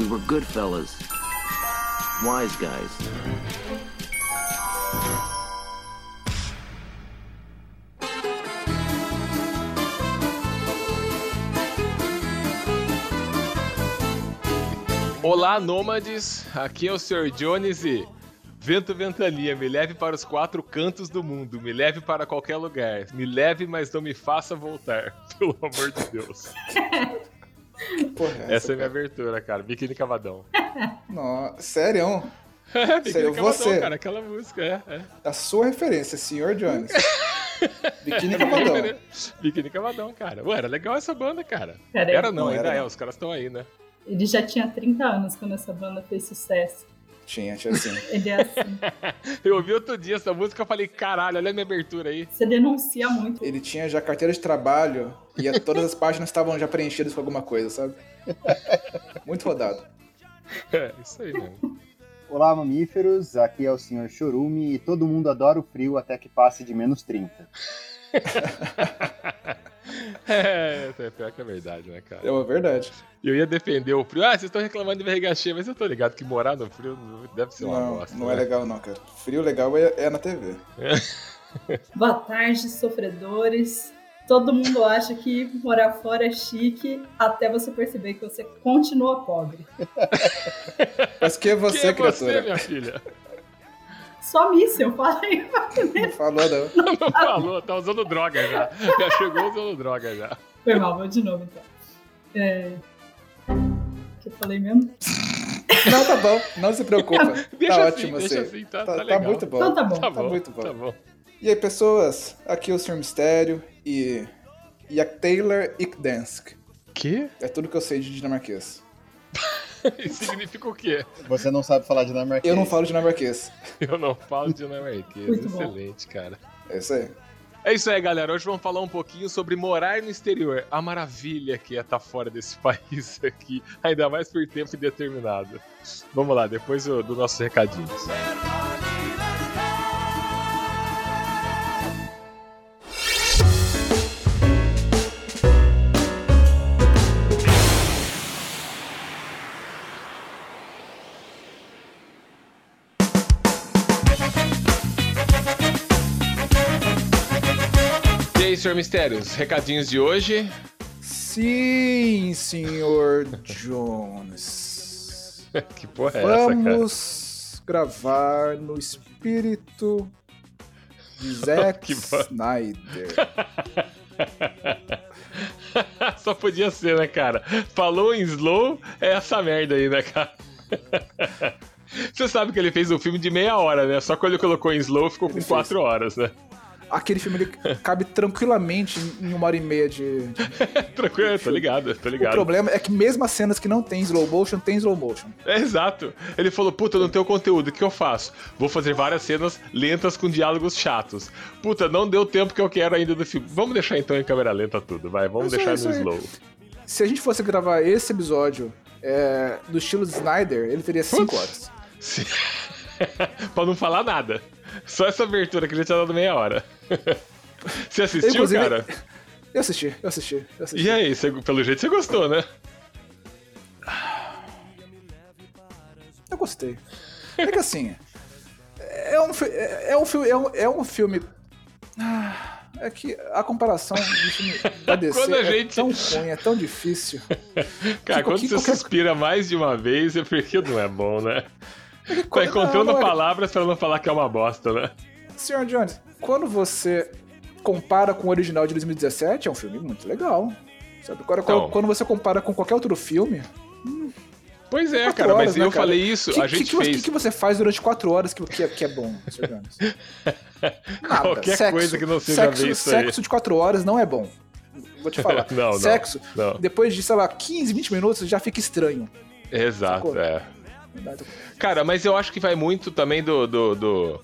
We were good fellas. Wise guys. Olá, nômades! Aqui é o Sr. Jones e. Vento Ventania, me leve para os quatro cantos do mundo, me leve para qualquer lugar, me leve, mas não me faça voltar, pelo amor de Deus. Porra, essa, essa é minha abertura, cara. Biquíni Cavadão. Nossa, sério? É, Biquíni sério, Cavadão, você. cara, aquela música, é, é. A sua referência, Sr. Jones. Biquíni Cavadão. Biquíni Cavadão, cara. Ué, era legal essa banda, cara. Era, era não, ainda era. é, os caras estão aí, né? Ele já tinha 30 anos quando essa banda fez sucesso. Tinha, tinha assim. Ele é assim. eu ouvi outro dia essa música e falei, caralho, olha a minha abertura aí. Você denuncia muito. Ele tinha já carteira de trabalho e todas as páginas estavam já preenchidas com alguma coisa, sabe? Muito rodado. É, isso aí mesmo. Olá, mamíferos. Aqui é o Sr. Chorume e todo mundo adora o frio até que passe de menos 30. É, é pior que é verdade, né, cara? É uma verdade. Eu ia defender o frio. Ah, vocês estão reclamando de barriga cheia, mas eu tô ligado que morar no frio deve ser uma não, bosta. Não é né? é legal, não, cara. Frio legal é, é na TV. Boa tarde, sofredores. Todo mundo acha que morar fora é chique até você perceber que você continua pobre. Mas que é você, que é criatura? Você, minha filha? Só míssil, fala aí. Não falou, não. Não, não falou, tá usando droga já. Já chegou usando droga já. Foi mal, vou de novo então. É... O que eu falei mesmo? Não, tá bom, não se preocupa. deixa tá assim, ótimo deixa assim. assim tá, tá, tá, tá muito bom. Então tá bom. Tá, tá bom, muito bom. Tá bom. E aí, pessoas, aqui é o Sr. Mistério e. E a Taylor Ikdansk. Que? É tudo que eu sei de dinamarquês. Isso significa o quê? Você não sabe falar dinamarquês. Eu não falo dinamarquês. Eu não falo dinamarquês. Muito Excelente, bom. cara. É isso aí. É isso aí, galera. Hoje vamos falar um pouquinho sobre morar no exterior. A maravilha que é estar fora desse país aqui, ainda mais por tempo indeterminado. Vamos lá, depois do, do nossos recadinhos. Sr. Mistérios, recadinhos de hoje? Sim, senhor Jones. que porra é essa, cara? Vamos gravar no espírito de Zack bo- Snyder. Só podia ser, né, cara? Falou em slow, é essa merda aí, né, cara? Você sabe que ele fez um filme de meia hora, né? Só quando ele colocou em slow ficou com Ele fez. quatro horas, né? Aquele filme ele cabe tranquilamente em uma hora e meia de. Tranquilo, tô ligado, tô O ligado. problema é que mesmo as cenas que não tem slow motion, tem slow motion. É exato. Ele falou, puta, não tenho conteúdo, o que eu faço? Vou fazer várias cenas lentas com diálogos chatos. Puta, não deu o tempo que eu quero ainda do filme. Vamos deixar então em câmera lenta tudo, vai. Vamos aí, deixar no slow. Se a gente fosse gravar esse episódio é, do estilo de Snyder, ele teria 5 Putz. horas. Sim. pra não falar nada. Só essa abertura que ele tinha dado meia hora. Você assistiu, cara? Eu assisti, eu assisti, eu assisti. E aí, você- pelo jeito você gostou, né? Eu gostei. É que assim. É um, é é um filme. É um, é um filme. Ah, É que a comparação do filme da DC Quando a é gente- tão ruim, é tão difícil. Cara, Que- quando você qualquer- suspira mais de uma vez é porque não é bom, né? Tá Quando- encontrando não, não é- palavras pra não falar que é uma bosta, né? Senhor Jones, quando você compara com o original de 2017, é um filme muito legal. Sabe? Agora, Então. quando você compara com qualquer outro filme. Pois é, cara, mas horas, né, eu cara? falei isso, que, a gente que, fez. que, que você faz durante quatro horas que, que, é, que é bom, Sr. Jones? Nada. Qualquer Sexo. coisa que não seja sexo, ver isso aí. Sexo de quatro horas não é bom. Vou te falar. Não, não, Sexo, não. depois de, sei lá, 15, 20 minutos já fica estranho. Exato, Sacou? é. Cara, mas eu acho que vai muito também do. do, do,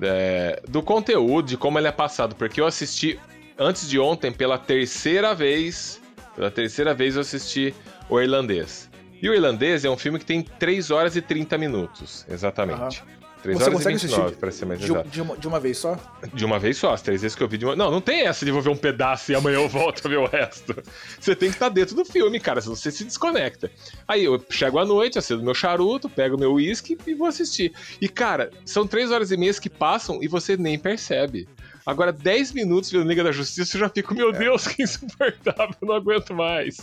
é, do conteúdo, de como ele é passado. Porque eu assisti antes de ontem, pela terceira vez. Pela terceira vez eu assisti o irlandês. E o irlandês é um filme que tem 3 horas e 30 minutos, exatamente. 3 Você horas consegue e 29, assistir pra ser mais de, de uma, de uma vez só? De uma vez só, as três vezes que eu vi de uma. Não, não tem essa de vou ver um pedaço e amanhã eu volto a ver o resto. Você tem que estar dentro do filme, cara, senão você se desconecta. Aí eu chego à noite, acendo meu charuto, pego meu uísque e vou assistir. E, cara, são três horas e meia que passam e você nem percebe. Agora, 10 minutos vendo Liga da Justiça, eu já fico, É. meu Deus, que insuportável, eu não aguento mais.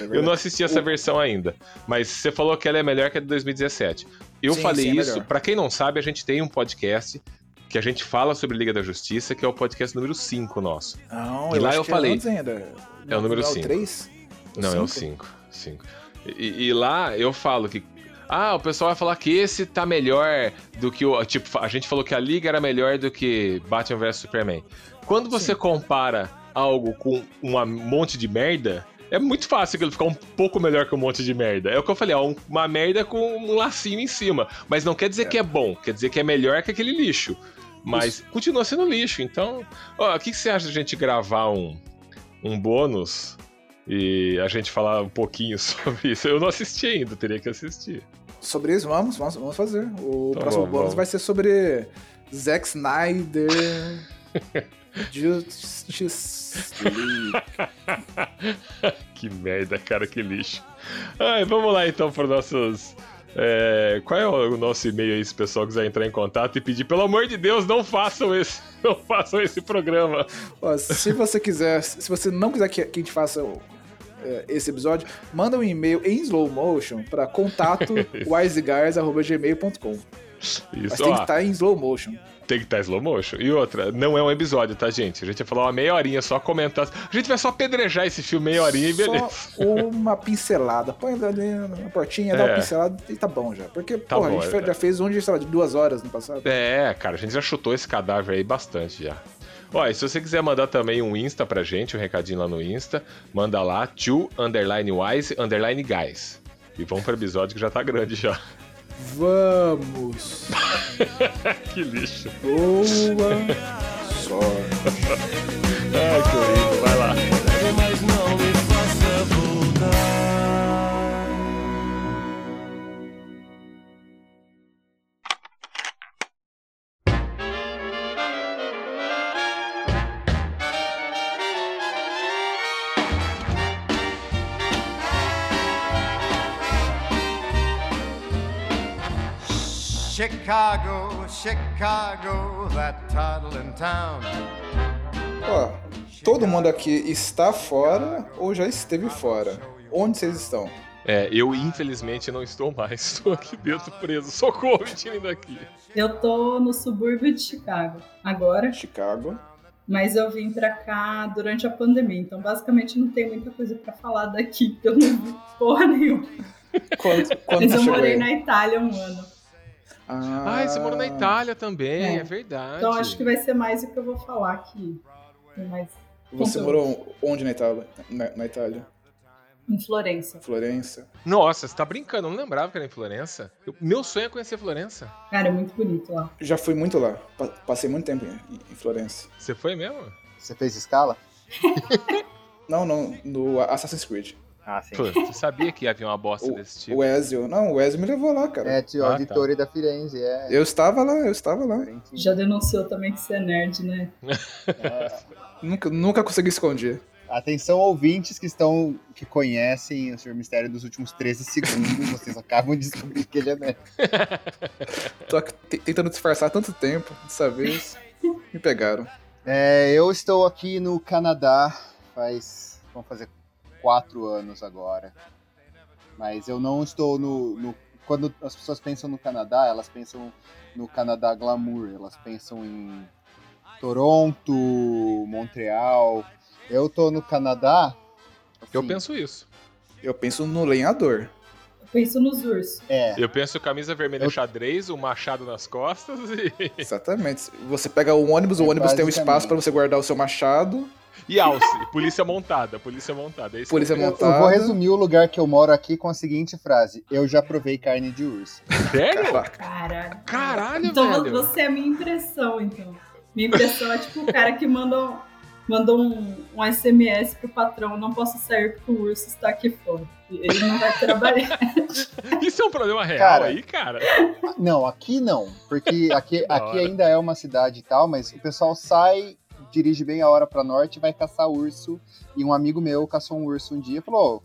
É Eu não assisti essa versão ainda, mas você falou que ela é melhor que a de 2017. Eu Sim, falei sim, é isso, pra quem não sabe, a gente tem um podcast que a gente fala sobre Liga da Justiça, que é o podcast número 5 nosso. Não, E eu lá eu que falei. É, ainda. É o número Não, cinco. 3? Não, é o Cinco? 5. 5. E, e lá eu falo que. Ah, o pessoal vai falar que esse tá melhor do que o. Tipo, a gente falou que a Liga era melhor do que Batman vs Superman. Quando você compara algo com um monte de merda, é muito fácil aquilo ficar um pouco melhor que um monte de merda. É o que eu falei, ó, um- uma merda com um lacinho em cima. Mas não quer dizer que é bom, quer dizer que é melhor que aquele lixo. Mas continua sendo lixo. Então, ó, o que, que você acha de a gente gravar um, um bônus e a gente falar um pouquinho sobre isso? Eu não assisti ainda, teria que assistir. Sobre isso, vamos, vamos, vamos fazer. O Tá próximo bom, bônus vamos. vai ser sobre Zack Snyder. Justice League. que merda, cara, que lixo. Ai, vamos lá então para nossos. é, qual é o nosso e-mail aí se o pessoal quiser entrar em contato e pedir, pelo amor de Deus, não façam esse, não façam esse programa. Ó, se você quiser, se você não quiser que, que a gente faça o- é, esse episódio, manda um e-mail em slow motion para contato wiseguys.gmail.com. Mas Isso, tem ó, que estar em slow motion. Tem que estar slow motion. E outra, não é um episódio, tá, gente? A gente vai falar uma meia horinha só comentar. A gente vai só apedrejar esse filme meia horinha e beleza. Só uma pincelada. Põe ali na portinha, dá É. uma pincelada e tá bom já. Porque, Tá porra, bom, a gente é. já fez um de, sei lá, de duas horas no passado. É, cara, a gente já chutou esse cadáver aí bastante já. Ó, e se você quiser mandar também um Insta pra gente, um recadinho lá no Insta, manda lá, to underline wise underline guys. E vamos pro episódio que já tá grande já. Vamos! que lixo. Boa Chicago, Chicago, that toddling town. Ó, todo mundo aqui está fora ou já esteve fora. Onde vocês estão? É, eu infelizmente não estou mais. Estou aqui dentro preso. Socorro, me tirem daqui. Eu tô no subúrbio de Chicago agora, Chicago. mas eu vim pra cá durante a pandemia, então basicamente não tem muita coisa pra falar daqui, porque eu não vi porra nenhuma. Quando, quando Mas eu morei aí? na Itália um ano. Ah, Ah, você mora na Itália também, é, É. verdade. Então acho que vai ser mais o que eu vou falar aqui. Mais Você morou onde na Itália? Na, na Itália? em Florença. Florença. Nossa, você tá brincando, eu não lembrava que era em Florença. Eu- meu sonho é conhecer Florença. Cara, é muito bonito lá. Já fui muito lá. Pa- Passei muito tempo em, em Florença. Você foi mesmo? Você fez escala? Não, não, no Assassin's Creed. Ah, sim. Pô, você sabia que havia uma bosta O, desse tipo? o Ezio. Não, o Ezio me levou lá, cara. É, tio, Ah, tá. Vitória da Firenze, é. Eu estava lá, eu estava lá. Já denunciou também que você é nerd, né? Nunca, nunca consegui esconder. Atenção, ouvintes que estão que conhecem o Senhor Mistério dos últimos 13 segundos, vocês acabam de descobrir que ele é nerd. Tô tentando disfarçar há tanto tempo. Dessa vez, me pegaram. É, eu estou aqui no Canadá faz. vão fazer quatro anos agora. Mas eu não estou no, no- Quando as pessoas pensam no Canadá, elas pensam no Canadá glamour. Elas pensam em Toronto, Montreal. Eu tô no Canadá. Eu assim, penso isso. Eu penso no lenhador. Eu penso nos ursos. É, Eu penso camisa vermelha Eu- xadrez, o machado nas costas e. Exatamente. Você pega o ônibus, o É ônibus tem um espaço pra você guardar o seu machado. E alce. Polícia montada, polícia montada. É isso que Polícia eu penso. montada. eu vou resumir o lugar que eu moro aqui com a seguinte frase: Eu já provei carne de urso. Sério? Caralho. Caralho, Então velho. você é a minha impressão, então. Minha impressão é tipo o cara que manda mandou um, um SMS pro patrão, não posso sair porque o urso está aqui fora. Ele não vai trabalhar. Isso é um problema real Cara, aí, cara? Não, aqui não, porque aqui, aqui ainda é uma cidade e tal, mas o pessoal sai, dirige bem a hora pra norte e vai caçar urso. E um amigo meu caçou um urso um dia e falou: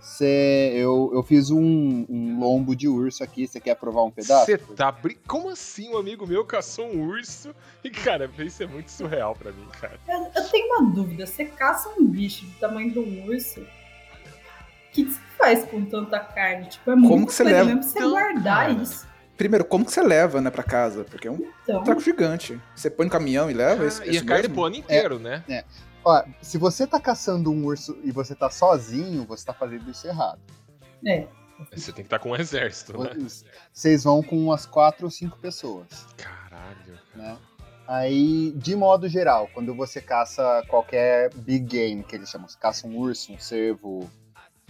Cê, eu, eu fiz um, um lombo de urso aqui, você quer provar um pedaço? Você tá brin... Como assim um amigo meu caçou um urso? E, cara, isso é muito surreal pra mim, cara. Eu, eu tenho uma dúvida, você caça um bicho do tamanho de um urso, o que, você faz com tanta carne? Tipo, é muita que você leva? mesmo você Então, guardar cara. isso. Primeiro, como que você leva, né, pra casa? Porque é um Então, trago gigante. Você põe no caminhão e leva? Ah, esse, e esse a carne mesmo? pro ano inteiro, né? Ó, se você tá caçando um urso e você tá sozinho, você tá fazendo isso errado. é. Você tem que estar com um exército, né? Vocês vão com umas quatro ou cinco pessoas. Caralho. né? Aí, de modo geral, quando você caça qualquer big game, que eles chamam, você caça um urso, um cervo,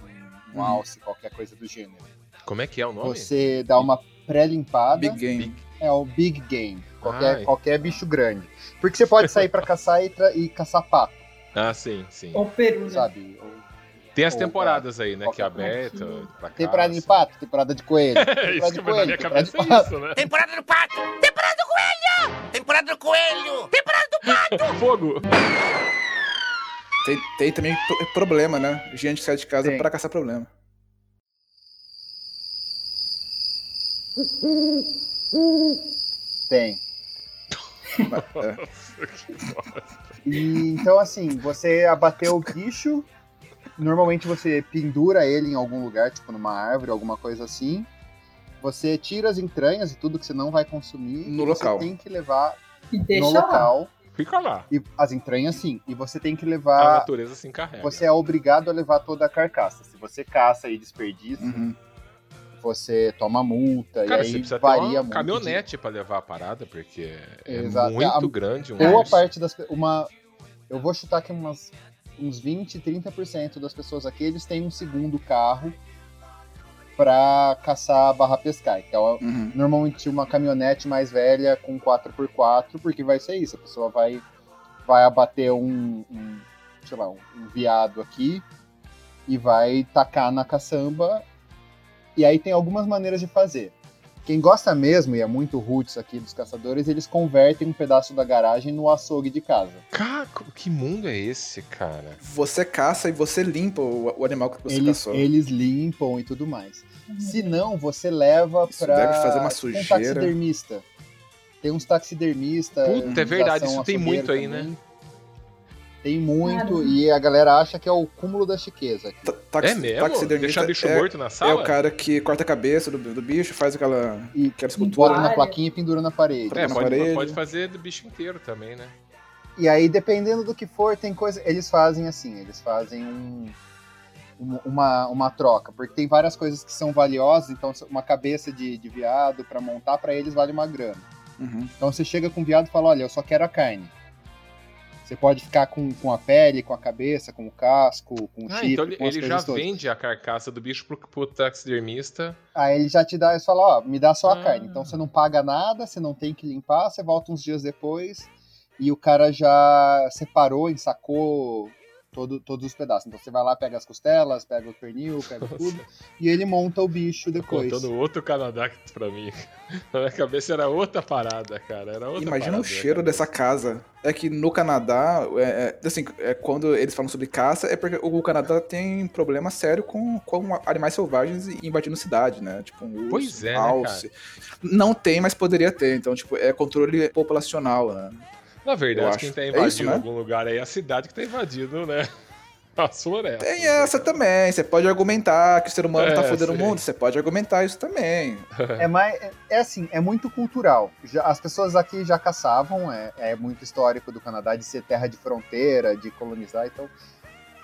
um, um Uhum. alce, qualquer coisa do gênero, Como é que é o nome? você dá uma pré-limpada, Big game. é o big game, qualquer, Ai. qualquer bicho grande. Porque você pode sair pra caçar e, tra- e caçar pato, Ah, sim, sim. Ou peru, né? sabe? Ou- Tem as Ou, temporadas aí, né? Que é aberta coisa. pra Temporada de pato, temporada de coelho. É temporada isso de que na minha cabeça é pato. isso, né? Temporada do pato! Temporada do coelho! Temporada do coelho! Temporada do Fogo! Tem, tem também pro- problema, né? Gente que sai de casa Tem. pra caçar problema. Tem. E, então, assim, você abateu o bicho, normalmente você pendura ele em algum lugar, tipo numa árvore, alguma coisa assim. Você tira as entranhas e tudo que você não vai consumir. No e você local. tem que levar E deixa no lá. local. Fica lá. E as entranhas, sim. E você tem que A levar. natureza se encarrega. Você é obrigado a levar toda a carcaça. Se você caça e desperdiça, Uhum. Você toma multa. Cara, e você aí precisa ter varia uma muito. caminhonete pra levar a parada, porque é Exato. muito A- grande um de- Boa parte das. Uma, eu vou chutar que umas, uns 20, 30% das pessoas aqui eles têm um segundo carro pra caçar barra pescar. Uma- Uhum. normalmente uma caminhonete mais velha com 4x4, porque vai ser isso. A pessoa vai, vai abater um, um, sei lá, um, um viado aqui e vai tacar na caçamba. E aí tem algumas maneiras de fazer. Quem gosta mesmo, e é muito roots aqui dos caçadores, eles convertem um pedaço da garagem no açougue de casa. Cara, que mundo é esse, cara? Você caça e você limpa o, o animal que você Eles, caçou. eles limpam e tudo mais. Se não, você leva Isso pra deve fazer uma um sujeira. taxidermista. Tem uns taxidermistas. Puta, é verdade, isso tem muito aí, né? Tem muito, Caramba. e a galera acha que é o cúmulo da chiqueza. aqui. Ta- taxi- é mesmo? taxidermista Deixar bicho é, morto na sala? É o cara que corta a cabeça do, do bicho, faz aquela, E aquela escultura. bota na plaquinha e pendura na parede. É, na pode, parede. pode fazer do bicho inteiro também, né? E aí, dependendo do que for, tem coisa. Eles fazem assim, eles fazem um, um- uma, uma troca, porque tem várias coisas que são valiosas, então uma cabeça de, de viado pra montar pra eles vale uma grana. Uhum. Então você chega com o viado e fala, olha, eu só quero a carne. Você pode ficar com, com a pele, com a cabeça, com o casco, com o Ah, chifre, então ele, ele já todas. vende a carcaça do bicho pro, pro taxidermista. Aí ele já te dá, ele fala, ó, me dá só a Ah. carne. Então você não paga nada, você não tem que limpar, você volta uns dias depois e o cara já separou, ensacou todo, todos os pedaços. Então você vai lá, pega as costelas, pega o pernil, pega tudo, e ele monta o bicho depois. Contando outro Canadá que- pra mim. Na minha cabeça era outra parada, cara. Era outra Imagina parada, o cheiro cara. dessa casa. É que no Canadá, é, é, assim, é, quando eles falam sobre caça, é porque o Canadá tem problema sério com, com animais selvagens invadindo cidade, né? Tipo um urso, Pois é, né, alce. Não tem, mas poderia ter. Então, tipo, é controle populacional, né? Na verdade, quem tá É invadindo isso, né? algum lugar aí é a cidade que tá invadindo, né? As florestas. Tem essa também. Você pode argumentar que o ser humano É, tá fodendo o mundo. Você pode argumentar isso também. É, mais, é, é assim, é muito cultural. Já- as pessoas aqui já caçavam, é, é muito histórico do Canadá de ser terra de fronteira, de colonizar, então.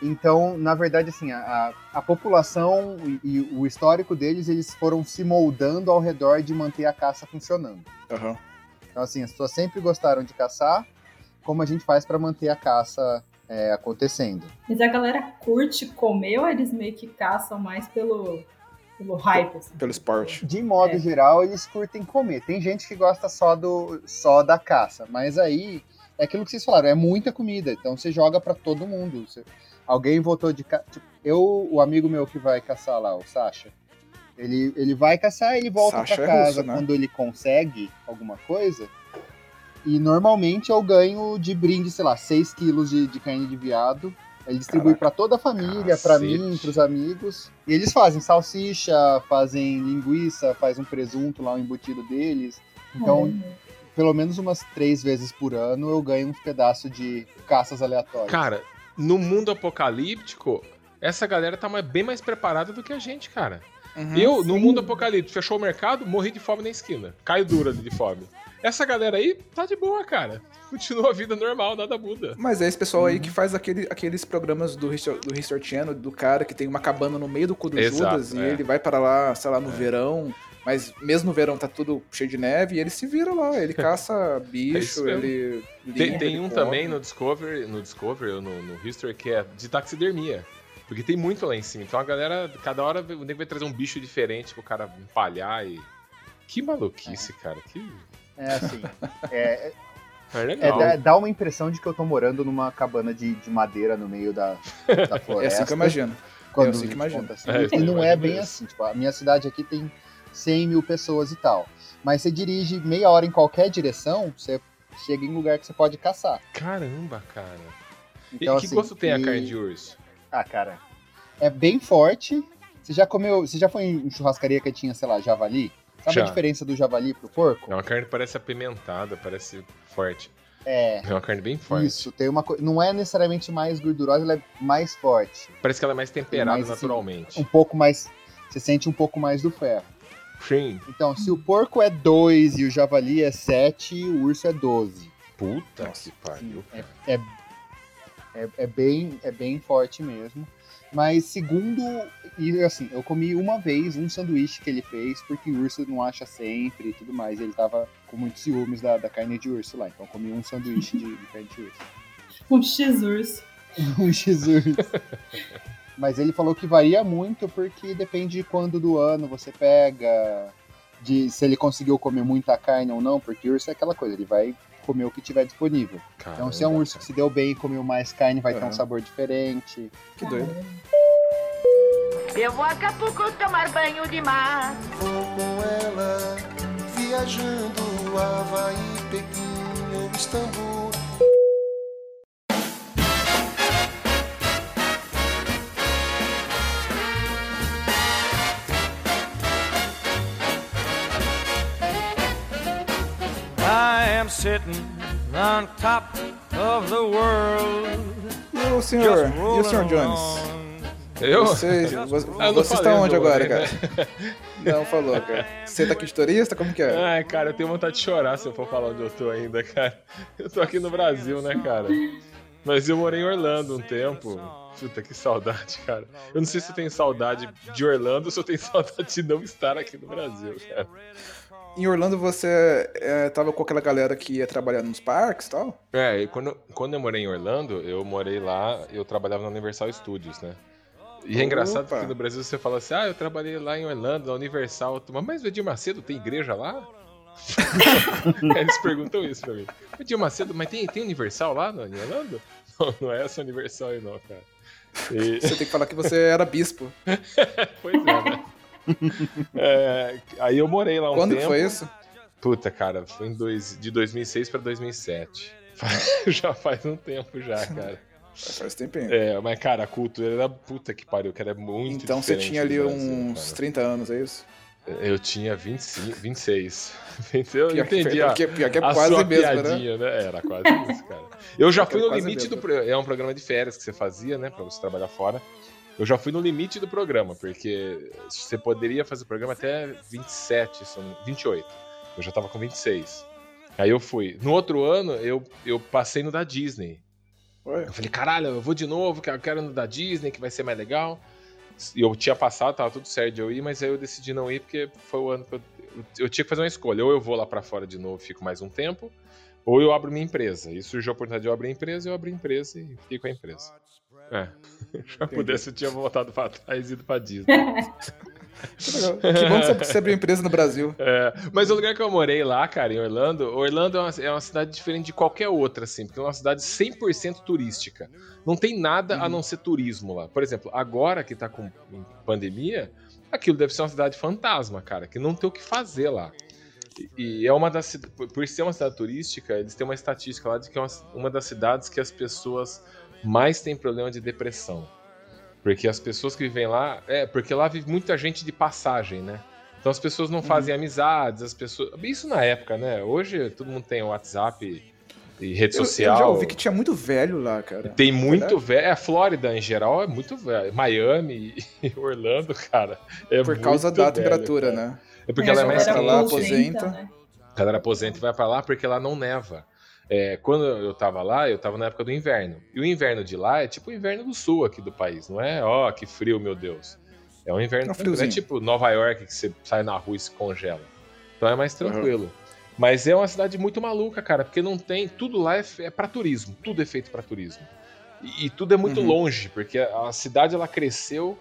Então, na verdade, assim, a, a- a população e, e o histórico deles, eles foram se moldando ao redor de manter a caça funcionando. Aham. Então, assim, as pessoas sempre gostaram de caçar, como a gente faz para manter a caça é, acontecendo. Mas a galera curte comer ou eles meio que caçam mais pelo, pelo hype? Assim? Pelo esporte. De modo É. geral, eles curtem comer. Tem gente que gosta só, do, só da caça, mas aí é aquilo que vocês falaram, é muita comida, então você joga pra todo mundo. Você- alguém voltou de ca... tipo, eu, o amigo meu que vai caçar lá, o Sasha, ele, ele vai caçar e ele volta Sasha pra é casa russo, né? quando ele consegue alguma coisa. E normalmente eu ganho de brinde, sei lá, 6 quilos de, de carne de viado. Ele distribui pra toda a família, pra Cacete. mim, pros amigos. E eles fazem salsicha, fazem linguiça, faz um presunto lá, um embutido deles. Então, pelo menos umas três vezes por ano eu ganho uns pedaços de caças aleatórias. Cara, no mundo apocalíptico, essa galera tá mais- bem mais preparada do que a gente, cara. Uhum. Eu, no sim. mundo apocalíptico, fechou o mercado, morri de fome na esquina. Caio duro ali de fome. Essa galera aí tá de boa, cara. Continua a vida normal, nada muda. Mas é esse pessoal Uhum. aí que faz aquele, aqueles programas do History, do History Channel, do cara que tem uma cabana no meio do cu do Exato, Judas e é. ele vai para lá, sei lá, no verão, mas mesmo no verão tá tudo cheio de neve e ele se vira lá, ele caça bicho, É ele Tem, limpa, tem ele um come. também no Discovery, no Discovery ou no, no History que é de taxidermia. Porque tem muito lá em cima. Então a galera, cada hora o nego vai trazer um bicho diferente pro cara empalhar e. Que maluquice, cara. Que. É assim. é, É é, legal. dá, dá uma impressão de que eu tô morando numa cabana de, de madeira no meio da, da É floresta. assim que eu imagino. quando É assim que imagino. assim. É, e não é bem isso. assim. Tipo, a minha cidade aqui tem 100 mil pessoas e tal. Mas você dirige meia hora em qualquer direção, você chega em lugar que você pode caçar. Caramba, cara. E Então, que assim, gosto tem a e- carne de urso? Ah, cara. É bem forte. Você já comeu. Você já foi em churrascaria que tinha, sei lá, javali? Sabe Já. a diferença do javali pro porco? É uma carne que parece apimentada, parece forte. É. É uma carne bem forte. Isso, tem uma coisa. Não é necessariamente mais gordurosa, ela é mais forte. Parece que ela é mais temperada Mais, assim, naturalmente. Um pouco mais. Você sente um pouco mais do ferro. Sim. Então, se o porco é 2 e o javali é 7, o urso é 12. Puta que pariu. É, é, é, é bem, é bem forte mesmo. Mas segundo. E assim, eu comi uma vez um sanduíche que ele fez, porque o urso não acha sempre e tudo mais. Ele tava com muitos ciúmes da, da carne de urso lá. Então eu comi um sanduíche de, de carne de urso. Um X-Urso. um Jesus. Mas ele falou que varia muito porque depende de quando do ano você pega, de se ele conseguiu comer muita carne ou não, porque urso é aquela coisa, ele vai comer o que tiver disponível. Então se é um urso que se deu bem e comeu mais carne, vai ter um Aham. sabor diferente. Que doido. Eu vou a Acapulco tomar banho de mar. Vou com ela, viajando Havaí, Pequim ou Istambul. Am sitting on top of the world. E o senhor, e o senhor Jones? Eu? Você, você, eu você está onde agora, morei, cara? Não falou, cara. Você tá aqui de turista? Como que é? Ai, cara, eu tenho vontade de chorar se eu for falar onde eu tô ainda, cara. Eu tô aqui no Brasil, né, cara? Mas eu morei em Orlando um tempo. Puta, que saudade, cara. Eu não sei se eu tenho saudade de Orlando ou se eu tenho saudade de não estar aqui no Brasil, cara. Em Orlando você é, tava com aquela galera que ia trabalhar nos parques e tal? É, e quando, quando eu morei em Orlando, eu morei lá, eu trabalhava na Universal Studios, né? E é engraçado Opa. porque no Brasil você fala assim, ah, eu trabalhei lá em Orlando, na Universal. Mas o Edir Macedo tem igreja lá? Eles perguntam isso pra mim. O Edir Macedo, mas tem, tem Universal lá no, em Orlando? Não, não é essa Universal aí não, cara. E- Você tem que falar que você era bispo. pois é, né? É, aí eu morei lá um Quando tempo. que foi isso? Puta, cara, foi em dois, de 2006 pra 2007. já faz um tempo já, cara. Faz tempinho. É, mas cara, a cultura era puta que pariu, que era muito então você tinha ali Brasil, uns cara. 30 anos, é isso? Eu tinha 25, 26. Eu Pior que- entendi a, que- pior que é quase mesmo, né? né? Era quase isso, cara. Eu já Pior que fui é no limite mesmo. do... É um programa de férias que você fazia, né? Pra você trabalhar fora. Eu já fui no limite do programa, porque você poderia fazer o programa até 27, se eu não- 28. Eu já tava com 26. Aí eu fui. No outro ano, eu, eu passei no da Disney. Eu falei, caralho, eu vou de novo, que eu quero no da Disney, que vai ser mais legal. E eu tinha passado, tava tudo certo de eu ir, mas aí eu decidi não ir porque foi o ano que eu, eu, tinha que fazer uma escolha. Ou eu vou lá pra fora de novo, fico mais um tempo, ou eu abro minha empresa. E surgiu a oportunidade de eu abrir a empresa, eu abri a empresa e fiquei com a empresa. É. Se eu pudesse, eu tinha voltado pra trás e ido pra Disney. Que bom que você- abriu empresa no Brasil. É, mas o lugar que eu morei lá, cara, em Orlando, Orlando é uma, é uma cidade diferente de qualquer outra, assim, porque é uma cidade 100% turística. Não tem nada a não ser turismo lá. Por exemplo, agora que tá com em pandemia, aquilo deve ser uma cidade fantasma, cara, que não tem o que fazer lá. E, é uma das por ser uma cidade turística, eles têm uma estatística lá de que é uma, uma das cidades que as pessoas mais têm problema de depressão. Porque as pessoas que vivem lá, é, porque lá vive muita gente de passagem, né? Então as pessoas não fazem amizades, as pessoas. Isso na época, né? Hoje todo mundo tem WhatsApp e rede Eu, eu social. já ouvi que tinha muito velho lá, cara. Tem muito Verdade? velho. É, a Flórida em geral é muito velho. Miami e Orlando, cara. É Por causa muito da velho, temperatura, cara. né? É porque ela é mais galera quente. lá, aposenta, aposenta. né? A galera aposenta e vai pra lá porque lá não neva. É, quando eu tava lá, eu tava na época do inverno. E o inverno de lá é tipo o inverno do sul aqui do país. Não é, ó, que frio, meu Deus. É um inverno É. Não é tipo Nova York que você sai na rua e se congela. Então é mais tranquilo. Mas é uma cidade muito maluca, cara, porque não tem. Tudo lá é, é para turismo. Tudo é feito para turismo. E, e tudo é muito Uhum. longe, porque a, a cidade ela cresceu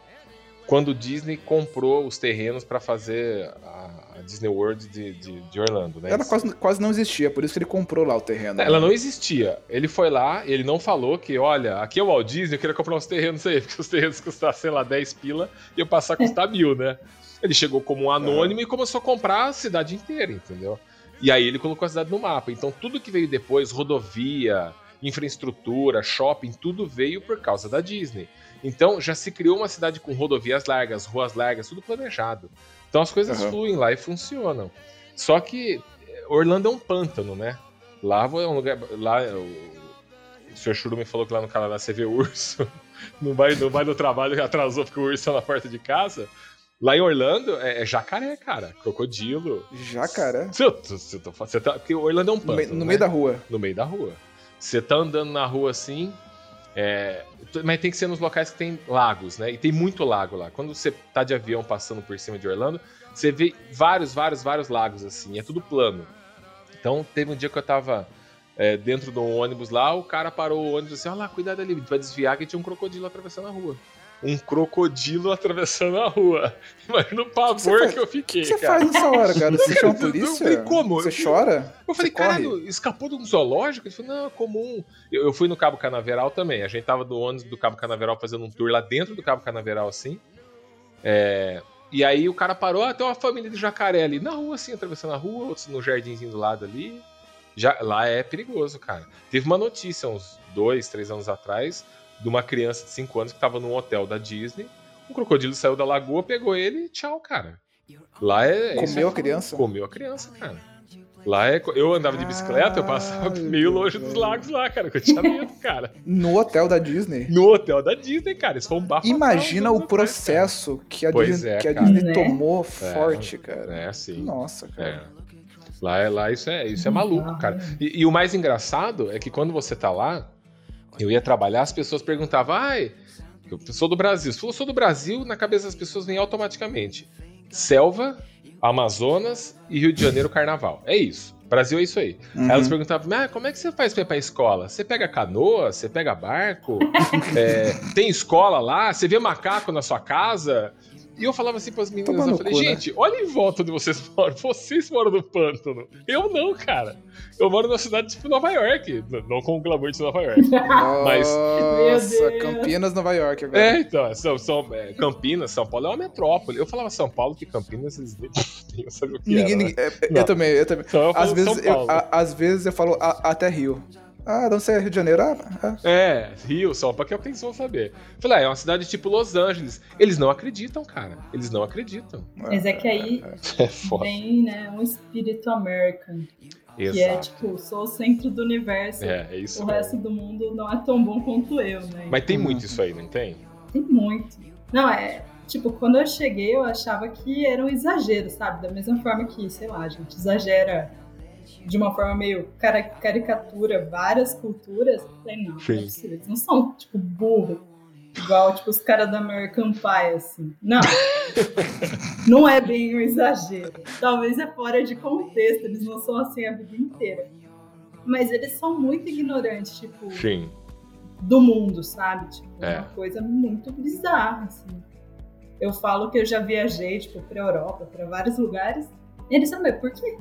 quando o Disney comprou os terrenos para fazer a, Disney World de, de, de Orlando, né? Ela quase, quase não existia, por isso que ele comprou lá o terreno. Ela não existia. Ele foi lá, ele não falou que, olha, aqui é o Walt Disney, eu queria comprar uns terrenos aí, porque os terrenos custavam, sei lá, 10 pila e eu passar a custar mil, né? Ele chegou como um anônimo e começou a comprar a cidade inteira, entendeu? E aí ele colocou a cidade no mapa. Então tudo que veio depois, rodovia, infraestrutura, shopping, tudo veio por causa da Disney. Então já se criou uma cidade com rodovias largas, ruas largas, tudo planejado. Então as coisas Aham. fluem lá e funcionam. Só que eh, Orlando é um pântano, né? Lá é um lugar. Lá o, Sr. Churu me falou que lá no Canadá você vê urso. Não vai, não vai no trabalho, atrasou porque o urso tá na porta de casa. Lá em Orlando é, é jacaré, cara. Crocodilo. Jacaré. Você, tá- você tá, porque Orlando é um No, pântano. meio- no né? meio da rua. no meio da rua. Você tá andando na rua assim, é, mas tem que ser nos locais que tem lagos, né? E tem muito lago lá. Quando você tá de avião passando por cima de Orlando, você vê vários, vários, vários lagos assim, é tudo plano. Então teve um dia que eu tava é, dentro de um ônibus lá, o cara parou o ônibus assim, olha lá, cuidado ali, vai desviar que tinha um crocodilo atravessando a rua. Um crocodilo atravessando a rua. Imagina o pavor faz- que eu O fiquei, que você cara. faz nessa hora, cara? Você chama a polícia? tem como. Você chora? Eu falei, caralho, escapou de um zoológico? Ele falou, não, é comum. Eu, eu fui no Cabo Canaveral também. A gente tava do ônibus do Cabo Canaveral fazendo um tour lá dentro do Cabo Canaveral, assim. É, E aí o cara parou, ah, tem uma família de jacaré ali na rua, assim, atravessando a rua, outros no jardinzinho do lado ali. Já, lá é perigoso, cara. Teve uma notícia uns dois, três anos atrás de uma criança de 5 anos que tava num hotel da Disney. Um crocodilo saiu da lagoa, pegou ele e tchau, cara. Lá é. Comeu é- a criança? Comeu a criança, cara. Lá é. Eu andava de bicicleta, eu passava Caralho, meio longe dos lagos lá, cara, que eu tinha medo, cara. No hotel da Disney. No hotel da Disney, cara. Isso foi um bafo. Imagina o processo que a, Pois Disney, é, que a cara. Disney Né? tomou forte, cara. É, sim. Nossa, É. cara. Lá, é- lá isso é, isso é maluco, cara. E, e o mais engraçado é que quando você tá lá, eu ia trabalhar, as pessoas perguntavam, ai, eu sou do Brasil. Se eu sou do Brasil, na cabeça das pessoas vem automaticamente selva, Amazonas e Rio de Janeiro Carnaval. É isso. Brasil é isso aí. Uhum. Elas perguntavam, ah, como é que você faz pra ir pra escola? Você pega canoa? Você pega barco? É, tem escola lá? Você vê macaco na sua casa? E eu falava assim pras meninas, Toma eu falei, cu, né? gente, olha em volta onde vocês moram. Vocês moram no pântano. Eu não, cara. Eu moro numa cidade tipo Nova York. Não com o glamour de Nova York. Mas- Nossa. Campinas, Nova York agora. É, então, são, são, é, Campinas, São Paulo é uma metrópole. Eu falava São Paulo que Campinas, eles nem sabiam o que Ninguém, era, né? ninguém- é, é, Não. eu também, eu também. Então eu Às vezes, eu, a- às vezes eu falo a- até Rio. Ah, não sei, Rio de Janeiro. Ah, ah. É, Rio, São Paulo, que é o que eles vão saber. Falei, ah, é uma cidade tipo Los Angeles. Eles não acreditam, cara. Eles não acreditam. Mas é que aí É foda. vem, né, um espírito American. Que é Exato. tipo, sou o centro do universo. É, é isso. O mesmo. resto do mundo não é tão bom quanto eu, né? Mas tem Uhum. muito isso aí, não tem? Tem muito. Não, é. Tipo, quando eu cheguei, eu achava que era um exagero, sabe? Da mesma forma que, sei lá, a gente exagera de uma forma meio caricatura várias culturas. Eu Falei, não, não é possível. Eles não são, tipo, burro. Igual, tipo, os caras da American Pie, assim. Não. não é bem um exagero. Talvez é fora de contexto. Eles não são assim a vida inteira. Mas eles são muito ignorantes, tipo Sim. do mundo, sabe? Tipo, É. uma coisa muito bizarra, assim. eu falo que eu já viajei, tipo, pra Europa, pra vários lugares. E eles sabem por quê?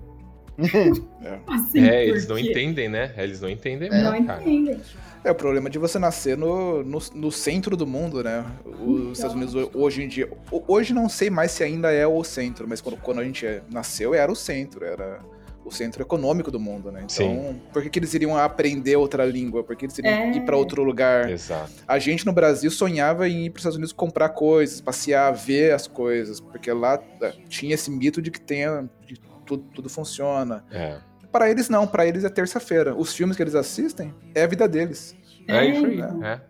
Assim, é, por eles não entendem, né? Eles não entendem Não mesmo, cara. entendem. É o problema de você nascer no, no, no centro do mundo, né? Os Então. Estados Unidos ho- hoje em dia. ho- Hoje não sei mais se ainda é o centro, mas quando, quando a gente é- nasceu era o centro, era o centro econômico do mundo, né? Então, Sim. por que, que eles iriam aprender outra língua? Por que eles iriam É. ir pra outro lugar? Exato. A gente no Brasil sonhava em ir para os Estados Unidos comprar coisas, passear, ver as coisas, porque lá eh, tinha esse mito de que tenha, de tudo, tudo funciona. É. Para eles não, para eles é terça-feira. Os filmes que eles assistem é a vida deles. É, É, isso aí. então. É.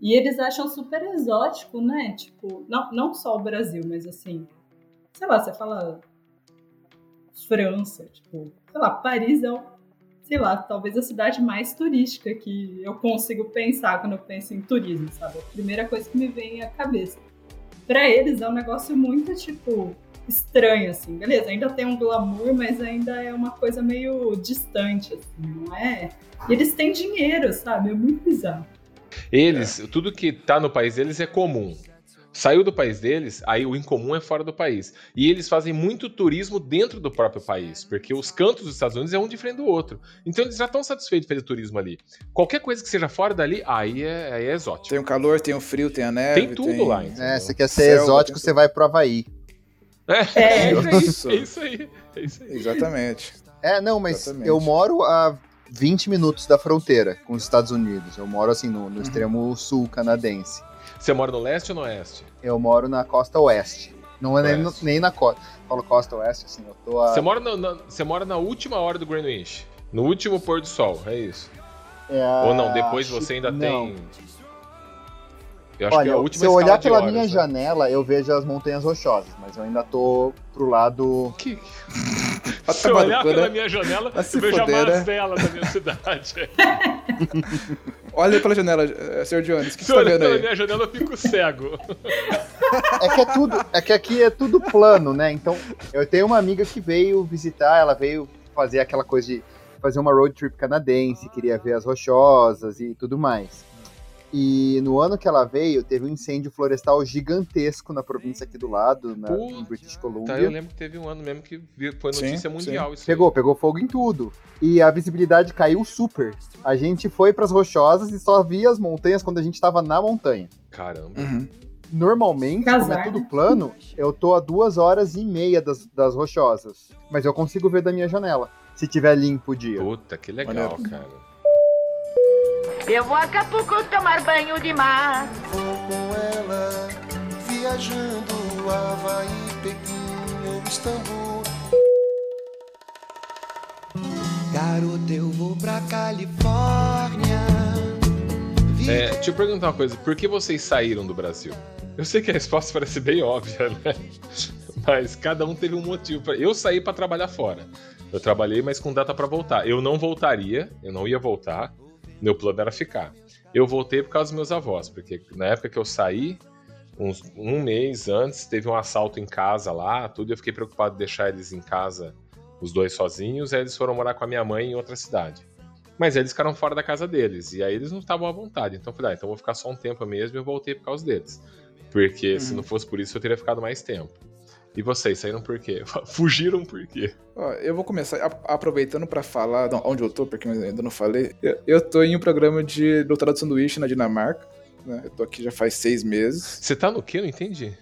E eles acham super exótico, né? Tipo, não, não só o Brasil, mas assim, sei lá, você fala França, tipo, sei lá, Paris é, o- sei lá, talvez a cidade mais turística que eu consigo pensar quando eu penso em turismo, sabe? A primeira coisa que me vem à cabeça. Pra eles é um negócio muito, tipo, estranho, assim. Beleza, ainda tem um glamour, mas ainda é uma coisa meio distante, assim, não é? E eles têm dinheiro, sabe? É muito bizarro. Eles, tudo que tá no país deles é comum. Saiu do país deles, aí o incomum é fora do país. E eles fazem muito turismo dentro do próprio país, porque os cantos dos Estados Unidos é um diferente do outro. Então eles já estão satisfeitos de fazer turismo ali. Qualquer coisa que seja fora dali, aí é, aí é exótico. Tem o calor, tem o frio, tem a neve. Tem tudo lá, então. É, você quer ser Selva, exótico, tem você vai pro Havaí. É, É. é, isso é isso aí. É isso aí. Exatamente. É, não, mas Exatamente. eu moro a 20 minutos da fronteira com os Estados Unidos. Eu moro assim no, no Uhum. extremo sul canadense. Você mora no leste ou no oeste? Eu moro na costa oeste. Não é nem, no- nem na costa. Falo costa oeste, assim, eu tô a. Você mora, na, na- você mora na última hora do Greenwich. No último pôr do sol, é isso. é Ou não, depois você ainda não. tem. Eu acho que é Olha, a última se eu olhar pela horas, minha né? janela, eu vejo as montanhas rochosas, mas eu ainda tô pro lado. Que... Se eu olhar cu, pela né? minha janela, se eu vejo fuder, a né? mazela da minha cidade. Olha aí pela janela, eh, Sr. Jones, o que Se você eu tá olhar vendo pela aí? minha janela, eu fico cego. É que é tudo, é que aqui é tudo plano, né? Então, eu tenho uma amiga que veio visitar, ela veio fazer aquela coisa de fazer uma road trip canadense, queria ver as rochosas e tudo mais. E no ano que ela veio, teve um incêndio florestal gigantesco na província aqui do lado, na, em British Tá, Columbia. eu lembro que teve um ano mesmo que foi Sim, notícia mundial isso aí. Pegou, pegou fogo em tudo. E a visibilidade caiu super. A gente foi pras rochosas e só via as montanhas quando a gente tava na montanha. Caramba. Uhum. Normalmente, Casar, como é tudo né? plano, eu tô a duas horas e meia das, das rochosas. Mas eu consigo ver da minha janela. Se tiver limpo o dia. Puta, que legal, Maneiro. cara. Eu vou a Acapulco tomar banho de mar. Vou com ela, viajando Havaí, Pequim ou Istambul. Garoto, eu vou pra Califórnia. É, deixa eu perguntar uma coisa. Por que vocês saíram do Brasil? Eu sei que a resposta parece bem óbvia, né? Mas cada um teve um motivo. Pra... Eu saí pra trabalhar fora. Eu trabalhei, mas com data pra voltar. Eu não voltaria, eu não ia voltar. Meu plano era ficar. Eu voltei por causa dos meus avós, porque na época que eu saí, uns, um mês antes, teve um assalto em casa lá, tudo. e Eu fiquei preocupado de deixar eles em casa, os dois sozinhos. Aí eles foram morar com a minha mãe em outra cidade. Mas eles ficaram fora da casa deles. E aí eles não estavam à vontade. Então eu falei, ah, então eu vou ficar só um tempo mesmo e eu voltei por causa deles. Porque se Uhum. não fosse por isso, eu teria ficado mais tempo. E vocês, saíram por quê? Fugiram por quê? Ó, eu vou começar a- aproveitando pra falar de onde eu tô, porque eu ainda não falei. Eu, eu tô em um programa de doutorado de sanduíche na Dinamarca. né? Eu tô aqui já faz seis meses. Você tá no quê? Não entendi.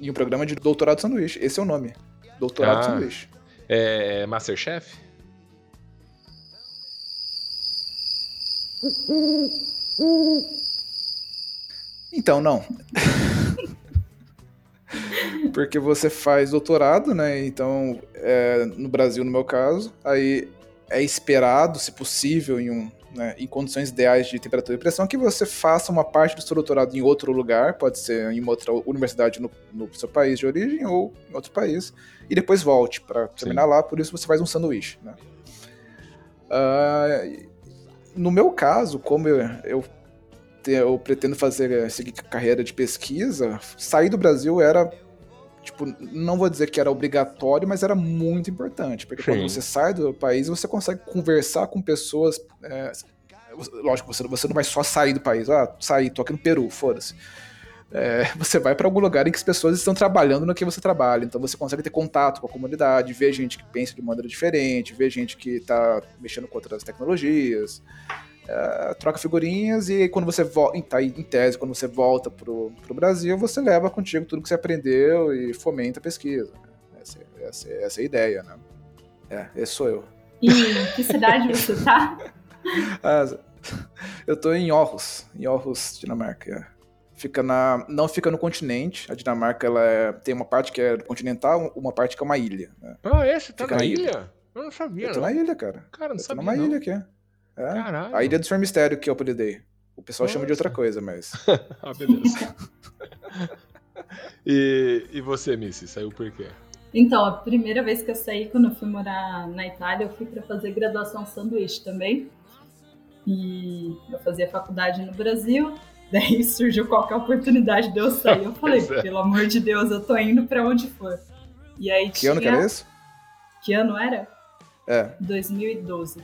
Em um programa de doutorado de sanduíche. Esse é o nome. Doutorado Ah. de sanduíche. É Masterchef? Então, não. Porque você faz doutorado, né? Então, é, no Brasil, no meu caso, aí é esperado, se possível, em, um, né, em condições ideais de temperatura e pressão, que você faça uma parte do seu doutorado em outro lugar, pode ser em uma outra universidade no, no seu país de origem ou em outro país, e depois volte para terminar lá, por isso você faz um sanduíche, né? Ah, no meu caso, como eu, eu eu pretendo fazer seguir carreira de pesquisa, sair do Brasil era tipo, não vou dizer que era obrigatório, mas era muito importante, porque Sim. quando você sai do país, você consegue conversar com pessoas, é, lógico, você, você não vai só sair do país, ah, sair, tô aqui no Peru, foda-se. é, você vai para algum lugar em que as pessoas estão trabalhando no que você trabalha. Então você consegue ter contato com a comunidade, ver gente que pensa de maneira diferente, ver gente que está mexendo com outras tecnologias. É, troca figurinhas e quando você volta, tá em tese, quando você volta pro, pro Brasil, você leva contigo tudo que você aprendeu e fomenta a pesquisa. Essa, essa, essa é a ideia, né? É, esse sou eu. E em que cidade você tá? Ah, eu tô em Aarhus, em Aarhus, Dinamarca. é. Fica na, não fica no continente. A Dinamarca ela é- tem uma parte que é continental, uma parte que é uma ilha. né? Ah, esse tá Fica na na ilha? ilha. Eu não sabia, Eu tô não. na ilha, cara. Cara, não Eu tô sabia, numa não. ilha aqui. É. Caralho. A Ilha do Senhor Mistério que eu apelidei. O pessoal chama de outra Nossa. coisa, mas. Ah, beleza. e, e você, Missy, saiu por quê? Então, a primeira vez que eu saí, quando eu fui morar na Itália, eu fui para fazer graduação sanduíche também. E eu fazia faculdade no Brasil. Daí surgiu qualquer oportunidade de eu sair. Eu falei, é. pelo amor de Deus, eu tô indo para onde for. E aí Que tinha... ano que era esse? Que ano era? É. 2012.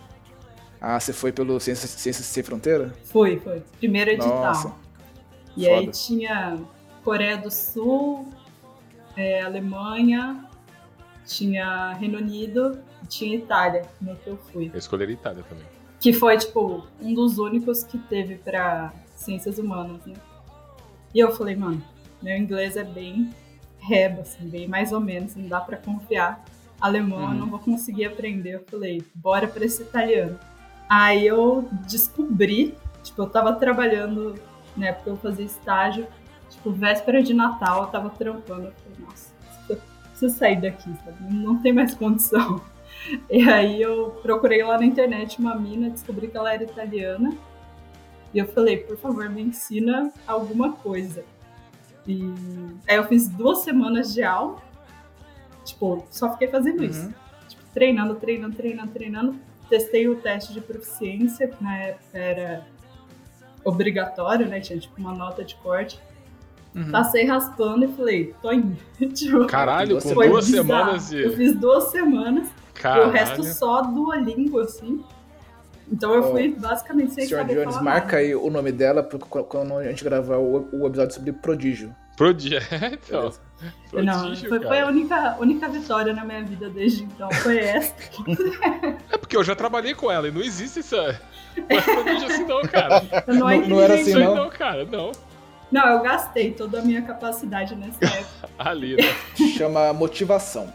Ah, você foi pelo Ciências, Ciências Sem Fronteira? Foi, foi. Primeiro edital. Nossa. E foda. aí tinha Coreia do Sul, é, Alemanha, tinha Reino Unido e tinha Itália, no que eu fui. Eu escolheria Itália também. Que foi, tipo, um dos únicos que teve pra ciências humanas, né? E eu falei, mano, meu inglês é bem reba, assim, bem mais ou menos, não dá pra confiar. Alemão eu Uhum. não vou conseguir aprender. Eu falei, bora pra esse italiano. Aí eu descobri, tipo, eu tava trabalhando, né, porque eu fazia estágio, tipo, véspera de Natal, eu tava trampando. Eu falei, nossa, preciso sair daqui, sabe? Não tem mais condição. E aí eu procurei lá na internet uma mina, descobri que ela era italiana. E eu falei, por favor, me ensina alguma coisa. E aí eu fiz duas semanas de aula. Tipo, só fiquei fazendo isso. Uhum. Tipo, treinando, treinando, treinando, treinando. Testei o teste de proficiência, que na época era obrigatório, né? Tinha tipo uma nota de corte. Uhum. Passei raspando e falei, tô indo. tipo, Caralho, com duas bizarro. semanas Eu de. fiz duas semanas e Caralho. o resto só Duolingo, assim. Então eu fui basicamente sem Senhor saber Jones, falar marca nada. aí o nome dela quando a gente gravar o, o episódio sobre prodígio. Prodígio. então. Beleza. Não, foi, foi a única, única vitória na minha vida desde então. Foi essa. É porque eu já trabalhei com ela e não existe essa. Não prodígio assim, não, cara. Eu não, Não- não era assim, Isso aí não? não, cara, não. Não, eu gastei toda a minha capacidade nessa época. Ali, né? Chama motivação.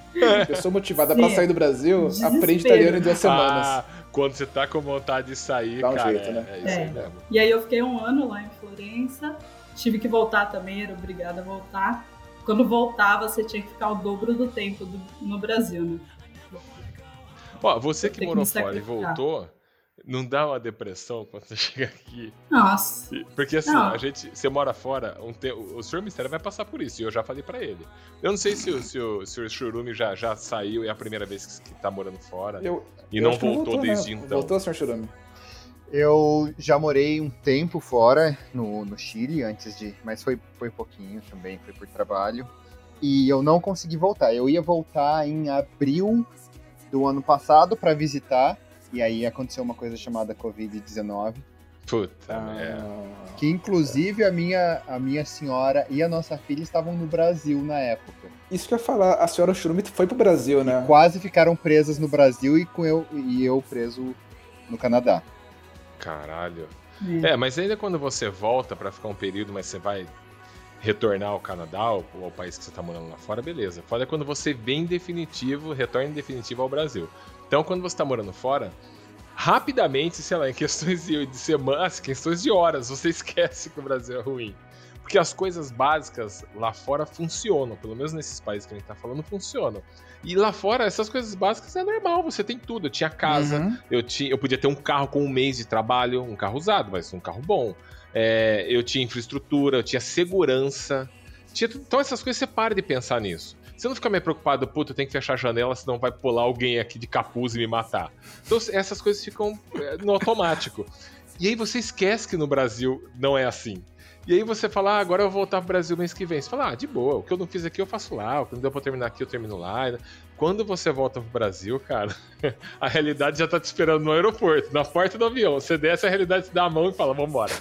Pessoa motivada pra sair do Brasil, Desespero. aprende italiano em duas semanas. Ah, quando você tá com vontade de sair, Dá um cara, jeito, é, né? é isso aí É. mesmo. E aí eu fiquei um ano lá em Florença. Tive que voltar também, era obrigada a voltar. Quando voltava, você tinha que ficar o dobro do tempo do- no Brasil, né? Ó, você que que morou me fora e voltou, não dá uma depressão quando você chega aqui? Nossa. Porque assim, Não. a gente, você mora fora, um te... o Sr. Mistério vai passar por isso, e eu já falei pra ele. Eu não sei se o, se o, se o Churume já, já saiu e é a primeira vez que, que tá morando fora. Eu, e eu não que voltou, desde né? então. Voltou, senhor Churume? Eu já morei um tempo fora no, no Chile antes de. Mas foi, foi pouquinho também, foi por trabalho. E eu não consegui voltar. Eu ia voltar em abril do ano passado para visitar. E aí aconteceu uma coisa chamada Covid-19. Puta, Ah, merda. Que inclusive a minha, a minha senhora e a nossa filha estavam no Brasil na época. Isso que eu ia falar, a senhora Churume foi pro Brasil, né? Quase ficaram presas no Brasil e, com eu, e eu preso no Canadá. Caralho. É. É, mas ainda quando você volta pra ficar um período, mas você vai retornar ao Canadá ou ao país que você tá morando lá fora, beleza. Foda é quando você vem em definitivo, retorna em definitivo ao Brasil. Então, quando você tá morando fora, rapidamente, sei lá, em questões de, de semanas, questões de horas, você esquece que o Brasil é ruim. Porque as coisas básicas lá fora funcionam, pelo menos nesses países que a gente tá falando, funcionam. E lá fora, essas coisas básicas é normal, você tem tudo. Eu tinha casa, Uhum. eu, tinha, eu podia ter um carro com um mês de trabalho, um carro usado, mas um carro bom. É, eu tinha infraestrutura, eu tinha segurança. Tinha tudo- então essas coisas você para de pensar nisso. Você não fica meio preocupado, puta, eu tenho que fechar a janela, senão vai pular alguém aqui de capuz e me matar. Então essas coisas ficam é, no automático. E aí você esquece que no Brasil não é assim. E aí você fala, ah, agora eu vou voltar pro Brasil mês que vem. Você fala, ah, de boa, o que eu não fiz aqui eu faço lá, o que não deu pra terminar aqui eu termino lá. Quando você volta pro Brasil, cara, a realidade já tá te esperando no aeroporto, na porta do avião. Você desce, a realidade te dá a mão e fala, vambora.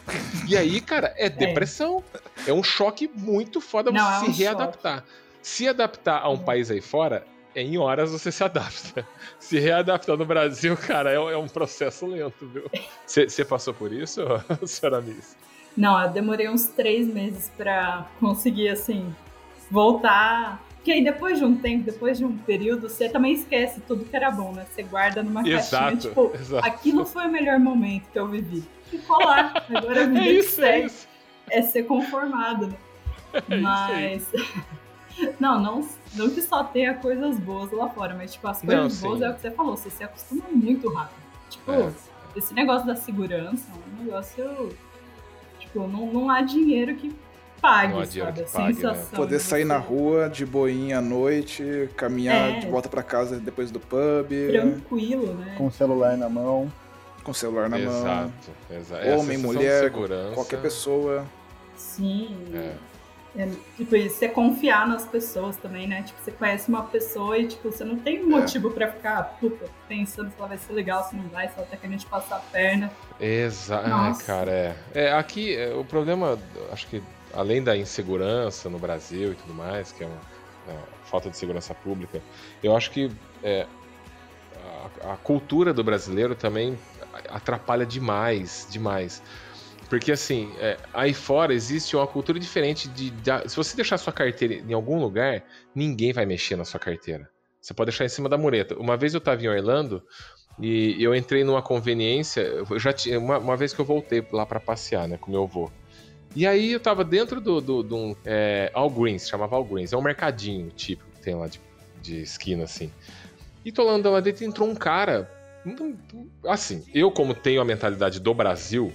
E aí, cara, é depressão. É um choque muito foda Não, você é se um readaptar. Se adaptar a um país aí fora, em horas você se adapta. Se readaptar no Brasil, cara, é, é um processo lento, viu? Você passou por isso, senhora Miss? Não, eu demorei uns três meses pra conseguir, assim, voltar. Porque aí depois de um tempo, depois de um período, você também esquece tudo que era bom, né? Você guarda numa Exato, caixinha, tipo, exato. aquilo foi o melhor momento que eu vivi. Ficou lá, agora a vida É que isso, é isso. é ser conformado, né? É Mas. Não, não, não que só tenha coisas boas lá fora, mas tipo, as coisas Não, sim. boas é o que você falou, você se acostuma muito rápido. Tipo, É. esse negócio da segurança é um negócio. Tipo, não, não há dinheiro que pague, Não há dinheiro sabe? que pague, né? sensação. Poder de sair na rua de boinha à noite, caminhar É. de volta pra casa depois do pub, Tranquilo, né? Com o celular na mão. com o celular na mão. Exato, exato. É Homem, mulher, segurança. qualquer pessoa. Sim. É. É, tipo, e você confiar nas pessoas também, né? Tipo, você conhece uma pessoa e, tipo, você não tem É. motivo pra ficar, puta, pensando se ela vai ser legal, se não vai, se ela tá querendo te passar a perna. Exato, Nossa. cara, é. É, aqui, é, o problema, acho que além da insegurança no Brasil e tudo mais, que é uma é, falta de segurança pública, eu acho que é, a, a cultura do brasileiro também atrapalha demais, demais. Porque assim, é, aí fora existe uma cultura diferente de, de- Se você deixar sua carteira em algum lugar, ninguém vai mexer na sua carteira. Você pode deixar em cima da mureta. Uma vez eu estava em Orlando e eu entrei numa conveniência. Eu já tinha uma, uma vez que eu voltei lá para passear, né, com meu avô. E aí eu tava dentro do, do, de um é, All Greens, chamava All Greens. É um mercadinho típico que tem lá de, de esquina, assim. E tô lá andando lá dentro entrou um cara. Assim, eu, como tenho a mentalidade do Brasil,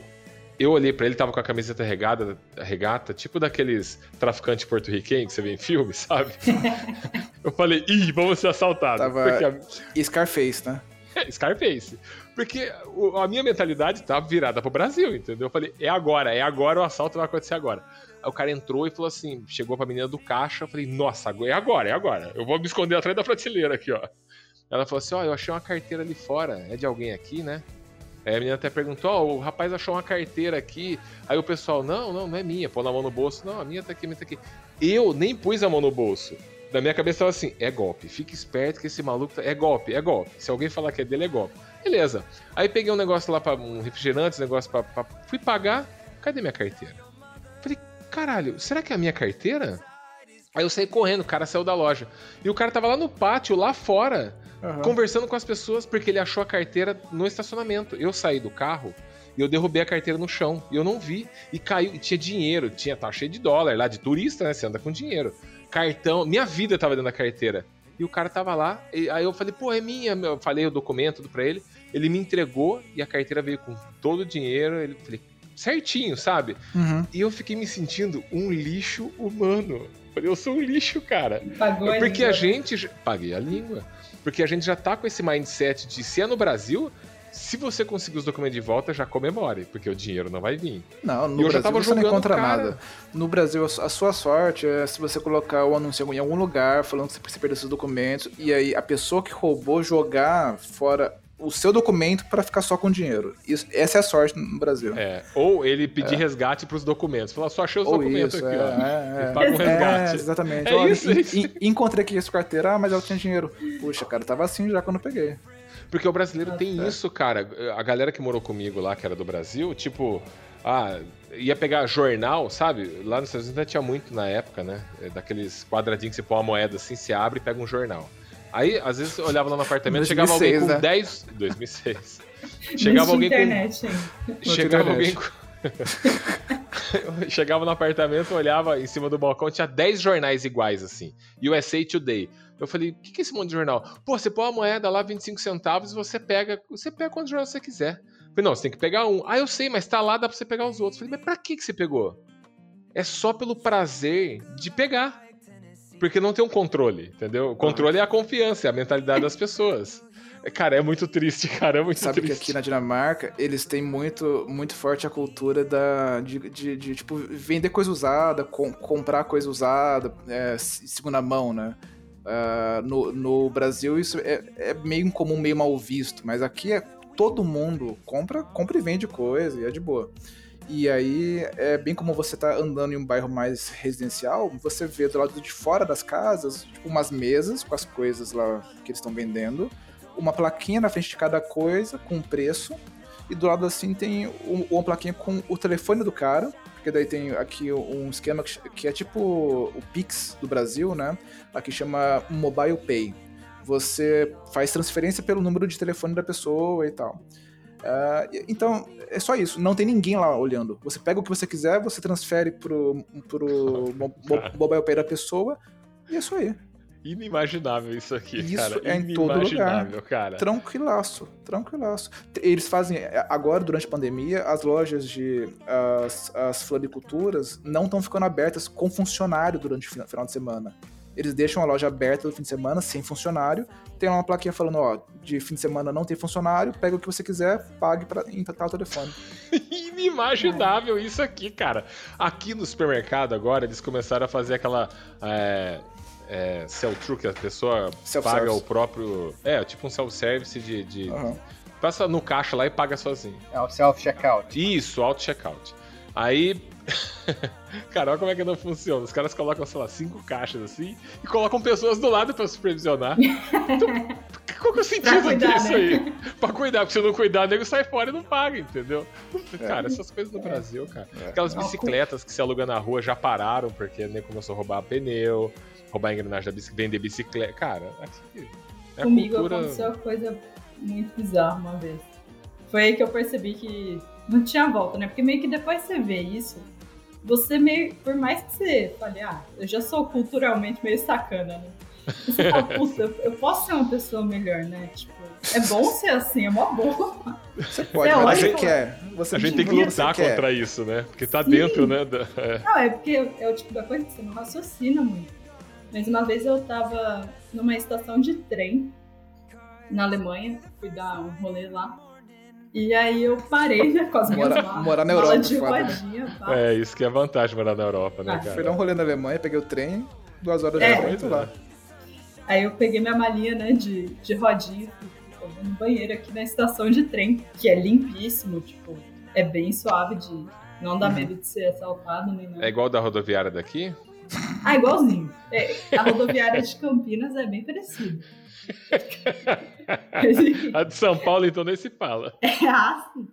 eu olhei pra ele, tava com a camiseta regada, regata, tipo daqueles traficantes porto-riquenhos que você vê em filme, sabe? eu falei, ih, vamos ser assaltados. Tava- a- Scarface, né? é, Scarface. Porque a minha mentalidade tá virada pro Brasil, entendeu? Eu falei, é agora, é agora, o assalto vai acontecer agora. Aí o cara entrou e falou assim, chegou pra menina do caixa, eu falei, nossa, agora- é agora, é agora. Eu vou me esconder atrás da prateleira aqui, ó. Ela falou assim, ó, eu achei uma carteira ali fora, é de alguém aqui, né? Aí a menina até perguntou, ó, o rapaz achou uma carteira aqui. Aí o pessoal, não, não, não é minha, pôr na mão no bolso. Não, a minha tá aqui, a minha tá aqui. Eu nem pus a mão no bolso. Da minha cabeça tava assim, é golpe. Fique esperto que esse maluco tá... é golpe, é golpe. Se alguém falar que é dele, é golpe. Beleza. Aí peguei um negócio lá para um refrigerante, um negócio pra, pra- Fui pagar, cadê minha carteira? Falei, caralho, será que é a minha carteira? Aí eu saí correndo, o cara saiu da loja. E o cara tava lá no pátio, lá fora, Aham. conversando com as pessoas, porque ele achou a carteira no estacionamento. Eu saí do carro e eu derrubei a carteira no chão. E eu não vi. E caiu, e tinha dinheiro, tinha, tava cheio de dólar lá, de turista, né? Você anda com dinheiro. Cartão, minha vida tava dentro da carteira. E o cara tava lá, e aí eu falei, pô, é minha. Eu falei o documento tudo pra ele. Ele me entregou e a carteira veio com todo o dinheiro. Ele falei, certinho, sabe? Uhum. E eu fiquei me sentindo um lixo humano. Falei, eu sou um lixo, cara. Pagou a Porque língua, a né? gente. Paguei a língua. Porque a gente já tá com esse mindset de se é no Brasil, se você conseguir os documentos de volta, já comemore, porque o dinheiro não vai vir. Não, no eu já Brasil tava você não encontra cara. nada. No Brasil, a su- a sua sorte é se você colocar o anúncio em algum lugar falando que você perdeu seus documentos e aí a pessoa que roubou jogar fora o seu documento pra ficar só com dinheiro. Isso, essa é a sorte no Brasil. É. Ou ele pedir resgate pros documentos. Falar, só achei os Ou documentos isso, aqui, é, ó. é, paga um é. resgate. É, exatamente. É Olha, isso, en- é isso. en- encontrei aqui essa carteira, ah, mas ela tinha dinheiro. Puxa, cara, tava assim já quando eu peguei. Porque o brasileiro tem É. isso, cara. A galera que morou comigo lá, que era do Brasil, tipo, ah, ia pegar jornal, sabe? Lá nos Estados Unidos ainda tinha muito na época, né? É, Daqueles quadradinhos que você põe uma moeda assim, se abre e pega um jornal. Aí, às vezes, eu olhava lá no apartamento, chegava alguém 2006, com né? 10. 2006. Não Chegava alguém com internet ainda. Chegava alguém com... Eu Chegava no apartamento, olhava em cima do balcão, tinha 10 jornais iguais, assim. USA Today. Eu falei, o que, que é esse monte de jornal? Pô, você põe a moeda lá, 25 centavos, e você pega. Você pega quantos jornais você quiser. Eu falei, não, você tem que pegar um. Ah, eu sei, mas tá lá, dá pra você pegar os outros. Eu falei, mas pra que, que você pegou? É só pelo prazer de pegar. Porque não tem um controle, entendeu? O controle é a confiança, é a mentalidade das pessoas. É, Cara, é muito triste, cara, é muito Sabe que triste. aqui na Dinamarca, eles têm muito, muito forte a cultura da, de, de, de, tipo, vender coisa usada, com- comprar coisa usada, é, se- segunda mão, né? Ah, no, no Brasil isso é, é meio incomum, meio mal visto, mas aqui é todo mundo compra, compra e vende coisa e é de boa. E aí é bem como você tá andando em um bairro mais residencial, você vê do lado de fora das casas, tipo, umas mesas com as coisas lá que eles estão vendendo, uma plaquinha na frente de cada coisa com preço e do lado assim tem um- uma plaquinha com o telefone do cara, porque daí tem aqui um esquema que, que é tipo o Pix do Brasil, né? Aqui chama Mobile Pay. Você faz transferência pelo número de telefone da pessoa e tal. E- então, é só isso. Não tem ninguém lá olhando. Você pega o que você quiser, você transfere pro, pro mo- mo- Mobile Pay da pessoa e é isso aí. Inimaginável isso aqui, Isso cara. é em todo lugar. Inimaginável, cara. Tranquilaço, tranquilaço. Eles fazem, é, agora, durante a pandemia, as lojas de. as, as floriculturas não estão ficando abertas com funcionário durante o fina- final de semana. Eles deixam a loja aberta no fim de semana, sem funcionário. Tem lá uma plaquinha falando, ó, de fim de semana não tem funcionário, pega o que você quiser, pague pra, em tal telefone. Inimaginável isso aqui, cara. Aqui no supermercado agora, eles começaram a fazer aquela. É, é, sell-through, que a pessoa paga o próprio. É, tipo um self-service de. de Aham. Passa no caixa lá e paga sozinho. É o self-checkout. Isso, auto-checkout. Aí. Cara, olha como é que não funciona. Os caras colocam, sei lá, cinco caixas assim e colocam pessoas do lado pra supervisionar. Então, qual que é o sentido cuidar, disso né? aí? Pra cuidar, porque se não cuidar, o nego sai fora e não paga, entendeu? É. Cara, essas coisas no Brasil, cara. Aquelas Não, bicicletas que se alugam na rua já pararam, porque o nego começou a roubar pneu, roubar a engrenagem da bicicleta, vender bicicleta. Cara, aqui. É a Comigo cultura. aconteceu uma coisa muito bizarra uma vez. Foi aí que eu percebi que não tinha volta, né? Porque meio que depois você vê isso, você meio. Por mais que você fale, ah, eu já sou culturalmente meio sacana, né? Você fala, puta, eu- posso ser uma pessoa melhor, né? Tipo, é bom ser assim, é mó bom. Você pode, É, mas você como- quer. Você A gente tem que lutar quer. contra isso, né? Porque tá Sim. dentro, né? da- é. Não, é porque é o tipo da coisa que você não raciocina muito. Mas uma vez eu tava numa estação de trem na Alemanha, fui dar um rolê lá. E aí eu parei, né, com as minhas Morar- malas. morar na Europa, de foda. rodinha, pá. É, isso que é vantagem morar na Europa, né, Ah, Fui dar cara? um rolê na Alemanha, peguei o trem, duas horas É. depois, tô lá. Aí eu peguei minha malinha, né, de, de rodinha, fui no banheiro aqui na estação de trem, que é limpíssimo, tipo, é bem suave de. Não dá Uhum. medo de ser assaltado nem nada. É igual da rodoviária daqui? Ah, igualzinho. É, a rodoviária de Campinas é bem parecida. A de São Paulo, então, nem se fala. É assim.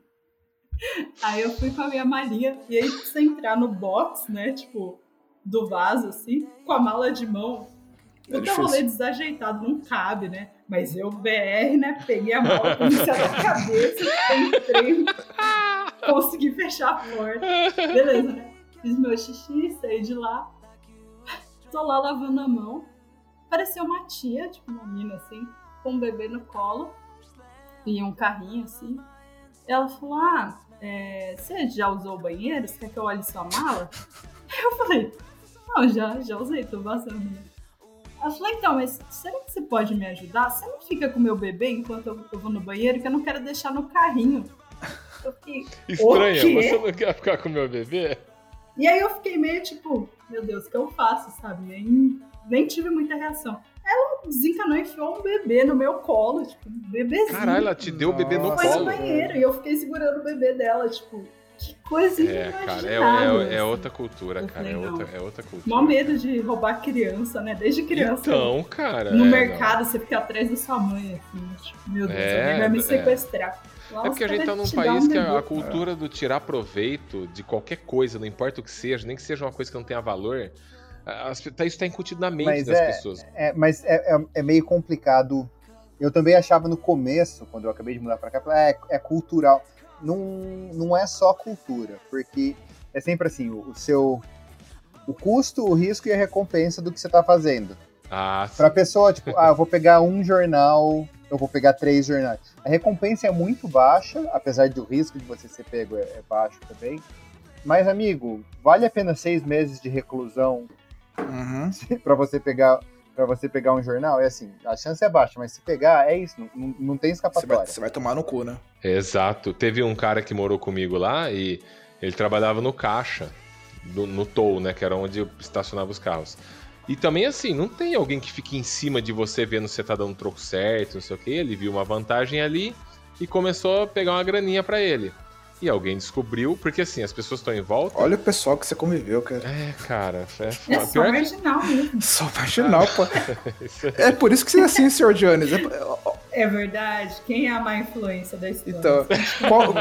Aí eu fui com a minha malinha e aí você entrar no box, né? Tipo, do vaso, assim, com a mala de mão. É difícil. rolê desajeitado não cabe, né? Mas eu, BR, né? Peguei a mala, comecei a cabeça, entrei, consegui fechar a porta. Beleza, né? Fiz meu xixi, saí de lá. Tô lá lavando a mão. Pareceu uma tia, tipo uma mina assim, com um bebê no colo. E um carrinho assim. Ela falou: Ah, é, você já usou o banheiro? Você quer que eu olhe sua mala? Eu falei: Não, já, já usei, tô vazando. né?" Ela falou: Então, mas será que você pode me ajudar? Você não fica com o meu bebê enquanto eu, vou no banheiro, que eu não quero deixar no carrinho. Eu fiquei. Estranha, você não quer ficar com meu bebê? E aí eu fiquei meio tipo, meu Deus, o que eu faço, sabe? Nem, nem tive muita reação. Ela desencanou e enfiou um bebê no meu colo, tipo, um bebezinho. Caralho, ela te deu o bebê no Nossa. Foi no colo. banheiro e eu fiquei segurando o bebê dela, tipo, que coisa É, cara, é, é, é outra cultura, cara. falei, É não. outra, é outra cultura. Mó medo de roubar criança, né? Desde criança. Então, cara. no é, mercado, você fica atrás da sua mãe, assim, tipo, meu Deus, É, alguém vai me é. sequestrar. não. É porque a gente tá num país um que a cultura do tirar proveito de qualquer coisa, não importa o que seja, nem que seja uma coisa que não tenha valor, as- tá- isso tá incutido na mente Mas das é- pessoas. É, mas é, é- é meio complicado. Eu também achava no começo, quando eu acabei de mudar pra cá, ah, é, é cultural. Não, não é só cultura, porque é sempre assim, o, o seu. O custo, o risco e a recompensa do que você tá fazendo. Ah, Pra pessoa, tipo, ah, eu vou pegar um jornal, eu vou pegar três jornais. A recompensa é muito baixa, apesar do risco de você ser pego é, é baixo também. Mas, amigo, vale a pena seis meses de reclusão Uhum. pra você pegar para você pegar um jornal, é assim, a chance é baixa, mas se pegar, é isso, não, não tem Você vai, escapatória. você vai tomar no cu, né? Exato. Teve um cara que morou comigo lá e ele trabalhava no caixa, no, no toll, né? Que era onde eu estacionava os carros. E também, assim, não tem alguém que fique em cima de você vendo se você tá dando troco certo, não sei o quê. Ele viu uma vantagem ali e começou a pegar uma graninha pra ele. E alguém descobriu, porque assim, as pessoas estão em volta. Olha o pessoal que você conviveu, cara. É, cara, é, É só Pior marginal mesmo. Só marginal, pô. Isso é- É por isso que você é assim, senhor Jones. É- É verdade. Quem é a má influência da história? Então, qual,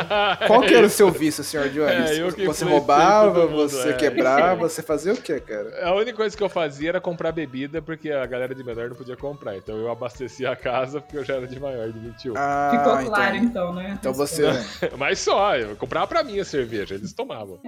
qual que era o seu vício, senhor Jones? É, você roubava, mundo, você é. quebrava, você fazia o quê, cara? A única coisa que eu fazia era comprar bebida, porque a galera de menor não podia comprar. Então eu abastecia a casa, porque eu já era de maior, de 21. Ah, Ficou claro, então, né? Então você. Mas só, eu comprava pra mim a cerveja, eles tomavam.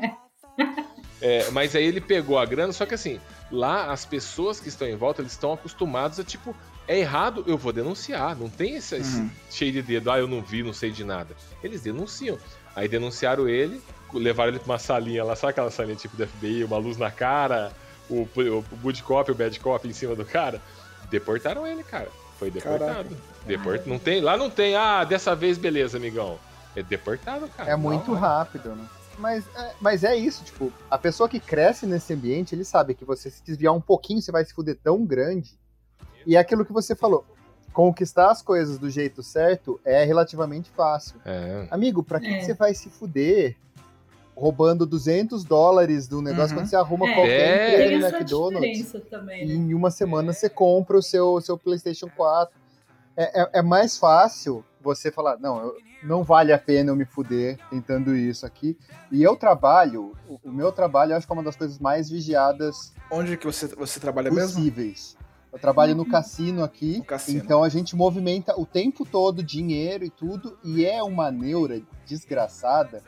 É, mas aí ele pegou a grana, só que assim, lá as pessoas que estão em volta, eles estão acostumados a tipo, é errado, eu vou denunciar. Não tem esse, Uhum. cheio de dedo, ah, eu não vi, não sei de nada. Eles denunciam. Aí denunciaram ele, levaram ele pra uma salinha lá, sabe aquela salinha tipo do FBI, uma luz na cara, o, o good cop, o bad cop em cima do cara? Deportaram ele, cara. Foi deportado. Deport... Não tem, lá não tem, ah, dessa vez beleza, amigão. É deportado, cara. É muito Não, rápido, né? Mas é, mas é isso, tipo, a pessoa que cresce nesse ambiente, ele sabe que você se desviar um pouquinho, você vai se fuder tão grande. E é aquilo que você falou. Conquistar as coisas do jeito certo é relativamente fácil. É. Amigo, pra que, É. que você vai se fuder roubando 200 dólares do negócio Uhum. quando você arruma É, qualquer É. emprego Tem no McDonald's? também, E né? em uma semana você compra o seu, seu PlayStation 4. É, é, é mais fácil você falar, não, eu- não vale a pena eu me fuder tentando isso aqui. E eu trabalho, o, o meu trabalho eu acho que é uma das coisas mais vigiadas Onde que você, você trabalha mesmo? possíveis. Eu trabalho no cassino aqui, No cassino. então a gente movimenta o tempo todo dinheiro e tudo, e é uma neura desgraçada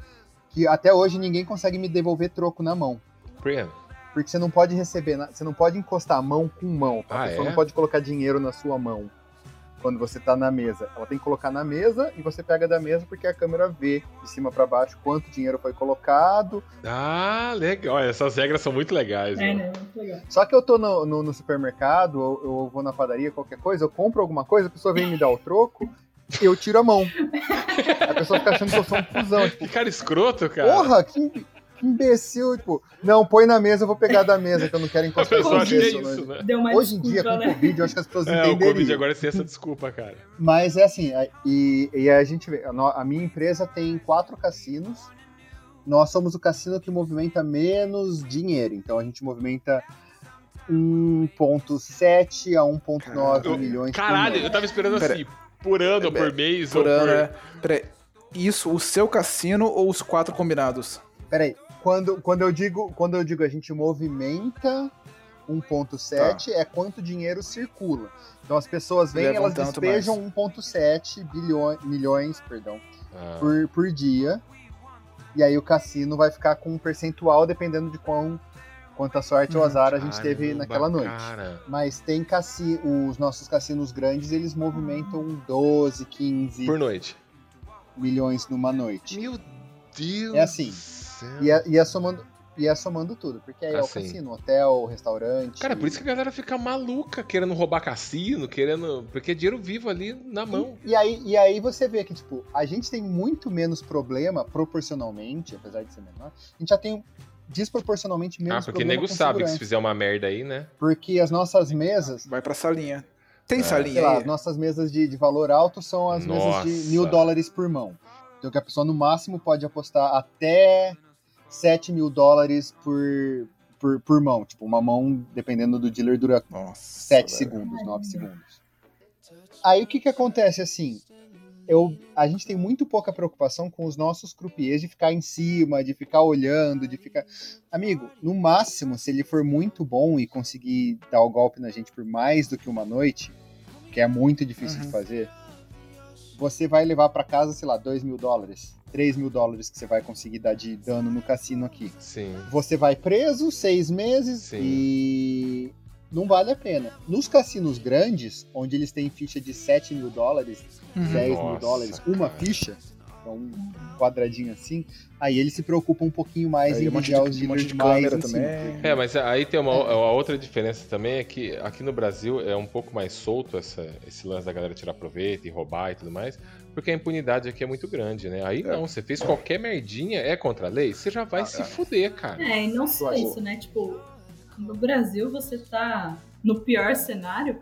que até hoje ninguém consegue me devolver troco na mão. Por quê? Porque você não pode receber, você não pode encostar a mão com mão. A Ah, pessoa é? não pode colocar dinheiro na sua mão quando você tá na mesa. Ela tem que colocar na mesa e você pega da mesa porque a câmera vê de cima pra baixo quanto dinheiro foi colocado. Ah, legal. Essas regras são muito legais. É, né? Muito legal. Só que eu tô no, no- no supermercado, ou eu vou na padaria, qualquer coisa, eu compro alguma coisa, a pessoa vem me dar o troco, eu tiro a mão. A pessoa fica achando que eu sou um cuzão. Tipo, Que cara escroto, cara. porra, que, que imbecil. Tipo, não, põe na mesa, eu vou pegar da mesa, que eu não quero encostar é você, isso, né? né? Hoje em dia, com o né? Covid, eu acho que as pessoas É, o. Covid agora tem essa desculpa, cara. Mas é assim, e, e a gente vê, a, minha empresa tem quatro cassinos. Nós somos o cassino que movimenta menos dinheiro. Então a gente movimenta 1,7 a 1,9 Eu- milhões Caralho, eu tava esperando Pera- assim, por ano, ou por mês, Por ou ano, por... é. Peraí. Isso, o seu cassino ou os quatro combinados? Peraí, quando, quando, eu digo, quando eu digo a gente movimenta 1,7 é quanto dinheiro circula. Então as pessoas vêm, Levam elas despejam 1,7 bilhões, milhões, perdão, Ah, por, por dia. E aí o cassino vai ficar com um percentual dependendo de quão, quanta sorte ou Hum, azar a gente teve caramba, naquela noite. Cara. Mas tem cassi os nossos cassinos grandes, eles movimentam 12, 15 Por noite. milhões numa noite. Meu Deus É assim, E é, e é somando, e é somando tudo, porque aí é o Assim. cassino, hotel, restaurante. Cara, por isso que a galera fica maluca querendo roubar cassino, querendo. Porque é dinheiro vivo ali na mão. E aí, e aí você vê que, tipo, a gente tem muito menos problema, proporcionalmente, apesar de ser menor, a gente já tem desproporcionalmente menos Ah, porque problema nego com sabe que se fizer uma merda aí, né? Porque as nossas mesas, Vai pra salinha. Tem É. sei salinha lá, aí? as nossas mesas de, de valor alto são as mesas Nossa. de mil dólares por mão. Então que a pessoa no máximo pode apostar até 7 mil dólares por, por, por mão. Tipo, uma mão, dependendo do dealer, dura Nossa. 7 velho. segundos, 9 segundos. Aí o que que acontece assim? Eu, a gente tem muito pouca preocupação com os nossos croupiers de ficar em cima, de ficar olhando, de ficar. Amigo, no máximo, se ele for muito bom e conseguir dar o golpe na gente por mais do que uma noite, que é muito difícil de Uhum. fazer, você vai levar pra casa, sei lá, 2 mil dólares, 3 mil dólares que você vai conseguir dar de dano no cassino aqui Sim. você vai preso seis meses Sim. e não vale a pena. Nos cassinos grandes, onde eles têm ficha de 7 mil dólares, Uhum. 10 mil Nossa, dólares, uma cara. ficha, é um quadradinho assim, aí eles se preocupam um pouquinho mais Aí em um de- os um monte de mais câmera em cima. também. É, mas aí tem uma, uma outra diferença também, é que aqui no Brasil é um pouco mais solto essa- esse lance da galera tirar proveito e roubar e tudo mais, porque a impunidade aqui é muito grande, né? Aí não, você fez qualquer merdinha, é contra a lei, você já vai se fuder, cara. É, e não só isso, né? Tipo, no Brasil você tá no pior cenário,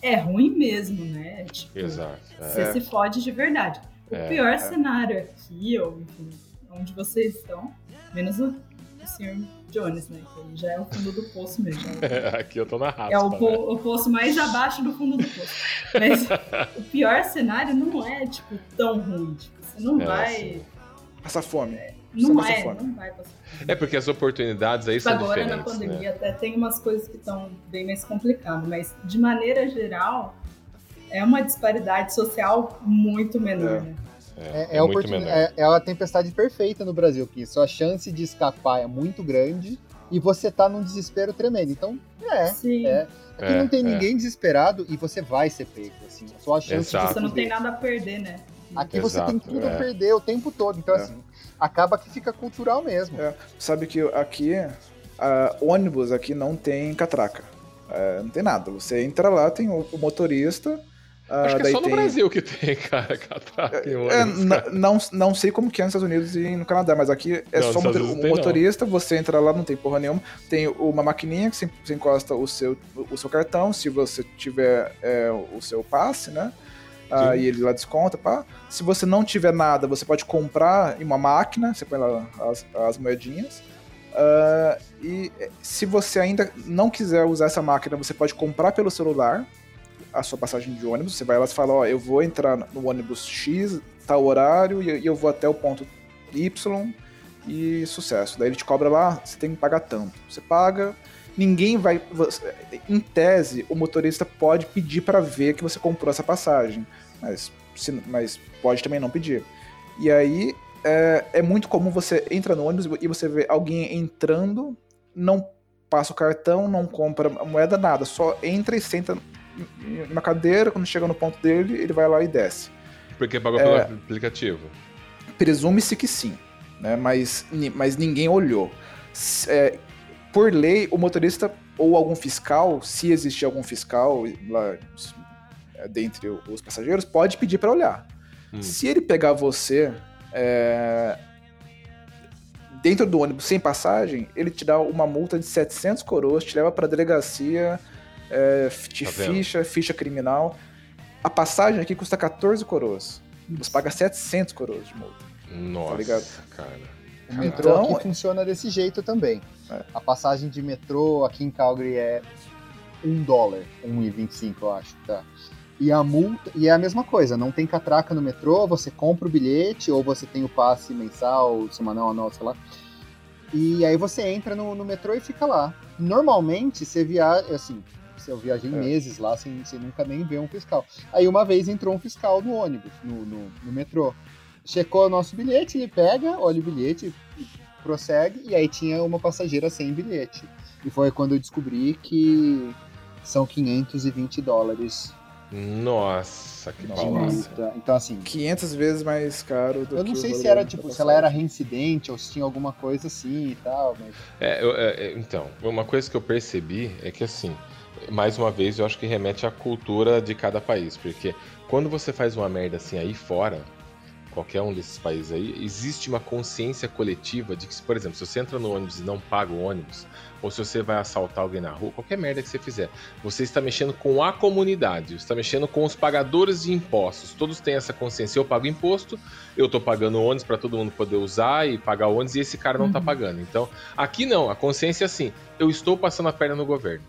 é ruim mesmo, né? Tipo, Exato. Você é. se fode de verdade. O É, pior cenário aqui, ou enfim, onde vocês estão, menos o, o Sr. Jones, né? Ele já é o fundo do poço mesmo. é aqui eu tô na raspa, É o, né? po- o poço mais abaixo do fundo do poço. Mas o pior cenário não é, tipo, tão ruim. Tipo, você não É, vai. sim. Passa fome. Não passa é, fome. não vai passar. É porque as oportunidades aí Tipo, são agora na diferentes, pandemia né? até tem umas coisas que estão bem mais complicadas, mas de maneira geral é uma disparidade social muito menor, É. né? É, É, é, a muito menor. é- é a tempestade perfeita no Brasil, que sua chance de escapar é muito grande e você tá num desespero tremendo. Então, é. Sim. é. Aqui É, não tem é. ninguém desesperado e você vai ser pego. Assim, a sua chance Exato. de Você não tem nada a perder, né? Aqui você tem Exato, tudo é. a perder o tempo todo. Então, É. assim, acaba que fica cultural mesmo. É, sabe que aqui, ônibus aqui não tem catraca. É, não tem nada. Você entra lá, tem o, o motorista. Ah, Acho que é só no tem- Brasil que tem, cara, catraca É, cara. não, não sei como que é nos Estados Unidos e no Canadá, mas aqui é Não, só motor- o tem, não. motorista, você entra lá, não tem porra nenhuma. Tem uma maquininha que você, encosta o seu, o seu cartão, se você tiver é, o seu passe, né? Aí ele lá desconta, pá. Se você não tiver nada, você pode comprar em uma máquina, você põe lá as, as moedinhas. Ah, e se você ainda não quiser usar essa máquina, você pode comprar pelo celular a sua passagem de ônibus. Você vai lá e fala, ó, eu vou entrar no ônibus X, tal horário, e eu vou até o ponto Y e sucesso. Daí ele te cobra lá, você tem que pagar tanto. Você paga, ninguém vai. você- em tese, o motorista pode pedir para ver que você comprou essa passagem, mas, se- mas pode também não pedir. E aí é, é muito comum você entra no ônibus e você vê alguém entrando, não passa o cartão, não compra moeda, nada, só entra e senta uma cadeira, quando chega no ponto dele, ele vai lá e desce. Porque pagou É. pelo aplicativo. Presume-se que sim, né? mas, mas ninguém olhou. É, por lei, o motorista ou algum fiscal, se existir algum fiscal lá é, dentre os passageiros, pode pedir para olhar. Hum. Se ele pegar você é, dentro do ônibus sem passagem, ele te dá uma multa de 700 coroas, te leva para delegacia, é, te Tá ficha, ficha criminal. A passagem aqui custa 14 coroas. Você paga 700 coroas de multa. Nossa, ligado? cara. O metrô Então- aqui funciona desse jeito também. É. A passagem de metrô aqui em Calgary é um dólar, 1,25 eu acho, tá? E a multa, e é a mesma coisa, não tem catraca no metrô, você compra o bilhete ou você tem o passe mensal, semanal, anual, sei lá. E aí você entra no, no metrô e fica lá. Normalmente você viaja, assim, eu viajei É. meses lá sem você nunca nem ver um fiscal. Aí uma vez entrou um fiscal no ônibus, no, no, no metrô. Checou o nosso bilhete, ele pega, olha o bilhete, e prossegue, e aí tinha uma passageira sem bilhete. E foi quando eu descobri que são 520 dólares Nossa, que Nossa. Então, assim, 500 vezes mais caro do eu que não o sei se era, tipo, se passagem. ela era reincidente ou se tinha alguma coisa assim e tal, mas... É, eu- é, é, então, uma coisa que eu percebi é que assim, mais uma vez eu acho que remete à cultura de cada país, porque quando você faz uma merda assim aí fora, qualquer um desses países aí, existe uma consciência coletiva de que, por exemplo, se você entra no ônibus e não paga o ônibus, ou se você vai assaltar alguém na rua, qualquer merda que você fizer, você está mexendo com a comunidade, você está mexendo com os pagadores de impostos. Todos têm essa consciência. Eu pago imposto, eu tô pagando ônibus para todo mundo poder usar e pagar ônibus e esse cara não tá Uhum. pagando. Então, aqui não, a consciência é assim, eu estou passando a perna no governo.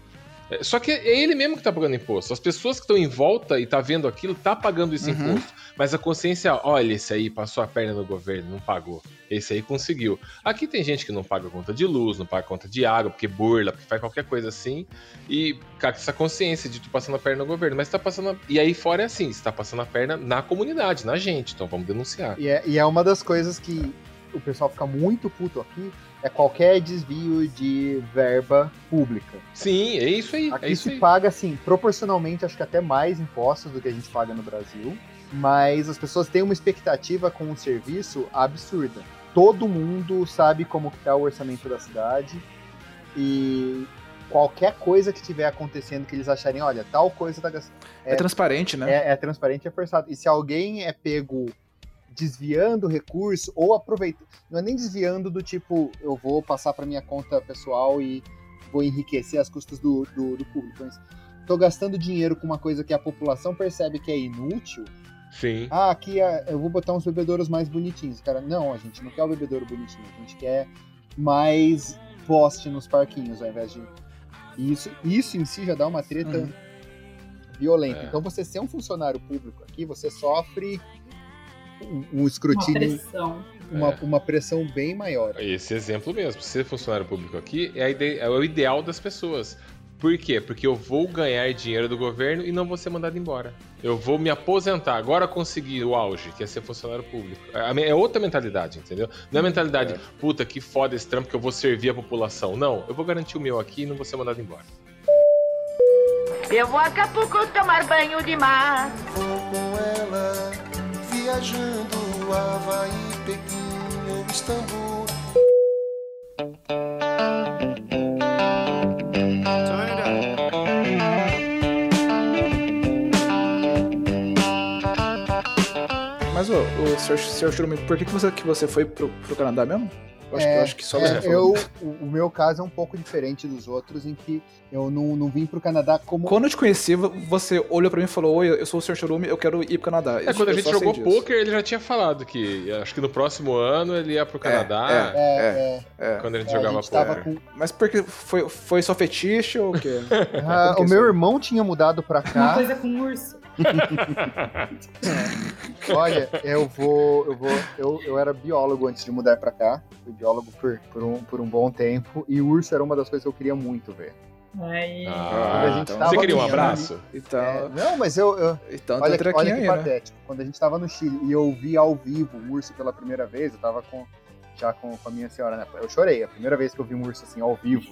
É, Só que é ele mesmo que tá pagando imposto. As pessoas que estão em volta e tá vendo aquilo, tá pagando esse Uhum. imposto. Mas a consciência, olha, esse aí passou a perna no governo, não pagou. Esse aí conseguiu. Aqui tem gente que não paga conta de luz, não paga conta de água, porque burla, porque faz qualquer coisa assim. E, cara, com essa consciência de tu passando a perna no governo. Mas tá passando. A... E aí fora é assim, você tá passando a perna na comunidade, na gente. Então vamos denunciar. E é, e é uma das coisas que o pessoal fica muito puto aqui, é qualquer desvio de verba pública. Sim, é isso aí. Aqui é isso se aí. paga, assim, proporcionalmente, acho que até mais impostos do que a gente paga no Brasil. Mas as pessoas têm uma expectativa com um serviço absurda. Todo mundo sabe como que tá o orçamento da cidade e qualquer coisa que estiver acontecendo que eles acharem, olha, tal coisa tá gastando. É, transparente, né? É, é transparente e é forçado. E se alguém é pego desviando recurso ou aproveitando, não é nem desviando do tipo, eu vou passar para minha conta pessoal e vou enriquecer as custas do, do, do público. Mas tô gastando dinheiro com uma coisa que a população percebe que é inútil. Sim. Ah, aqui é- eu vou botar uns bebedouros mais bonitinhos. Cara, não, a gente não quer o bebedouro bonitinho, a gente quer mais poste nos parquinhos ao invés de. Isso, isso em si já dá uma treta Uhum. violenta. É. Então você ser um funcionário público aqui, você sofre um, um Uma escrutínio, pressão. uma, É. uma pressão bem maior. Esse exemplo mesmo. Ser funcionário público aqui é, a ide- é o ideal das pessoas. Por quê? Porque eu vou ganhar dinheiro do governo e não vou ser mandado embora. Eu vou me aposentar. Agora consegui o auge, que é ser funcionário público. É, é outra mentalidade, entendeu? Não é a mentalidade, puta, que foda esse trampo que eu vou servir a população. Não, eu vou garantir o meu aqui e não vou ser mandado embora. Eu vou a Acapulco tomar banho de mar. Vou com ela viajando Havaí, Pequim ou Istambul. Up. Mas, ô, o Sr. Sr. Churume, por que, que, você, que você foi pro, pro Canadá mesmo? Eu acho, que- eu acho que só você É, falou. eu, o, meu caso é um pouco diferente dos outros, em que eu não, não vim pro Canadá como. Quando eu te conheci, você olhou pra mim e falou: Oi, eu sou o Sr. Churume, eu quero ir pro Canadá. É, quando a gente jogou poker, ele já tinha falado que acho que no próximo ano ele ia pro Canadá. é. É, é, É. Quando a gente é, a jogava gente poker. com- Mas porque foi, foi só fetiche ou o quê? Ah, o meu irmão tinha mudado pra Uma cá. coisa com urso. Olha, eu vou. Eu vou. Eu, eu era biólogo antes de mudar pra cá. Fui biólogo por, por, um, por um bom tempo. E o urso era uma das coisas que eu queria muito ver. Aí. Ah, Quando a gente então- tava Você queria um Chile- abraço? Então, É, não, mas eu. eu então olha, tem que- trequinho olha que aí, né? patético. Quando a gente tava no Chile e eu vi ao vivo o urso pela primeira vez, eu tava com, já com, com a minha senhora, né? Eu chorei. A primeira vez que eu vi um urso assim ao vivo.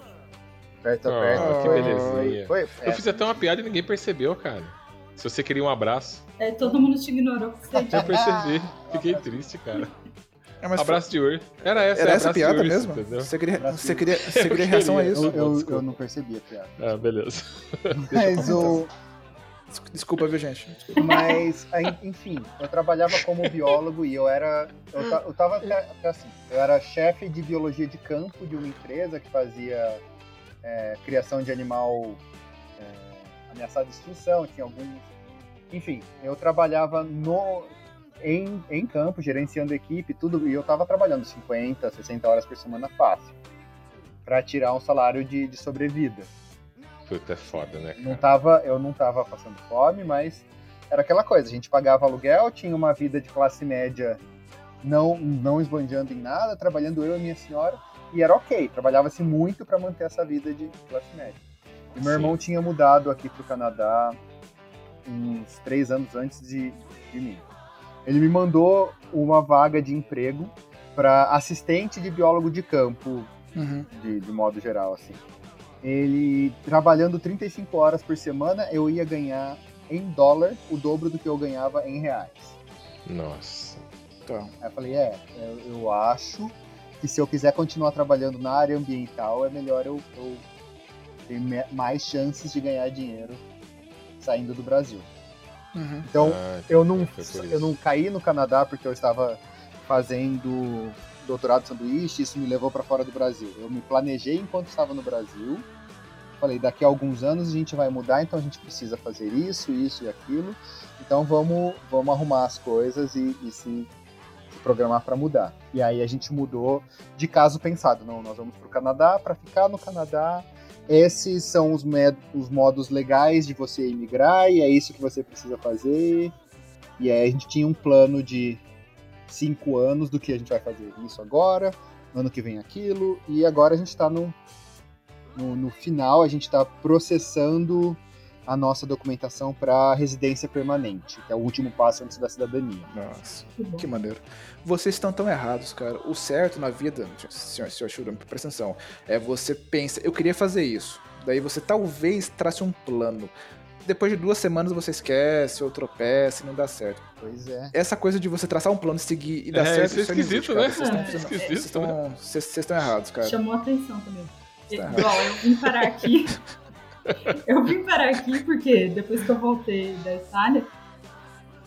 Perto a Ah, perto. que foi- belezinha. Foi, Eu é, fiz até uma piada e ninguém percebeu, cara. Se você queria um abraço, É, todo mundo te ignorou. eu percebi. Fiquei triste, cara. É, mas abraço de urso. Era essa, Era essa piada urso, mesmo? Entendeu? Você queria, você queria, você queria reação a isso? eu, eu, eu não percebi a piada. Ah, beleza. Mas o. Desculpa, viu, gente? Desculpa. Mas, enfim, eu trabalhava como biólogo e eu era. Eu, ta- eu tava até, até assim. Eu era chefe de biologia de campo de uma empresa que fazia é, criação de animal é, ameaçado de extinção, tinha alguns. Enfim, eu trabalhava no. Em, em campo, gerenciando equipe, tudo, e eu tava trabalhando 50, 60 horas por semana fácil, para tirar um salário de, de sobrevida. Puta, é foda, né? Não tava, eu não tava passando fome, mas era aquela coisa, a gente pagava aluguel, tinha uma vida de classe média não não esbanjando em nada, trabalhando eu e minha senhora, e era ok, trabalhava-se muito para manter essa vida de classe média. E meu Sim. irmão tinha mudado aqui pro Canadá uns três anos antes de, de mim. Ele me mandou uma vaga de emprego para assistente de biólogo de campo Uhum. de, de modo geral, assim. Ele, trabalhando 35 horas por semana, eu ia ganhar em dólar o dobro do que eu ganhava em reais. Nossa. Então, Aí eu falei, é, eu, eu acho que se eu quiser continuar trabalhando na área ambiental, é melhor eu, eu ter mais chances de ganhar dinheiro saindo do Brasil. uhum. Então, Ah, eu não, eu não caí no Canadá porque eu estava fazendo doutorado de sanduíche, isso me levou para fora do Brasil. Eu me planejei enquanto estava no Brasil. Falei, daqui a alguns anos a gente vai mudar, então a gente precisa fazer isso, isso e aquilo. Então vamos, vamos arrumar as coisas e, e se, se programar para mudar. E aí a gente mudou de caso pensado. Não, nós vamos para o Canadá para ficar no Canadá. Esses são os, os modos legais de você imigrar e é isso que você precisa fazer. E aí a gente tinha um plano de cinco anos do que a gente vai fazer isso agora, no ano que vem aquilo, e agora a gente está no, no, no final, a gente está processando a nossa documentação para residência permanente, que é o último passo antes da cidadania. Nossa, Que maneiro. Vocês estão tão errados, cara. O certo na vida, senhor, senhor Shura, presta atenção, é você pensa, eu queria fazer isso. Daí você talvez trace um plano. Depois de duas semanas você esquece ou tropeça e não dá certo. Pois é. Essa coisa de você traçar um plano, seguir e dar É, certo, isso é existe, esquisito, né? Vocês estão- É, vocês- esquisito, vocês estão- Vocês vocês estão errados, cara. Chamou a atenção também. Tá. Igual, eu vim parar aqui. eu vim parar aqui porque depois que eu voltei da Itália,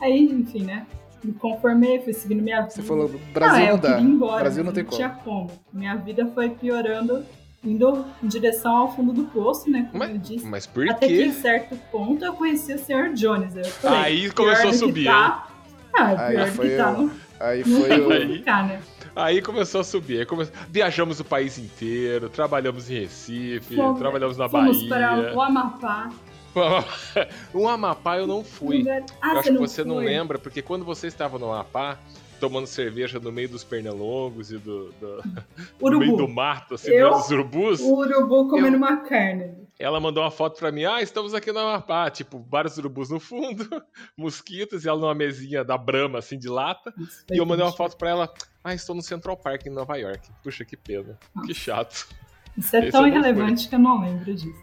aí, enfim, né? Me conformei, fui seguindo minha vida. Você falou, Brasil ah, não eu dá. embora, Brasil mas não tem tinha como. Minha vida foi piorando, indo em direção ao fundo do poço, né? Como eu disse. Mas por Até que em quê? certo ponto eu conheci o Sr. Jones. Eu falei, Aí começou a subir, Tá, ah, Aí pior do foi que tá, o- não, Aí não foi tem o. como ficar, né? Aí começou a subir. Aí come- Viajamos o país inteiro, trabalhamos em Recife, Fomos- trabalhamos na Fomos Bahia. para o Amapá. o Amapá eu não fui. Ah, eu acho que você não lembra, porque quando você estava no Amapá, tomando cerveja no meio dos pernilongos e do, do- no meio do mato, assim, Eu? dos urubus, O urubu comendo uma carne. Ela mandou uma foto pra mim, ah, estamos aqui no Amapá, tipo, vários urubus no fundo, mosquitos, e ela numa mesinha da Brahma, assim, de lata, Isso e eu mandei uma foto pra ela, ah, estou no Central Park, em Nova York. Puxa, que pena, que chato. Isso é Esse tão irrelevante que eu não lembro disso.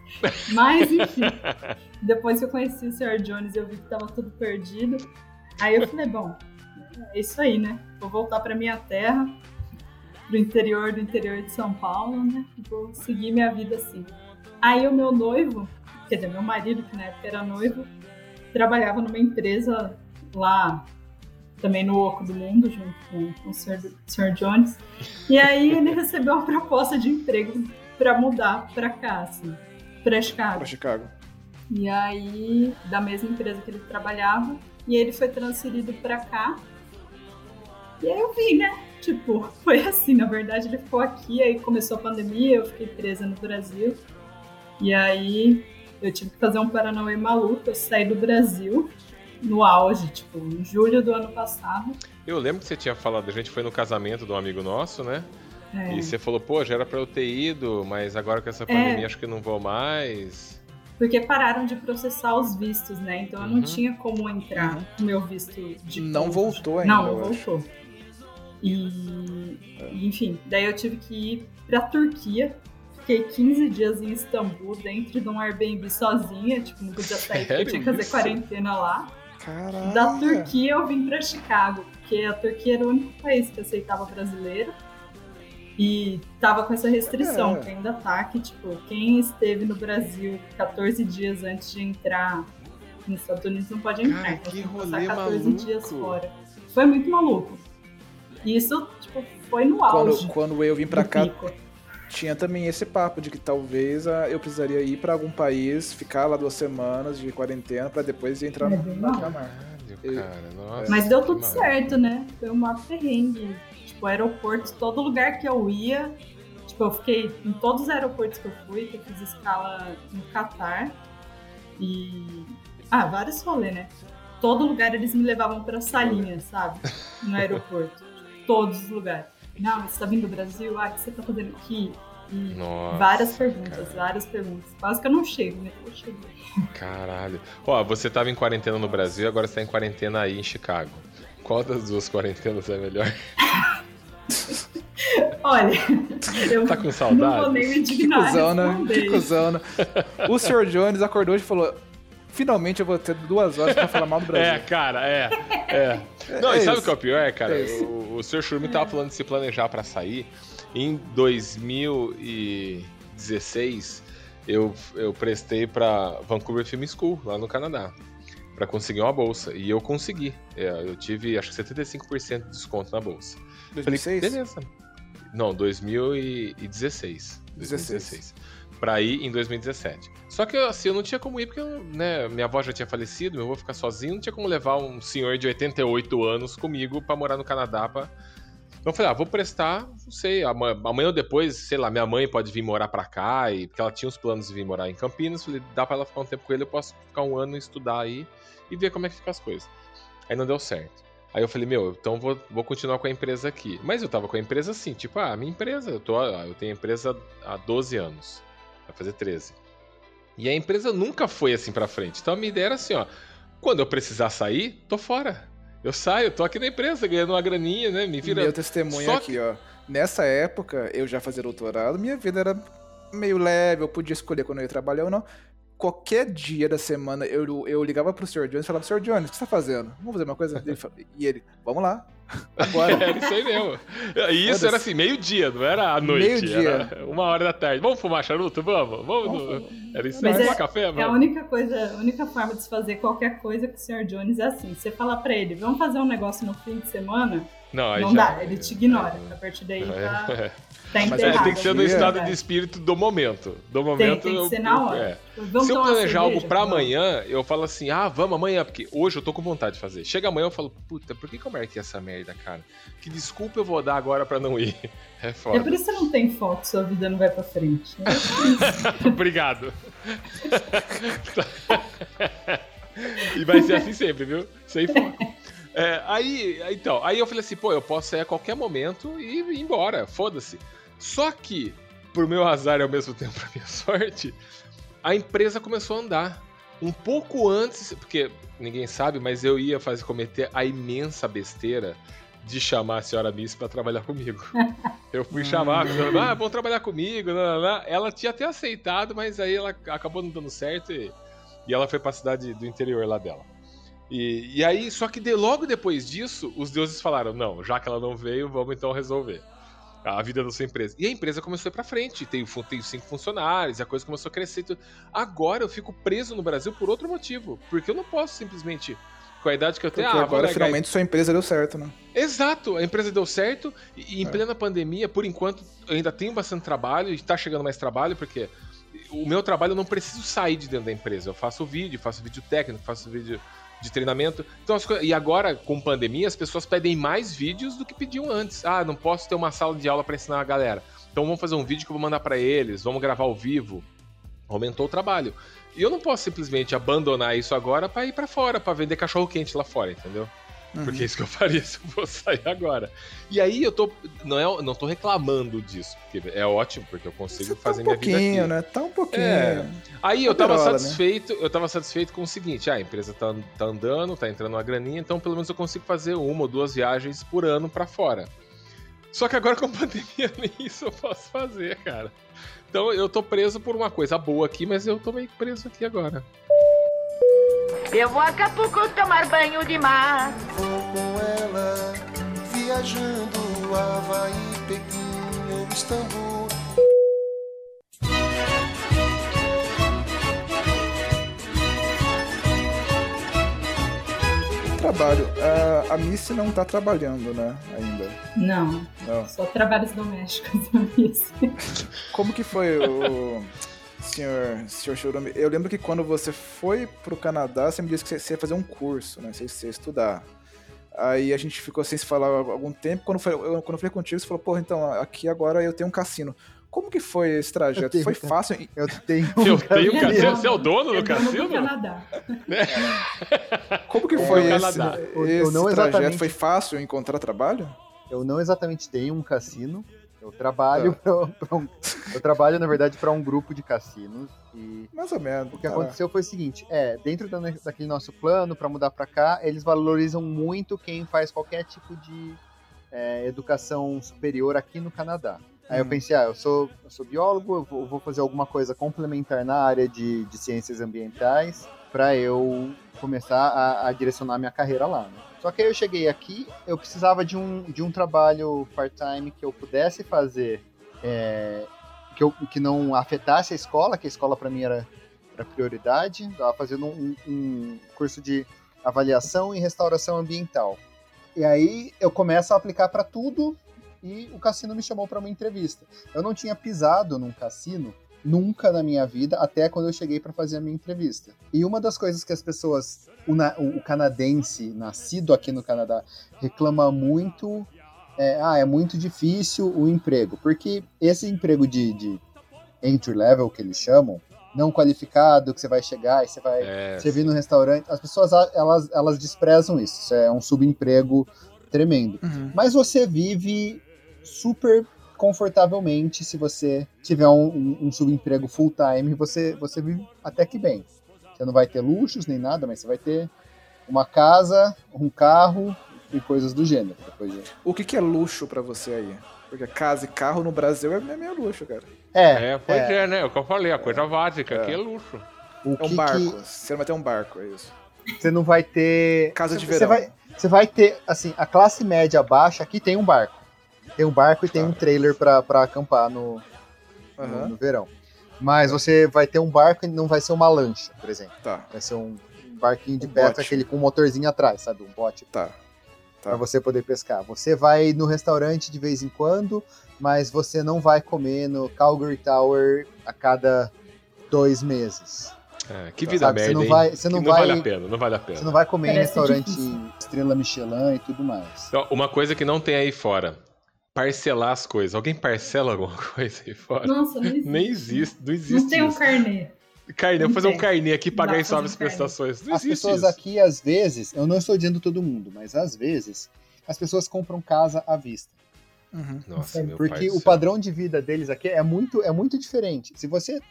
Mas, enfim. depois que eu conheci o Sr. Jones, eu vi que tava tudo perdido. Aí eu falei, bom, é isso aí, né? Vou voltar pra minha terra, pro interior do interior de São Paulo, né? Vou seguir minha vida assim. Aí o meu noivo, quer dizer, meu marido, que na época era noivo, trabalhava numa empresa lá, também no Oco do Mundo, junto com, com o Sr. Sr. Jones. E aí ele recebeu uma proposta de emprego pra mudar pra cá, assim, pra Chicago. Pra Chicago. E aí, da mesma empresa que ele trabalhava, e ele foi transferido pra cá. E aí eu vi, né? Tipo, foi assim, na verdade ele ficou aqui, aí começou a pandemia, eu fiquei presa no Brasil. E aí eu tive que fazer um Paranauê maluco, eu saí do Brasil no auge, tipo, em julho do ano passado. Eu lembro que você tinha falado, a gente foi no casamento de um amigo nosso, né? É, E você falou, pô, já era pra eu ter ido, mas agora com essa pandemia acho que não vou mais. porque pararam de processar os vistos, né? Então eu não Uhum. tinha como entrar com meu visto de Não ponto. voltou ainda. Não, não voltou. E, e, enfim, daí eu tive que ir pra Turquia. Fiquei 15 dias em Istambul, dentro de um Airbnb sozinha, tipo, não podia sair, porque tinha que fazer quarentena lá. Caralho. Da Turquia eu vim pra Chicago, porque a Turquia era o único país que aceitava brasileiro. E tava com essa restrição, É. que ainda tá, que tipo, quem esteve no Brasil 14 dias antes de entrar nos Estados Unidos não pode entrar. Cara, então que rolê passar 14 maluco. dias fora. Foi muito maluco. E isso, tipo, foi no auge. Quando, quando eu vim pra cá, pico. Tinha também esse papo de que talvez ah, eu precisaria ir pra algum país, ficar lá duas semanas de quarentena pra depois entrar no nossa. Mas deu tudo maravilha. certo, né? Foi uma perrengue. Tipo, aeroportos, todo lugar que eu ia. Tipo, eu fiquei em todos os aeroportos que eu fui, que eu fiz escala no Catar. E. Ah, vários rolês, né? Todo lugar eles me levavam pra salinha, sabe? No aeroporto. Todos os lugares. Não, você tá vindo do Brasil? Ah, o que você tá fazendo aqui? E Nossa, várias perguntas, cara. várias perguntas. Quase que eu não chego, né? Eu cheguei. Caralho. Ó, você tava em quarentena no Brasil, agora você tá em quarentena aí em Chicago. Qual das duas quarentenas é melhor? Olha, eu Tá com não saudades? vou nem me Que dignar a cuzão, né? Que né? O Sr. Jones acordou hoje e falou: Finalmente eu vou ter duas horas pra falar mal do É, Brasil. cara, é. É. Não, É e sabe o que é o pior, cara? É o, o Sr. Shurumi tava falando de se planejar pra sair. Em 2016, eu, eu prestei pra Vancouver Film School, lá no Canadá, pra conseguir uma bolsa. E eu consegui. É, eu tive, acho que 75% de desconto na bolsa. Falei, 2006? beleza. Não, 2016. 2016. Pra ir em 2017. Só que assim, eu não tinha como ir porque eu, né, minha avó já tinha falecido, meu avô ficar sozinho, não tinha como levar um senhor de 88 anos comigo pra morar no Canadá. Então eu falei, ah, vou prestar, não sei, ama- amanhã ou depois, sei lá, minha mãe pode vir morar pra cá, e, porque ela tinha os planos de vir morar em Campinas. Falei, dá pra ela ficar um tempo com ele, eu posso ficar um ano estudar aí e ver como é que ficam as coisas. Aí não deu certo. Aí eu falei, meu, então vou, vou continuar com a empresa aqui. Mas eu tava com a empresa assim, tipo, ah, minha empresa, eu, tô, eu tenho empresa há 12 anos. Vai fazer 13. E a empresa nunca foi assim pra frente. Então a minha ideia era assim, ó. Quando eu precisar sair, tô fora. Eu saio, tô aqui na empresa ganhando uma graninha, né? Me vira. Meu testemunho Só aqui, ó. Nessa época, eu já fazia doutorado, minha vida era meio leve, eu podia escolher quando eu ia trabalhar ou não. Qualquer dia da semana, eu, eu ligava pro Sr. Jones e falava, Sr. Jones, o que você tá fazendo? Vamos fazer uma coisa? E ele, vamos lá. Agora. Era isso aí mesmo. E isso era assim, meio-dia, não era à noite. Meio-dia. Era uma hora da tarde. Vamos fumar charuto? Vamos? Vamos? no- Era isso aí. Mas Tomar é- café? É a Vamos. única coisa, a única forma de se fazer qualquer coisa com o Sr. Jones é assim. Você falar pra ele, vamos fazer um negócio no fim de semana, Não, não já. dá, ele te ignora. A partir daí tá, É, tá Mas enterrado. é, tem que ser no É. estado de espírito do momento. Do Tem, momento. tem que eu- ser na hora. é. Se eu planejar algo Vamos. amanhã, eu falo assim, ah, vamos amanhã, porque hoje eu tô com vontade de fazer. Chega amanhã eu falo, puta, por que, que eu marquei essa merda, cara? Que desculpa eu vou dar agora pra não ir. É É foda. por isso que você não tem foco, sua vida não vai pra frente. Obrigado. e vai ser assim sempre, viu? Sem foco. É, aí, então, aí eu falei assim, pô, eu posso sair a qualquer momento e ir embora, foda-se. Só que, por meu azar e ao mesmo tempo pra minha sorte, a empresa começou a andar. Um pouco antes, porque ninguém sabe, mas eu ia fazer cometer a imensa besteira de chamar a senhora Miss pra trabalhar comigo. Eu fui chamar, ah, vão trabalhar comigo, não, não, não. ela tinha até aceitado, mas aí ela acabou não dando certo e, e ela foi pra cidade do interior lá dela. E, e aí, só que de- logo depois disso, os deuses falaram, não, já que ela não veio, vamos então resolver a vida da sua empresa. E a empresa começou a ir pra frente, tem, tem cinco funcionários, e a coisa começou a crescer. Agora eu fico preso no Brasil por outro motivo, porque eu não posso simplesmente, com a idade que eu tenho, Porque ah, agora finalmente sua empresa deu certo, né? Exato, a empresa deu certo e, em É. plena pandemia, por enquanto, eu ainda tenho bastante trabalho e tá chegando mais trabalho, porque o meu trabalho eu não preciso sair de dentro da empresa. Eu faço vídeo, faço vídeo técnico, faço vídeo de treinamento. Então, e agora, com pandemia, as pessoas pedem mais vídeos do que pediam antes. Ah, não posso ter uma sala de aula para ensinar a galera. Então vamos fazer um vídeo que eu vou mandar para eles, vamos gravar ao vivo. Aumentou o trabalho. E eu não posso simplesmente abandonar isso agora para ir para fora, para vender cachorro quente lá fora, entendeu? Uhum. Porque é isso que eu faria se eu fosse sair agora. E aí eu tô. Não, é, não tô reclamando disso, porque é ótimo, porque eu consigo tá fazer um minha vida aqui. pouquinho, né? Tá um pouquinho. É. Aí eu tava Poderola, né? satisfeito, eu tava satisfeito com o seguinte, ah, a empresa tá, tá andando, tá entrando uma graninha, então pelo menos eu consigo fazer uma ou duas viagens por ano pra fora. Só que agora com a pandemia nem isso eu posso fazer, cara. Então eu tô preso por uma coisa boa aqui, mas eu tô meio preso aqui agora. Eu vou a Acapulco tomar banho de mar. Vou com ela, viajando Havaí, Pequim ou Istambul. Trabalho. A, a Missy não tá trabalhando, né? Ainda. Não, Não. só trabalhos domésticos na isso. Como que foi o. Senhor, senhor Churume, eu lembro que quando você foi pro Canadá, você me disse que você ia fazer um curso, né? Você você ia estudar. Aí a gente ficou sem se falar há algum tempo. Quando, foi, eu, quando eu falei contigo, você falou, porra, então aqui agora eu tenho um cassino. Como que foi esse Eu trajeto? tenho Foi fácil? Eu tenho Eu um tenho cassino. cassino. Você é o dono do É dono cassino? do Canadá. Como que É, foi esse, Canadá. Eu- esse eu não trajeto? exatamente- Foi fácil encontrar trabalho? Eu não exatamente tenho um cassino. Eu trabalho pra um, eu trabalho na verdade para um grupo de cassinos e Mais ou menos. o que tá. aconteceu foi o seguinte, é, dentro da- daquele nosso plano para mudar para cá, eles valorizam muito quem faz qualquer tipo de é, educação superior aqui no Canadá. Aí eu Hum. pensei, ah, eu sou, eu sou biólogo, eu vou, eu vou fazer alguma coisa complementar na área de, de ciências ambientais para eu começar a, a direcionar minha carreira lá. né? Só que aí eu cheguei aqui, eu precisava de um, de um trabalho part-time que eu pudesse fazer, é, que, eu, que não afetasse a escola, que a escola para mim era, era prioridade. Eu Estava fazendo um, um curso de avaliação e restauração ambiental. E aí eu começo a aplicar para tudo e o cassino me chamou para uma entrevista. Eu não tinha pisado num cassino nunca na minha vida, até quando eu cheguei para fazer a minha entrevista. E uma das coisas que as pessoas, o, na- o- canadense, nascido aqui no Canadá, reclama muito, é, ah, é muito difícil o emprego, porque esse emprego de, de entry level que eles chamam, não qualificado, que você vai chegar e você vai É, servir no restaurante, as pessoas elas, elas desprezam isso. Isso é um subemprego tremendo. Uhum. Mas você vive super confortavelmente se você tiver um, um, um subemprego full time, você, você vive até que bem. Você não vai ter luxos nem nada, mas você vai ter uma casa, um carro e coisas do gênero. Depois de- O que, que é luxo pra você aí? Porque casa e carro no Brasil é meio luxo, cara. É, É, pois é, né? É o que eu falei, a coisa básica aqui é luxo. o É que um que- barco. Você não vai ter um barco, é isso. você não vai ter. Casa de você verão. Vai, você vai ter, assim, a classe média baixa aqui tem um barco. Tem um barco e tem Tá. um trailer pra, pra acampar no, no, Aham, no verão. Mas você vai ter um barco e não vai ser uma lancha, por exemplo. tá, Vai ser um barquinho de Um pesca, bote. aquele com um motorzinho atrás, sabe? Um bote tá. pra você poder pescar. Você vai no restaurante de vez em quando, mas você não vai comer no Calgary Tower a cada dois meses. É, que vida Sabe, você merda, não hein? vai- você não não vale vai- a pena, não vale a pena. Você não vai comer em restaurante difícil. estrela Michelin e tudo mais. Então, uma coisa que não tem aí fora. Parcelar as coisas. Alguém parcela alguma coisa aí fora? Nossa, não existe. Nem existe, não existe Não tem um carnê. Carnê, vou não fazer um carnê aqui, pagar Dá em suaves um prestações. Não As pessoas isso. aqui, às vezes, eu não estou dizendo todo mundo, mas às vezes, as pessoas compram casa à vista. Uhum. Nossa, meu Porque o céu. padrão de vida deles aqui é muito, é muito diferente. Se você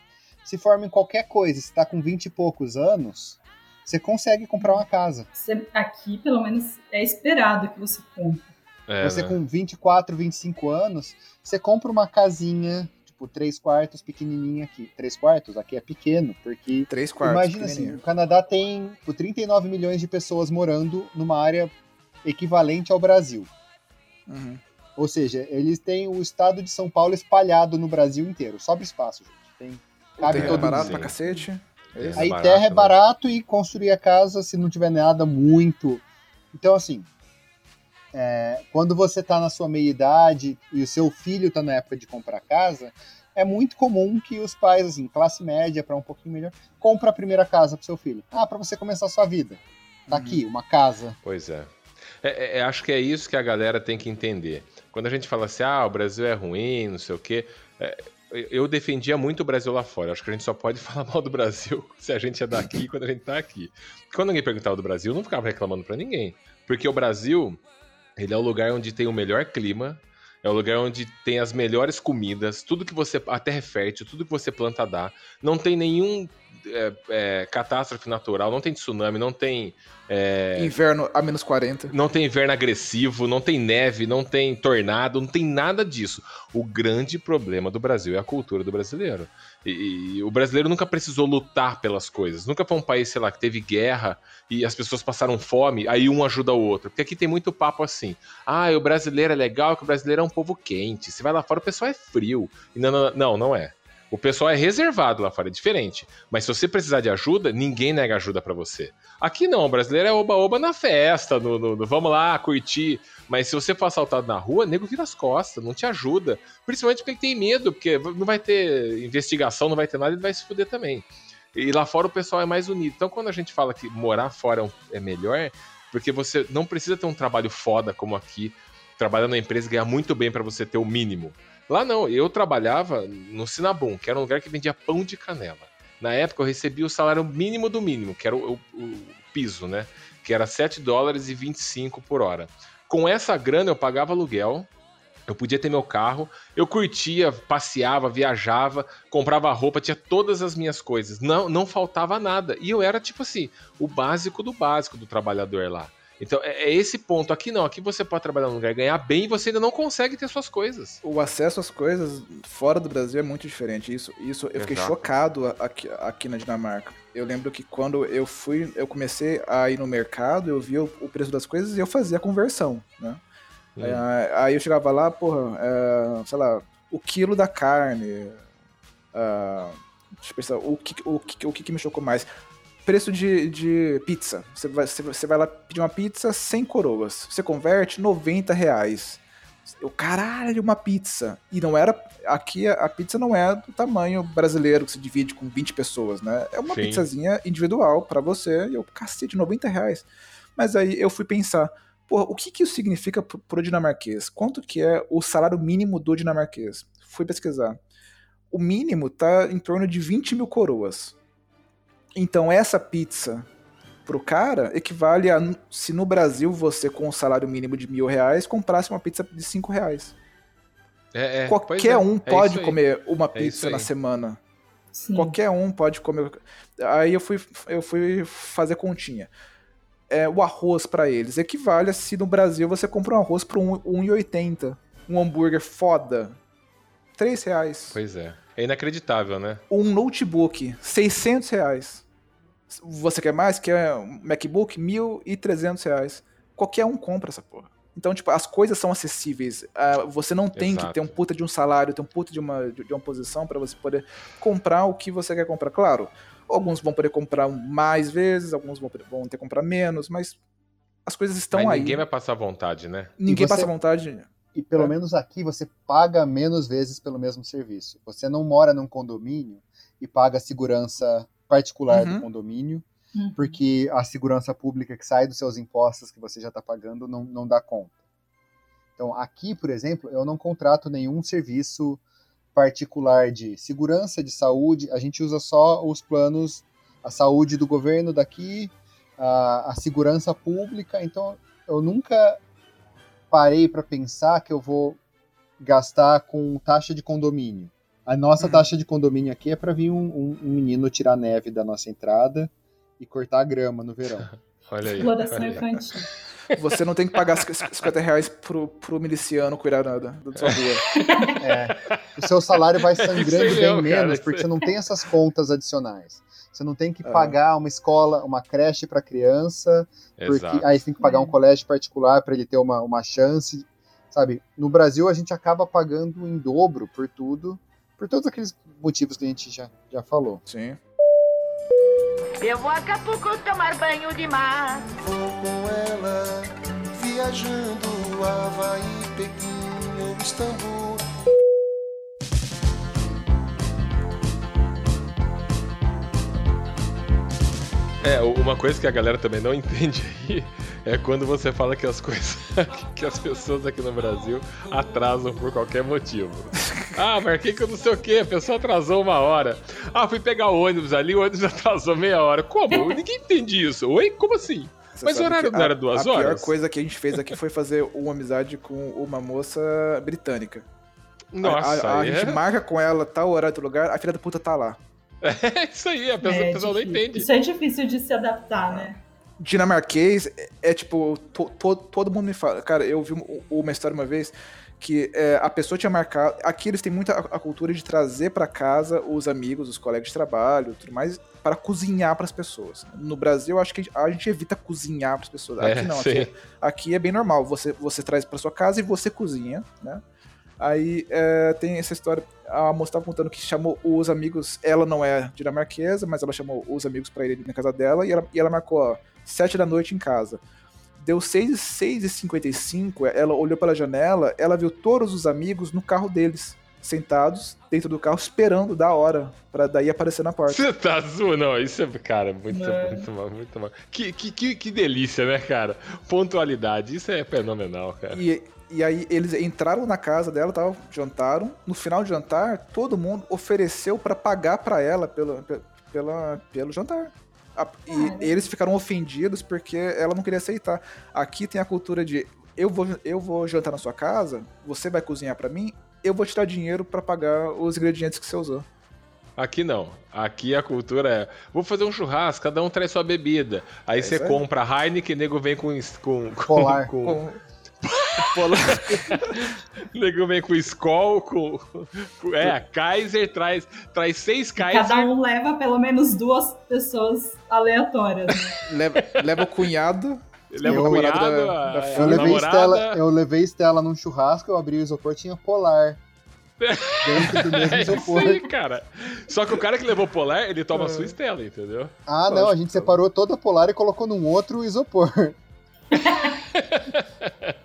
se forma em qualquer coisa, está com 20 e poucos anos, você consegue comprar uma casa. Aqui, pelo menos, é esperado que você compre. É, você né? com 24, 25 anos, você compra uma casinha, tipo, três quartos, pequenininha aqui. Três quartos aqui é pequeno, porque Três quartos. imagina assim, o Canadá tem tipo, 39 milhões de pessoas morando numa área equivalente ao Brasil. Uhum. Ou seja, eles têm o estado de São Paulo espalhado no Brasil inteiro. Sobra espaço, gente. Tem, cabe Terra é todo barato mundo. pra cacete. É? É Aí barato, terra é né? barato e construir a casa se não tiver nada muito. Então, assim, é, quando você tá na sua meia-idade e o seu filho tá na época de comprar casa, é muito comum que os pais, assim, classe média para um pouquinho melhor, compra a primeira casa pro seu filho. Ah, para você começar a sua vida. Tá Uhum. aqui, uma casa. Pois é. É, é, é, Acho que é isso que a galera tem que entender. Quando a gente fala assim, ah, o Brasil é ruim, não sei o quê. é, eu- defendia muito o Brasil lá fora. Acho que a gente só pode falar mal do Brasil se a gente é daqui quando a gente tá aqui. Quando alguém perguntava do Brasil, eu não ficava reclamando pra ninguém. Porque o Brasil, ele é o lugar onde tem o melhor clima, é o lugar onde tem as melhores comidas, tudo que você. A terra é fértil, tudo que você planta dá. Não tem nenhum. é, é, catástrofe natural, não tem tsunami, não tem. é, Inverno a menos 40. não tem inverno agressivo, não tem neve, não tem tornado, não tem nada disso. O grande problema do Brasil é a cultura do brasileiro. E, e o brasileiro nunca precisou lutar pelas coisas. Nunca foi um país, sei lá, que teve guerra e as pessoas passaram fome, aí um ajuda o outro. Porque aqui tem muito papo assim. Ah, o brasileiro é legal, que o brasileiro é um povo quente. Se vai lá fora, o pessoal é frio. Não, não, não, não é. O pessoal é reservado lá fora, é diferente. Mas se você precisar de ajuda, ninguém nega ajuda pra você. Aqui não, o brasileiro é oba-oba na festa, no, no- no vamos lá, curtir. Mas se você for assaltado na rua, nego vira as costas, não te ajuda. Principalmente porque ele tem medo, porque não vai ter investigação, não vai ter nada, ele vai se fuder também. E lá fora o pessoal é mais unido. Então quando a gente fala que morar fora é é melhor, porque você não precisa ter um trabalho foda como aqui, trabalhar na empresa ganhar muito bem pra você ter o mínimo. Lá não, eu trabalhava no Sinabum, que era um lugar que vendia pão de canela. Na época eu recebia o salário mínimo do mínimo, que era o, o- o piso, né? Que era 7 dólares e 25 por hora. Com essa grana eu pagava aluguel, eu podia ter meu carro, eu curtia, passeava, viajava, comprava roupa, tinha todas as minhas coisas. Não, não faltava nada. E eu era, tipo assim, o básico do básico do trabalhador lá. Então é, é esse ponto. Aqui não, aqui você pode trabalhar num lugar, ganhar bem e você ainda não consegue ter suas coisas. O acesso às coisas fora do Brasil é muito diferente. Isso, isso eu fiquei Exato. chocado aqui, aqui na Dinamarca. Eu lembro que quando eu fui, eu comecei a ir no mercado, eu via o, o preço das coisas e eu fazia a conversão, né? Hum. É, aí eu chegava lá, porra, é, sei lá, o quilo da carne. ah, deixa eu pensar, o que, o, que, o que me chocou mais? Preço de, de pizza. Você vai, você, vai lá pedir uma pizza 100 coroas. Você converte 90 reais. Eu, caralho, uma pizza. E não era. Aqui a, a pizza não é do tamanho brasileiro que se divide com 20 pessoas, né? É uma Sim. pizzazinha individual pra você. E eu, cacete, 90 reais. Mas aí eu fui pensar, porra, o que, que isso significa pro, pro dinamarquês? Quanto que é o salário mínimo do dinamarquês? Fui pesquisar. O mínimo tá em torno de 20 mil coroas. Então essa pizza pro cara equivale a se no Brasil você com um salário mínimo de mil reais comprasse uma pizza de cinco reais. É, é, Qualquer é, um é pode comer uma É pizza na semana. Sim. Qualquer um pode comer. Aí eu fui, eu fui fazer continha. É, o arroz pra eles equivale a se no Brasil você compra um arroz por um- 1,80. Um hambúrguer foda. 3 reais. Pois é. É inacreditável, né? Um notebook, 600 reais. Você quer mais? Quer um MacBook? 1.300 reais. Qualquer um compra essa porra. Então, tipo, as coisas são acessíveis. Ah, você não tem Exato. que ter um puta de um salário, ter um puta de uma, de de uma posição pra você poder comprar o que você quer comprar. Claro, alguns vão poder comprar mais vezes, alguns vão, poder- vão ter que comprar menos, mas as coisas estão Mas aí. ninguém vai passar vontade, né? Ninguém você- passa vontade. E pelo É. menos aqui você paga menos vezes pelo mesmo serviço. Você não mora num condomínio e paga a segurança particular Uhum. do condomínio, Uhum. porque a segurança pública que sai dos seus impostos que você já está pagando não, não dá conta. Então, aqui, por exemplo, eu não contrato nenhum serviço particular de segurança, de saúde, a gente usa só os planos, a saúde do governo daqui, a, a segurança pública, então eu nunca parei para pensar que eu vou gastar com taxa de condomínio. A nossa Uhum. taxa de condomínio aqui é para vir um, um- um menino tirar neve da nossa entrada e cortar a grama no verão. Olha aí. Exploração olha aí. infantil. Você não tem que pagar 50 reais pro, pro miliciano cuidar da, da sua rua. É, o seu salário vai sangrando bem mesmo, cara, menos, isso porque você não tem essas contas adicionais. Você não tem que É. pagar uma escola, uma creche para criança, porque Exato. aí você tem que pagar um É. colégio particular para ele ter uma, uma chance, sabe? No Brasil a gente acaba pagando em dobro por tudo, por todos aqueles motivos que a gente já, já falou. Sim. Eu vou a Acapulco tomar banho de mar. Vou com ela viajando Havaí, Pequim ou Istambul. É, uma coisa que a galera também não entende aí é quando você fala que as coisas que as pessoas aqui no Brasil atrasam por qualquer motivo. Ah, marquei que eu não sei o que, a pessoa atrasou uma hora. Ah, fui pegar o ônibus ali, o ônibus atrasou meia hora. Como? Ninguém entende isso. Oi? Como assim? Você Mas o horário não a- era duas A horas? pior coisa que a gente fez aqui foi fazer uma amizade com uma moça britânica. Nossa, a, a, a aí gente é... marca com ela tal horário, tal lugar, a filha da puta tá lá. É isso aí, a pessoa, É a pessoa não entende. Isso é difícil de se adaptar, né? Dinamarquês é, é tipo, to- to- todo mundo me fala. Cara, eu vi um- uma história uma vez que é, a pessoa tinha marcado. Aqui eles têm muita a, a cultura de trazer pra casa os amigos, os colegas de trabalho, tudo mais, para cozinhar pras pessoas. No Brasil, eu acho que a gente evita cozinhar pras pessoas. Aqui É, não, aqui, aqui é bem normal. Você, você traz pra sua casa e você cozinha, né? Aí é, tem essa história. A moça tava contando que chamou os amigos. Ela não é dinamarquesa, mas ela chamou os amigos pra ir na casa dela e ela, e ela marcou, ó, 7 da noite em casa. Deu 6, 6 e 55 ela olhou pela janela, ela viu todos os amigos no carro deles, sentados dentro do carro, esperando da hora, pra daí aparecer na porta. Você tá zoando? Não, isso é, cara, muito, Mano. muito mal, muito mal. Que, que, que, que delícia, né, cara? Pontualidade, isso é fenomenal, cara. E, e aí eles entraram na casa dela, tal, jantaram. No final do jantar, todo mundo ofereceu pra pagar pra ela pelo, pe- pela, pelo jantar. E eles ficaram ofendidos porque ela não queria aceitar. Aqui tem a cultura de eu vou, eu vou jantar na sua casa, você vai cozinhar pra mim, eu vou te dar dinheiro pra pagar os ingredientes que você usou. Aqui não. Aqui a cultura é: vou fazer um churrasco, cada um traz sua bebida. Aí É você compra Heineken, nego vem com. com, com. Com, Nego vem com Skol, com. com- é, a Kaiser traz, traz seis Kaiser. Cada um leva pelo menos duas pessoas aleatórias. Né? leva, leva o cunhado. Leva Eu- o cunhado, da- da a. Eu levei. Estela, eu levei Estela num churrasco, eu abri o isopor, tinha polar. Dentro do mesmo É isopor. aí, cara. Só que o cara que levou polar, ele toma a sua estela, entendeu? Ah, não, a gente separou toda a polar e colocou num outro isopor.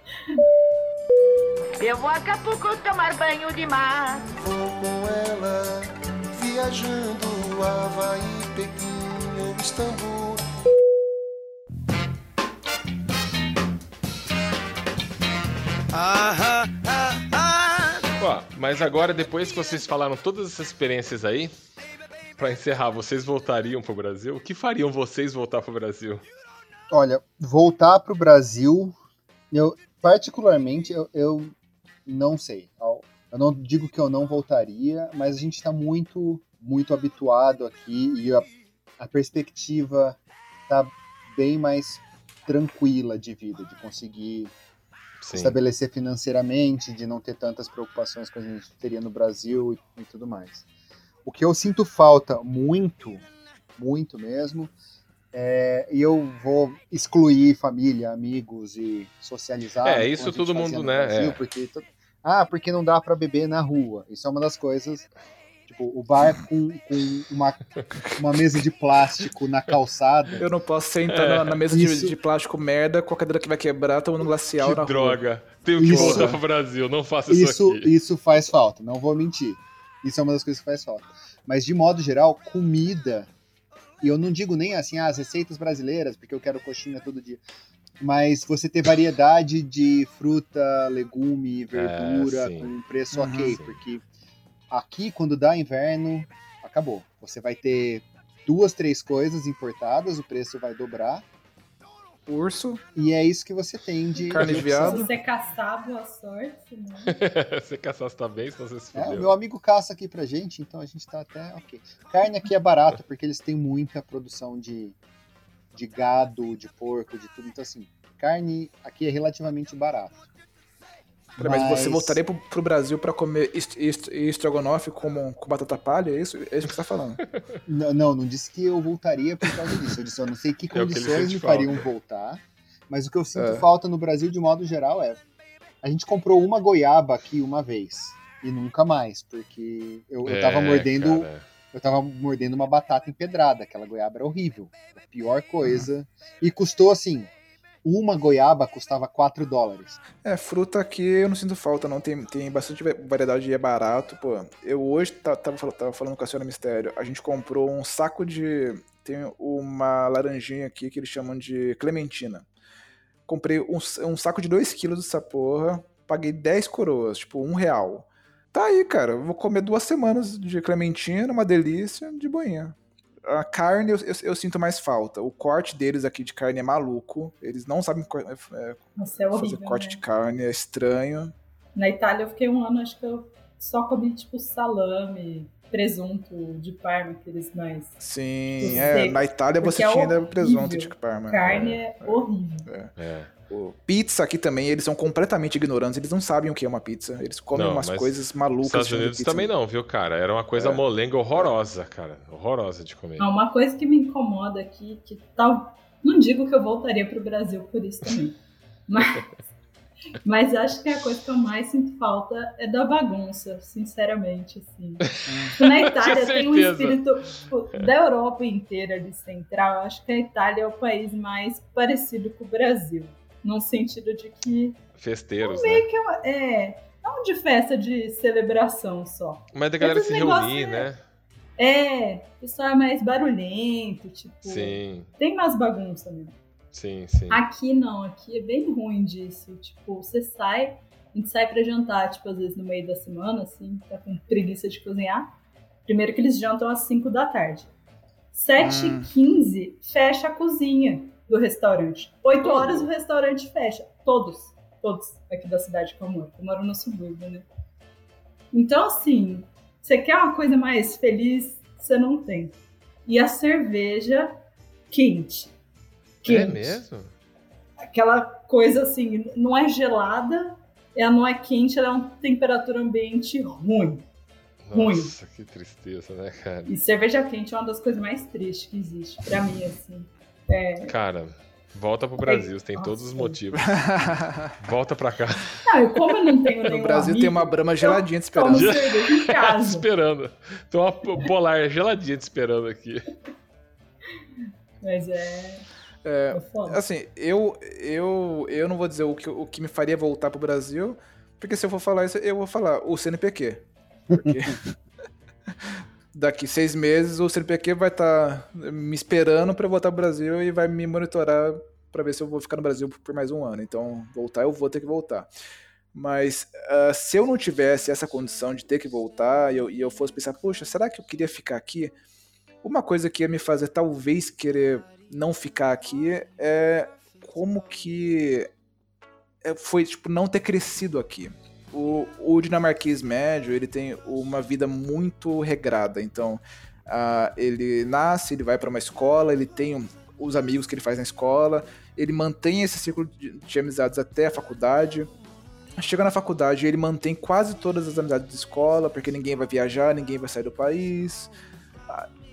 Eu vou a Acapulco tomar banho de mar. Vou com ela viajando Havaí, Pequim ou Istambul. Ah, ah, ah, Ó, mas agora, depois que vocês falaram todas essas experiências aí, pra encerrar, vocês voltariam pro Brasil? O que fariam vocês voltar pro Brasil? Olha, voltar pro Brasil, eu particularmente eu, eu não sei. Eu não digo que eu não voltaria, mas a gente está muito, muito habituado aqui e a, a perspectiva tá bem mais tranquila de vida, de conseguir Sim. estabelecer financeiramente, de não ter tantas preocupações que a gente teria no Brasil e, e tudo mais. O que eu sinto falta muito, muito mesmo, é, e eu vou excluir família, amigos e socializar. É, isso todo mundo, né, Brasil, é. porque ah, porque não dá para beber na rua. Isso é uma das coisas. Tipo, o bar com, com uma, uma mesa de plástico na calçada. Eu não posso sentar na, na mesa de, Isso. de plástico merda com a cadeira que vai quebrar, tomando um glacial Que na rua. droga. Tenho que Isso. voltar pro Brasil, não faça isso, Isso, aqui. isso faz falta, não vou mentir. Isso é uma das coisas que faz falta. Mas de modo geral, comida. E eu não digo nem assim, ah, as receitas brasileiras, porque eu quero coxinha todo dia. Mas você ter variedade de fruta, legume, verdura, É, com preço Uhum. ok. Sim. Porque aqui, quando dá inverno, acabou. Você vai ter duas, três coisas importadas, o preço vai dobrar. Urso, E é isso que você tem de. Carne de viado. Se você caçar, boa sorte. Né? Você caçasse tá bem, senão você se É, o fudeu. meu amigo caça aqui pra gente, então a gente tá até ok. Carne aqui é barata, porque eles têm muita produção de, de gado, de porco, de tudo. Então, assim, carne aqui é relativamente barato. Pera, mas você voltaria pro, pro Brasil pra comer est- est- estrogonofe com, com batata palha? É isso, é isso que você tá falando? N- Não, não disse que eu voltaria por causa disso. Eu disse, eu não sei que É condições me falta. fariam voltar. Mas o que eu sinto É. falta no Brasil, de modo geral, é. A gente comprou uma goiaba aqui uma vez. E nunca mais, porque eu, eu tava É, mordendo cara. eu tava mordendo uma batata empedrada, aquela goiaba era horrível. A pior coisa. E custou assim, uma goiaba custava 4 dólares. É, fruta aqui eu não sinto falta, não. Tem, tem bastante va- variedade e é barato, pô. Eu hoje ta- tava, tava falando com a senhora Mistério. A gente comprou um saco de. Tem uma laranjinha aqui que eles chamam de clementina. Comprei um, um saco de 2kg dessa porra. Paguei 10 coroas, tipo, um real. Tá aí, cara. Vou comer duas semanas de clementina, uma delícia, de boinha. A carne eu, eu- eu sinto mais falta. O corte deles aqui de carne é maluco. Eles não sabem co- é, Nossa, é fazer horrível. corte né? de carne, é estranho. Na Itália eu fiquei um ano, acho que eu só comi tipo salame, presunto de Parma, aqueles mais. Sim, é, na Itália porque você é tinha ainda horrível. presunto de parma. Carne é, horrível. É. O Pizza aqui também, eles são completamente ignorantes, eles não sabem o que é uma pizza. Eles comem Não, umas mas coisas malucas. Estados Unidos pizza. também não, viu, cara? Era uma coisa É. molenga horrorosa, cara. Horrorosa de comer. Ah, Uma coisa que me incomoda aqui, que tal. Não digo que eu voltaria pro Brasil por isso também. Mas, mas acho que a coisa que eu mais sinto falta é da bagunça, sinceramente, assim. Tipo, na Itália tem um espírito tipo, da Europa inteira ali central. Acho que a Itália é o país mais parecido com o Brasil. Num sentido de que Festeiros, né? meio que é, é não de festa de celebração só. Mas da galera Esses se reunir, é- né? É, o pessoal é mais barulhento, tipo. Sim, Tem umas bagunças mesmo. Sim, sim. Aqui não, aqui é bem ruim disso. Tipo, você sai, a gente sai pra jantar, tipo, às vezes no meio da semana, assim, tá com preguiça de cozinhar. Primeiro que eles jantam às 5 da tarde. 7h15 fecha a cozinha do restaurante. 8 Todo? horas o restaurante fecha. Todos. Todos aqui da cidade que eu moro. Eu moro no subúrbio, né? Então, assim, você quer uma coisa mais feliz, você não tem. E a cerveja quente. Quente É mesmo? aquela coisa assim, não é gelada, ela não é quente, ela é uma temperatura ambiente ruim. Ruim. Nossa, que tristeza, né, cara? E cerveja quente é uma das coisas mais tristes que existe, pra mim, assim. É... Cara, volta pro Brasil, você tem todos os Nossa. motivos. Volta pra cá. Não, e como eu não tenho nenhum No Brasil amigo, tem uma brama geladinha te esperando. em casa. esperando. Tem uma polar geladinha te esperando aqui. Mas é... É, é assim, eu, eu, eu não vou dizer o que, o que me faria voltar pro Brasil, porque se eu for falar isso, eu vou falar o CNPq. Porque daqui seis meses o CNPq vai estar me esperando eu voltar pro Brasil e vai me monitorar pra ver se eu vou ficar no Brasil por mais um ano. Então, voltar eu vou ter que voltar. Mas ah, se eu não tivesse essa condição de ter que voltar e eu, e eu fosse pensar, poxa, será que eu queria ficar aqui? Uma coisa que ia me fazer talvez querer não ficar aqui é como que é, foi tipo não ter crescido aqui. o, o dinamarquês médio, ele tem uma vida muito regrada. Então, ah, ele nasce, ele vai para uma escola, ele tem um- os amigos que ele faz na escola, ele mantém esse círculo de, de amizades até a faculdade. Chega na faculdade, ele mantém quase todas as amizades de escola, porque ninguém vai viajar, ninguém vai sair do país.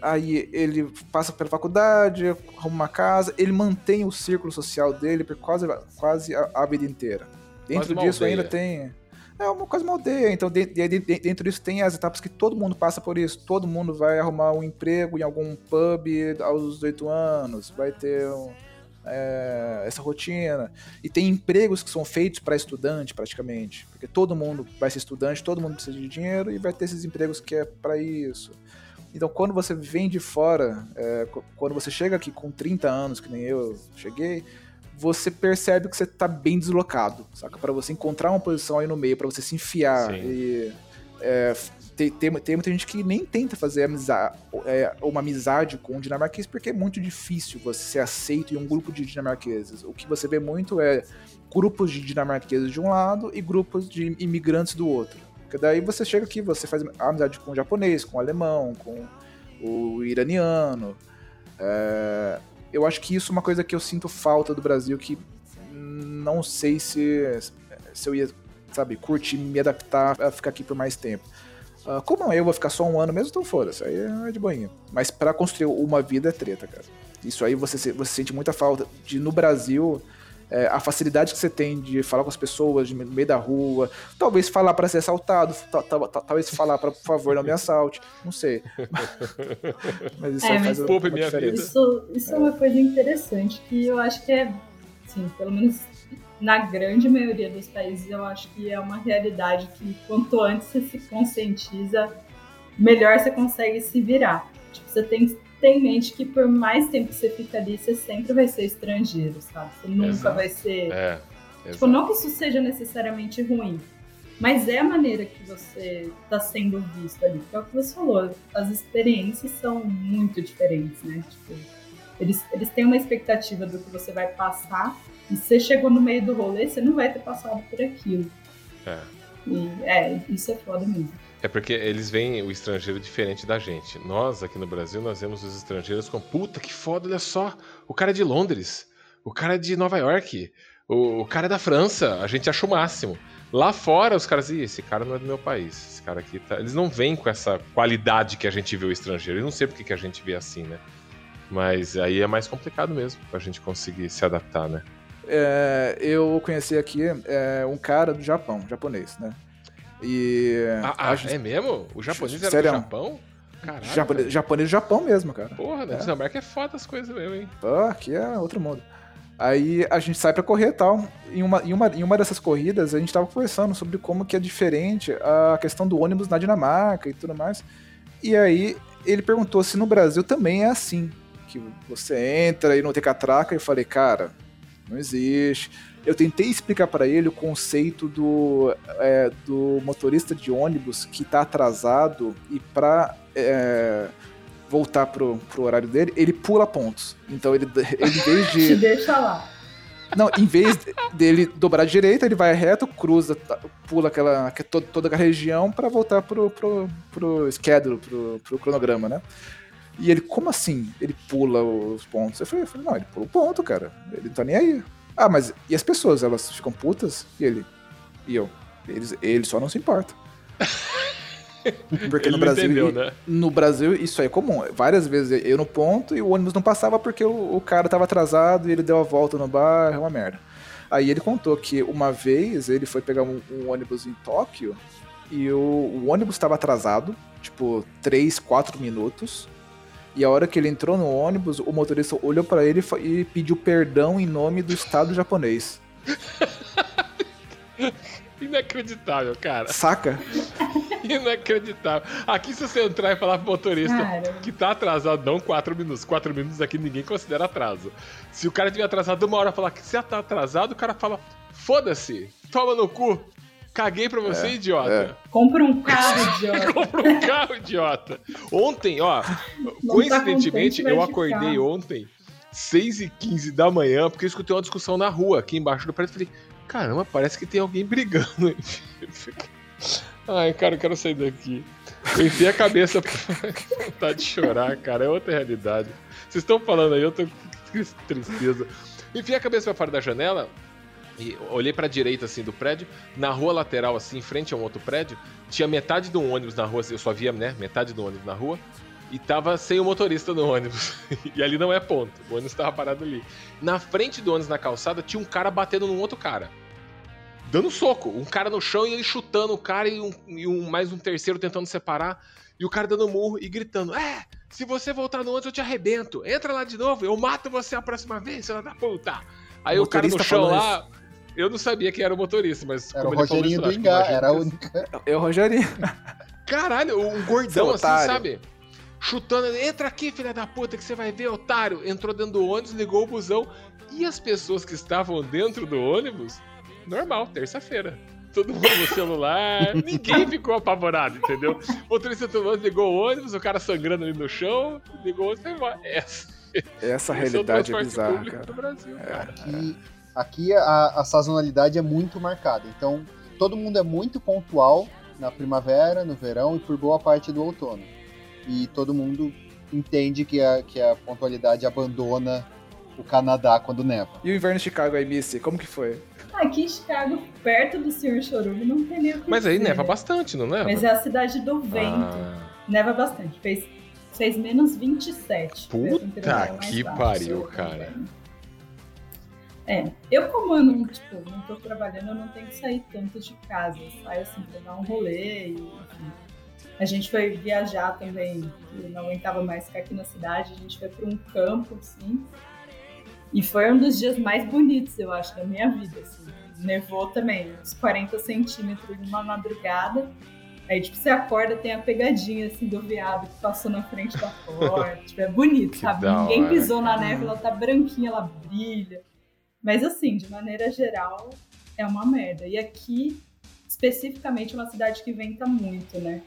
Aí ele passa pela faculdade, arruma uma casa, ele mantém o círculo social dele por quase, quase a, a vida inteira. Dentro disso ainda tem. É uma quase uma aldeia. Então, de- de- de- dentro disso tem as etapas que todo mundo passa por isso. Todo mundo vai arrumar um emprego em algum pub aos 18 anos. Vai ter um, é, essa rotina. E tem empregos que são feitos para estudante, praticamente. Porque todo mundo vai ser estudante, todo mundo precisa de dinheiro e vai ter esses empregos que é para isso. Então, quando você vem de fora, é, qu- quando você chega aqui com 30 anos, que nem eu cheguei, você percebe que você tá bem deslocado, saca? Para você encontrar uma posição aí no meio, para você se enfiar. Sim. E, é, tem, tem, tem muita gente que nem tenta fazer amizade, é, uma amizade com um dinamarquês porque é muito difícil você ser aceito em um grupo de dinamarqueses. O que você vê muito é grupos de dinamarqueses de um lado e grupos de imigrantes do outro. Porque daí você chega aqui, você faz amizade com o japonês, com o alemão, com o iraniano. É, eu acho que isso é uma coisa que eu sinto falta do Brasil, que não sei se, se eu ia, sabe, curtir me adaptar a ficar aqui por mais tempo. Ah, como eu vou ficar só um ano mesmo, então foda-se, aí é de boinha. Mas pra construir uma vida é treta, cara. Isso aí você, você sente muita falta de no Brasil. É, a facilidade que você tem de falar com as pessoas de- no meio da rua, talvez falar pra ser assaltado, ta- ta- ta- talvez falar pra, por favor, não me assalte, não sei. Mas isso É, mas- faz uma Poupe minha diferença. Isso, isso é. uma coisa interessante que eu acho que é, assim, pelo menos na grande maioria dos países, eu acho que é uma realidade que quanto antes você se conscientiza, melhor você consegue se virar. Tipo, você tem ter em mente que por mais tempo que você fica ali, você sempre vai ser estrangeiro, sabe? Você nunca Exato. vai ser. É. Tipo, não que isso seja necessariamente ruim, mas é a maneira que você está sendo visto ali. Que é o que você falou, as experiências são muito diferentes, né? Tipo, eles, eles têm uma expectativa do que você vai passar, e você chegou no meio do rolê, você não vai ter passado por aquilo. É. E, é, isso é foda mesmo. É porque eles veem o estrangeiro diferente da gente. Nós, aqui no Brasil, nós vemos os estrangeiros com puta que foda, olha só. O cara é de Londres, o cara é de Nova York, o, o cara é da França. A gente acha o máximo. Lá fora, os caras, esse cara não é do meu país. Esse cara aqui tá. Eles não vêm com essa qualidade que a gente vê o estrangeiro. Eu não sei porque que a gente vê assim, né? Mas aí é mais complicado mesmo pra gente conseguir se adaptar, né? É, eu conheci aqui é, um cara do Japão, japonês, né? E. Ah, ah, acho- é mesmo? O japonês era Sério? do Japão? Caralho. japonês, japonês do Japão mesmo, cara. Porra, na É. Dinamarca é foda as coisas mesmo, hein? Ah, aqui é outro mundo. Aí a gente sai pra correr e tal. Em uma, em, uma, em uma dessas corridas, a gente tava conversando sobre como que é diferente a questão do ônibus na Dinamarca e tudo mais. E aí ele perguntou se no Brasil também é assim. Que você entra e não tem catraca. E eu falei, cara, não existe. Eu tentei explicar pra ele o conceito do, é, do motorista de ônibus que tá atrasado e pra é, voltar pro, pro horário dele, ele pula pontos. Então ele, ele em vez Te de. deixa lá. Não, em vez dele dobrar de direita, ele vai reto, cruza, tá- pula aquela, que- to- toda aquela região pra voltar pro, pro, pro schedule, pro, pro cronograma, né? E ele, como assim? Ele pula os pontos. Eu falei, eu falei, não, ele pula o ponto, cara. Ele não tá nem aí. Ah, mas e as pessoas, elas ficam putas? E ele? E eu? Eles, ele só não se importa. Porque Ele no Brasil, entendeu, né? no Brasil isso aí é comum. Várias vezes eu no ponto e o ônibus não passava porque o, o cara tava atrasado e ele deu a volta no bar, é uma merda. Aí ele contou que uma vez ele foi pegar um, um ônibus em Tóquio e o, o ônibus estava atrasado, tipo 3, 4 minutos. E a hora que ele entrou no ônibus, o motorista olhou pra ele e pediu perdão em nome do Estado japonês. Inacreditável, cara. Saca? Inacreditável. Aqui, se você entrar e falar pro motorista Cara. que tá atrasado, não 4 minutos. 4 minutos aqui ninguém considera atraso. Se o cara tiver atrasado uma hora e falar que você tá atrasado, o cara fala: foda-se, toma no cu. Caguei pra você, É, idiota. Compra um carro, idiota. Compra um carro, idiota. Ontem, ó, Não tá coincidentemente, vai eu de acordei ontem 6 e 15 da manhã, porque eu escutei uma discussão na rua, aqui embaixo do prédio. Falei, caramba, parece que tem alguém brigando. Ai, cara, eu quero sair daqui. Eu enfiei a cabeça pra vontade de chorar, cara. É outra realidade. Vocês estão falando aí, eu tô com tristeza. Enfiei a cabeça pra fora da janela e olhei pra direita, assim, do prédio. Na rua lateral, assim, em frente a um outro prédio, tinha metade do ônibus na rua. Eu só via, né, metade do ônibus na rua. E tava sem o motorista no ônibus. e ali não é ponto. O ônibus tava parado ali. Na frente do ônibus, na calçada, tinha um cara batendo num outro cara dando soco. Um cara no chão e ele chutando o cara e, um, e um, mais um terceiro tentando separar. E o cara dando murro e gritando: É, se você voltar no ônibus eu te arrebento. Entra lá de novo, eu mato você a próxima vez, filha da puta. Aí o, o cara no chão lá. Isso. Eu não sabia quem era o motorista, mas era como o Rogerinho do Engar, era a única. É o Rogerinho. Caralho, um gordão assim, sabe? Chutando, entra aqui, filha da puta, que você vai ver, otário. Entrou dentro do ônibus, ligou o busão. E as pessoas que estavam dentro do ônibus normal, terça-feira. Todo mundo no celular, ninguém ficou apavorado, entendeu? O motorista todo ligou o ônibus, o cara sangrando ali no chão, ligou o ônibus e foi embora. Essa, Essa realidade é, é bizarra, cara. Brasil, é, cara. Aqui, aqui a, a sazonalidade é muito marcada, então todo mundo é muito pontual na primavera, no verão e por boa parte do outono. E todo mundo entende que a, que a pontualidade abandona o Canadá quando neva. E o inverno em Chicago aí, Missy, como que foi? Aqui em Chicago, perto do Senhor Chorume, não tem nem o que Mas aí dizer, neva né? bastante, não neva? Mas é a cidade do vento. Ah. Neva bastante. Fez, fez menos 27. Foi a Puta que pariu, cara. É, eu como eu não, tipo, não tô trabalhando, eu não tenho que sair tanto de casa. Eu saio assim pra dar um rolê e enfim. A gente foi viajar também, eu não aguentava mais ficar aqui na cidade, a gente foi pra um campo, assim. E foi um dos dias mais bonitos, eu acho, da minha vida, assim. Nevou também, uns 40 centímetros numa madrugada. Aí, tipo, você acorda, tem a pegadinha, assim, do veado que passou na frente da porta. tipo, é bonito, Que sabe? Ninguém hora, pisou na neve, ela tá branquinha, ela brilha. Mas, assim, de maneira geral, é uma merda. E aqui, especificamente, é uma cidade que venta muito, né?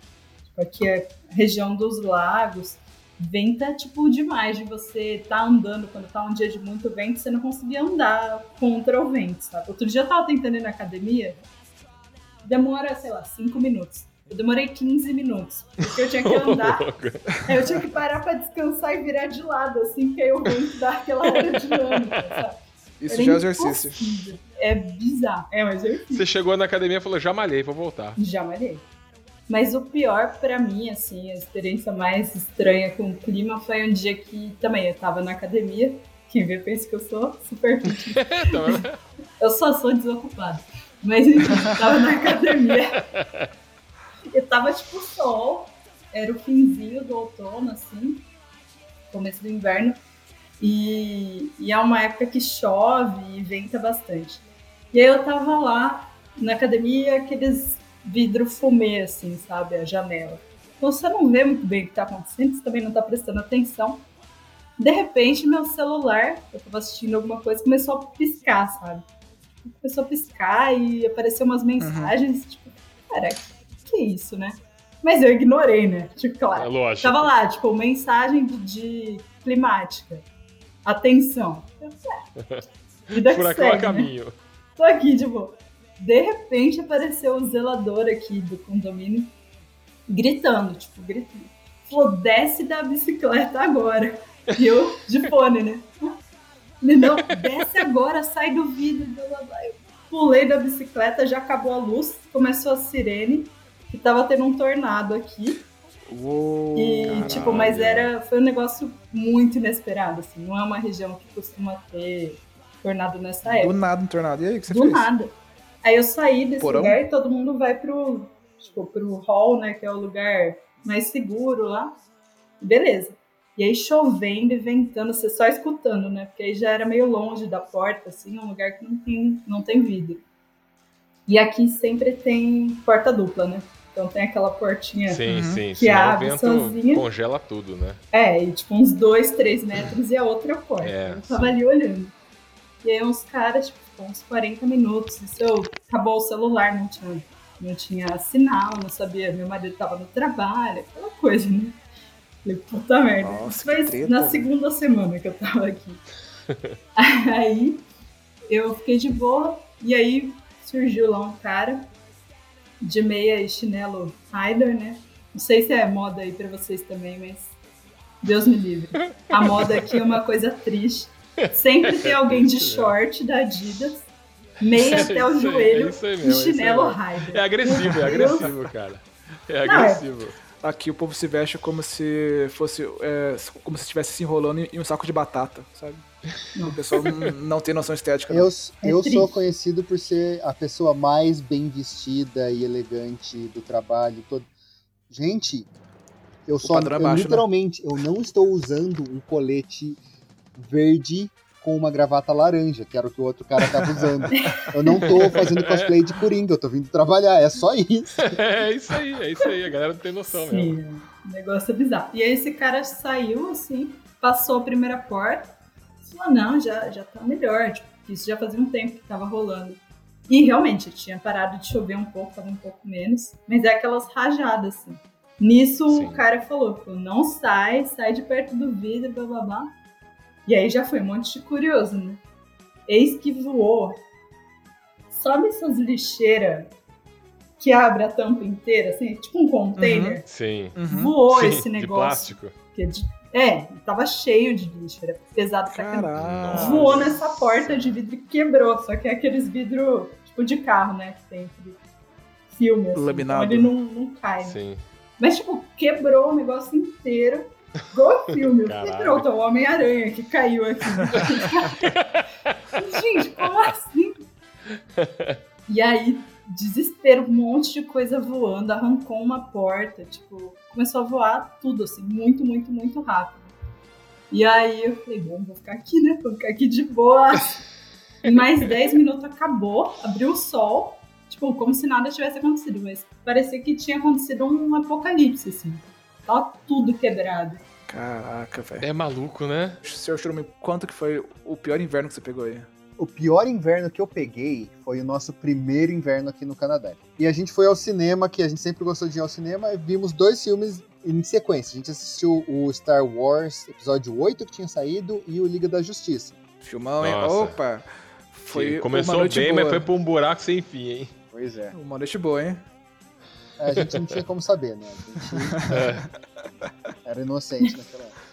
Tipo, aqui é a região dos lagos. Venta, tipo, demais de você tá andando quando tá um dia de muito vento, você não conseguir andar contra o vento, sabe? Outro dia eu tava tentando ir na academia, demora, sei lá, 5 minutos. Eu demorei 15 minutos, porque eu tinha que andar, eu tinha que parar pra descansar e virar de lado, assim, porque aí o vento dá aquela aerodinâmica, sabe? Isso Era já é exercício. impossível. É bizarro. É um exercício. Você chegou na academia e falou, já malhei, vou voltar. Já malhei. Mas o pior pra mim, assim, a experiência mais estranha com o clima foi um dia que também eu tava na academia. Quem vê pensa que eu sou super fit. Então, Eu só sou desocupada. Mas enfim, tava na academia. E tava tipo sol. Era o finzinho do outono, assim. Começo do inverno. E, e é uma época que chove e venta bastante. E aí eu tava lá na academia, aqueles vidro fumê, assim, sabe? A janela. Então você não vê muito bem o que tá acontecendo, você também não tá prestando atenção. De repente, meu celular, eu tava assistindo alguma coisa, começou a piscar, sabe? Começou a piscar e apareceu umas mensagens, tipo, cara, que isso, né? Mas eu ignorei, né? Tipo, é claro. lógico. Tava lá, tipo, mensagem de, de climática. Atenção. É, vida que Furacão a segue, né? caminho. Tô aqui, tipo. De repente apareceu o zelador aqui do condomínio gritando, tipo, gritando. Falou, desce da bicicleta agora. E eu de fone, né? Não, desce agora, sai do vidro. Eu pulei da bicicleta, já acabou a luz, começou a sirene, e tava tendo um tornado aqui. Uou, E, caralho. tipo, mas era, foi um negócio muito inesperado, assim. Não é uma região que costuma ter tornado nessa época. Do nada um tornado. E aí, o que você Do fez? nada. Aí eu saí desse Porão? lugar e todo mundo vai pro, tipo, pro hall, né? Que é o lugar mais seguro lá. Beleza. E aí chovendo e ventando, você só escutando, né? Porque aí já era meio longe da porta, assim, um lugar que não tem, não tem vidro. E aqui sempre tem porta dupla, né? Então tem aquela portinha. Sim, Uhum. sim. Que senão abre o vento sozinha. congela tudo, né? É, e tipo uns dois, três metros e a outra porta. É, eu tava ali olhando. E aí uns caras, tipo, uns 40 minutos. Isso eu acabou o celular, não tinha, não tinha sinal, não sabia. Meu marido tava no trabalho, aquela coisa, né? Falei, puta merda. Nossa, foi treta, na segunda semana que eu tava aqui. aí eu fiquei de boa, e aí surgiu lá um cara de meia e chinelo Rider, né? Não sei se é moda aí pra vocês também, mas Deus me livre. A moda aqui é uma coisa triste. Sempre tem alguém de short da Adidas, meia até o aí, joelho é e é chinelo. Rider. É agressivo, é agressivo, cara. É Não, é- agressivo. Aqui o povo se veste como se fosse. é, como se estivesse se enrolando em um saco de batata, sabe? O pessoal não, tem noção estética. não. Eu, É eu triste. sou conhecido por ser a pessoa mais bem vestida e elegante do trabalho todo. Gente, eu só padrão é eu baixo, né? literalmente eu não estou usando um colete verde com uma gravata laranja, que era o que o outro cara tava usando. Eu não tô fazendo cosplay de Coringa, eu tô vindo trabalhar, é só isso. É isso aí, é isso aí. A galera não tem noção mesmo. Sim, o negócio é bizarro. E aí esse cara saiu assim, passou a primeira porta, falou, não, já, já tá melhor. Tipo, isso já fazia um tempo que tava rolando. E realmente, tinha parado de chover um pouco, tava um pouco menos. Mas é aquelas rajadas, assim. Nisso Sim. o cara falou, falou, não sai, sai de perto do vidro, blá blá blá. E aí já foi um monte de curioso, né? Eis que voou. Sabe essas lixeiras que abre a tampa inteira, assim, tipo um container? Sim. Uhum. Voou Sim, esse De negócio. plástico. que é, de- é, tava cheio de lixo, era pesado pra caramba. Voou nessa porta de vidro e quebrou, só que é aqueles vidros tipo de carro, né? Que tem aquele filme, assim, Laminado. então ele não, não cai. né? Sim. Mas, tipo, quebrou o negócio inteiro. Igual filme. Caralho. E pronto, é o Homem-Aranha que caiu aqui. Gente, como assim? E aí, desespero, um monte de coisa voando, arrancou uma porta, tipo, começou a voar tudo, assim, muito, muito, muito rápido. E aí eu falei, bom, vou ficar aqui, né? Vou ficar aqui de boa. Em mais 10 minutos acabou, abriu o sol, tipo, como se nada tivesse acontecido, mas parecia que tinha acontecido um apocalipse, assim. Tava tudo quebrado. Caraca, velho. É maluco, né? Senhor Churume, quanto que foi o pior inverno que você pegou aí? O pior inverno que eu peguei foi o nosso primeiro inverno aqui no Canadá. E a gente foi ao cinema, que a gente sempre gostou de ir ao cinema, e vimos dois filmes em sequência. A gente assistiu o Star Wars Episódio 8 que tinha saído e o Liga da Justiça. Filmão, hein? Nossa. Opa! Foi Sim, Começou noite bem, boa. mas foi pra um buraco sem fim, hein? Pois é. Uma noite boa, hein? A gente não tinha como saber, né? A gente É. era inocente naquela época.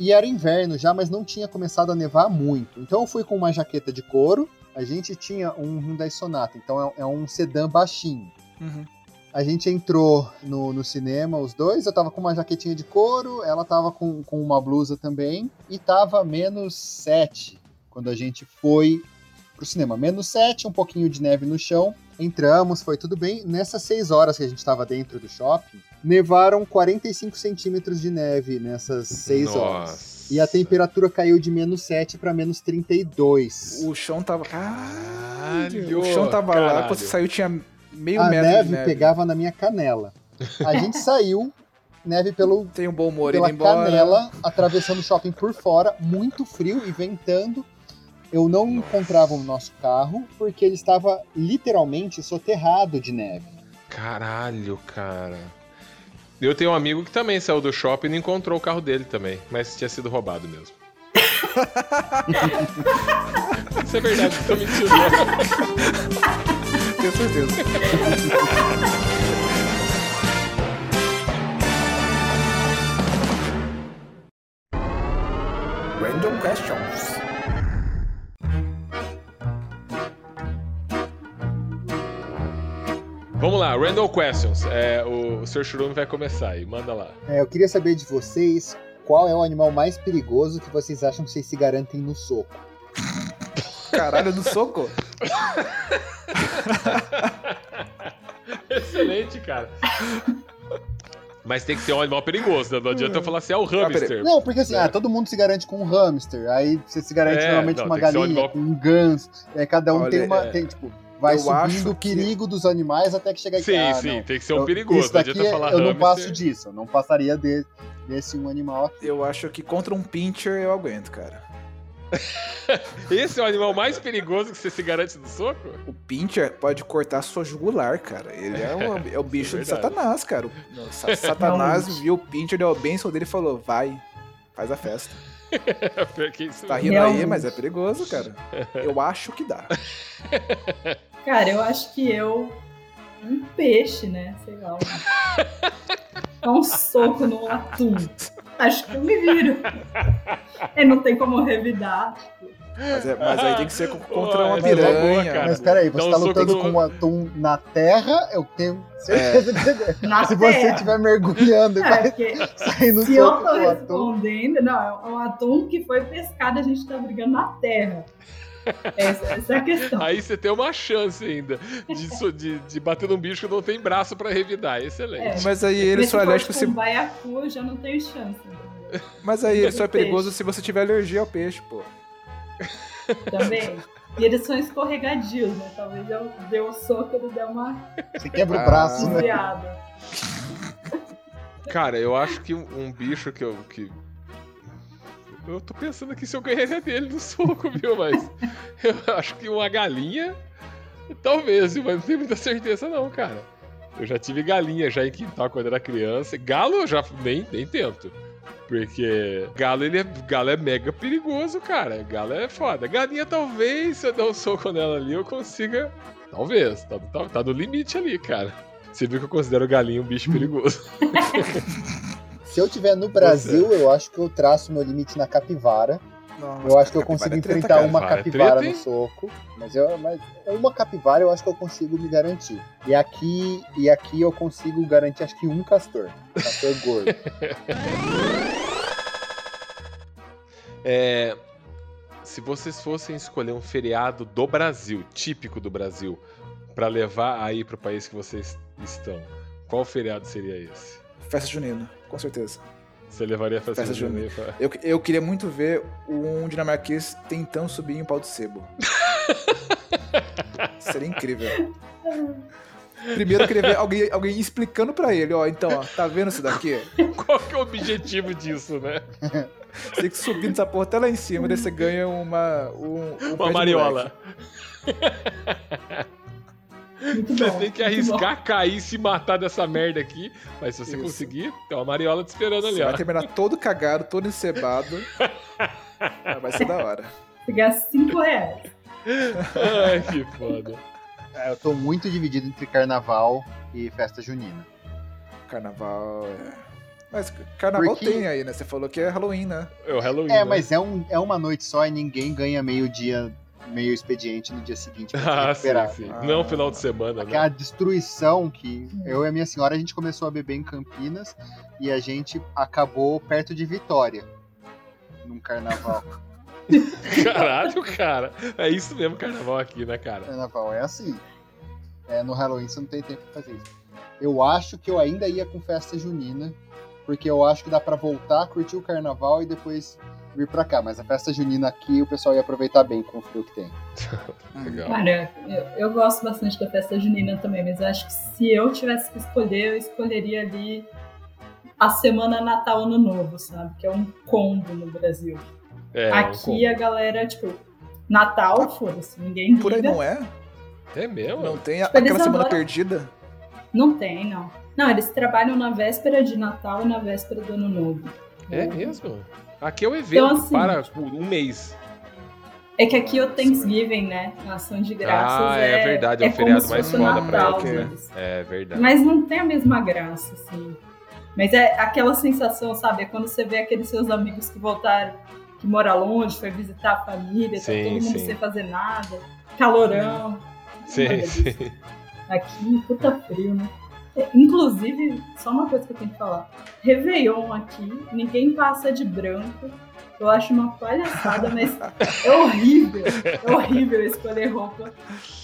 E era inverno já, mas não tinha começado a nevar muito. Então eu fui com uma jaqueta de couro. A gente tinha um Hyundai Sonata, então é, é um sedã baixinho. Uhum. A gente entrou no, no cinema, os dois. Eu tava com uma jaquetinha de couro, ela tava com, com uma blusa também. E tava menos 7 quando a gente foi pro cinema. Menos 7, um pouquinho de neve no chão. Entramos, foi tudo bem. Nessas 6 horas que a gente tava dentro do shopping, nevaram 45 centímetros de neve nessas 6 horas. Nossa. E a temperatura caiu de menos 7 para menos 32. O chão tava. Caralho, O chão tava lá, caralho. quando você saiu tinha meio a metro neve, de neve. pegava na minha canela. A gente saiu, neve pelo, Tem um bom humor pela indo embora. canela, atravessando o shopping por fora, muito frio e ventando. Eu não encontrava o nosso carro porque ele estava literalmente soterrado de neve. Caralho, cara. Eu tenho um amigo que também saiu do shopping e não encontrou o carro dele também, mas tinha sido roubado mesmo. Isso é verdade, tô mentindo. Tenho certeza. Random questions. Vamos lá, random questions. É, o, o Sr. Churume vai começar aí, manda lá. É, eu queria saber de vocês qual é o animal mais perigoso que vocês acham que vocês se garantem no soco. Caralho, do soco? Excelente, cara. Mas tem que ser um animal perigoso, né? Não adianta eu falar assim, é o hamster. Não, porque assim, É. ah, todo mundo se garante com um hamster, aí você se garante É, normalmente não, com uma ser um galinha, animal- com um ganso, aí cada um Olha, tem uma, é. tem, tipo, vai Eu acho subindo o que- perigo dos animais até que chegar aqui. Sim, ah, sim, não. tem que ser um Eu- perigoso. Isso Não daqui adianta é- falar eu não passo disso, eu não passaria de- desse um animal aqui. Eu acho que contra um pincher eu aguento, cara. Esse é o animal mais perigoso que você se garante do soco? O Pincher pode cortar sua jugular, cara. Ele é, um, é o bicho de verdade. Satanás, cara. O- o Sa- Satanás Realmente. viu o Pincher, deu a bênção dele e falou: vai, faz a festa. Que Tá rindo aí, mas é perigoso, cara. Eu acho que dá. Cara, eu acho que eu. Um peixe, né? Sei lá. Um, dá um soco no atum. Acho que eu me viro. É, não tem como revidar. Mas, é- mas aí tem que ser co- contra uma é boa, piranha. cara. Mas peraí, você Dá um tá lutando com um atum na terra, eu tenho certeza que você... Na Se você terra. estiver mergulhando e É, vai no se eu tô com o atum... respondendo, não, é um atum que foi pescado, a gente tá brigando na terra. Essa, essa é a questão. Aí você tem uma chance ainda de, de, de bater num bicho que não tem braço pra revidar. Excelente. É. Mas aí ele só é alérgico tipo, se. um baiacu, eu já não tenho chance. Mas aí ele só é Peixe. perigoso se você tiver alergia ao peixe, pô. Também. E eles são escorregadios, né? Talvez eu dê um soco e ele dê uma Você quebra Ah. o braço, né? Cara, eu acho que um, um bicho que eu. Que... Eu tô pensando aqui se eu ganharia dele no soco, viu? Mas eu acho que uma galinha. Talvez, mas não tenho muita certeza, não, cara. Eu já tive galinha já em quintal quando era criança. Galo eu já nem, nem tento. Porque galo, ele é, galo é mega perigoso, cara. Galo é foda. Galinha, talvez, se eu der um soco nela ali, eu consiga. Talvez. Tá, tá, tá no limite ali, cara. Você viu que eu considero galinha um bicho perigoso. Se eu tiver no Brasil, eu acho que eu traço meu limite na capivara. Não, Eu acho que eu consigo é treta, enfrentar cara. uma Capivara é treta, no soco. Mas, eu, mas uma capivara eu acho que eu consigo me garantir. E aqui, e aqui eu consigo garantir acho que um castor. Castor gordo. É, se vocês fossem escolher um feriado do Brasil, típico do Brasil, pra levar aí pro país que vocês estão, qual feriado seria esse? Festa junina, com certeza. Você levaria a festa, Festa junina aí pra... Eu, eu queria muito ver um dinamarquês tentando subir em um pau de sebo. Seria incrível. Primeiro eu queria ver alguém, alguém explicando pra ele, ó, então, ó, tá vendo isso daqui? Qual que é o objetivo disso, né? Você tem que subir nessa porra até lá em cima, daí você ganha uma. Um, um Uma mariola. Muito Você bom. tem que arriscar cair e se matar dessa merda aqui, mas se você Isso. conseguir, tem uma mariola te esperando ali, Você ó. vai terminar todo cagado, todo encebado. Vai ser da hora. Você gasta 5 reais. Ai, que foda. É, eu tô muito dividido entre carnaval e festa junina. Carnaval é. Mas carnaval Porque- tem aí, né? Você falou que é Halloween, né? É o Halloween, É, né? mas é, um, é uma noite só e ninguém ganha meio dia, meio expediente no dia seguinte pra Ah, sim, recuperar. sim. Ah. Não final de semana, Aquela né? destruição que eu e a minha senhora a gente começou a beber em Campinas e a gente acabou perto de Vitória num carnaval. Caralho, cara. É isso mesmo, carnaval aqui, né, cara? carnaval é assim. É, no Halloween você não tem tempo pra fazer isso. Eu acho que eu ainda ia com festa junina, porque eu acho que dá pra voltar, curtir o carnaval e depois vir pra cá. Mas a festa junina aqui o pessoal ia aproveitar bem com o frio que tem. Legal. Cara, eu, eu gosto bastante da festa junina também, mas eu acho que se eu tivesse que escolher, eu escolheria ali a semana Natal Ano Novo, sabe? Que é um combo no Brasil. É, um Aqui combo. a galera, tipo, Natal, foda-se, ninguém liga. Por aí não é? É mesmo? Não tem Tipo, aquela semana adoram- perdida? Não tem, não. Não, eles trabalham na véspera de Natal e na véspera do Ano Novo. É mesmo? Aqui é o evento, Então, assim, para por um mês. É que aqui o Thanksgiving, né? A ação de graças ah, é, é, verdade, é, o como feriado mais foda o pra eles, né? deles. É verdade. Mas não tem a mesma graça, assim. Mas é aquela sensação, sabe? É quando você vê aqueles seus amigos que voltaram, que moram longe, foi visitar a família, tá Sim, todo mundo sim. sem fazer nada, calorão. Sim, sim. Aqui, puta frio, né? Inclusive, só uma coisa que eu tenho que falar. Réveillon aqui, ninguém passa de branco. Eu acho uma palhaçada, mas é horrível. É horrível escolher roupa.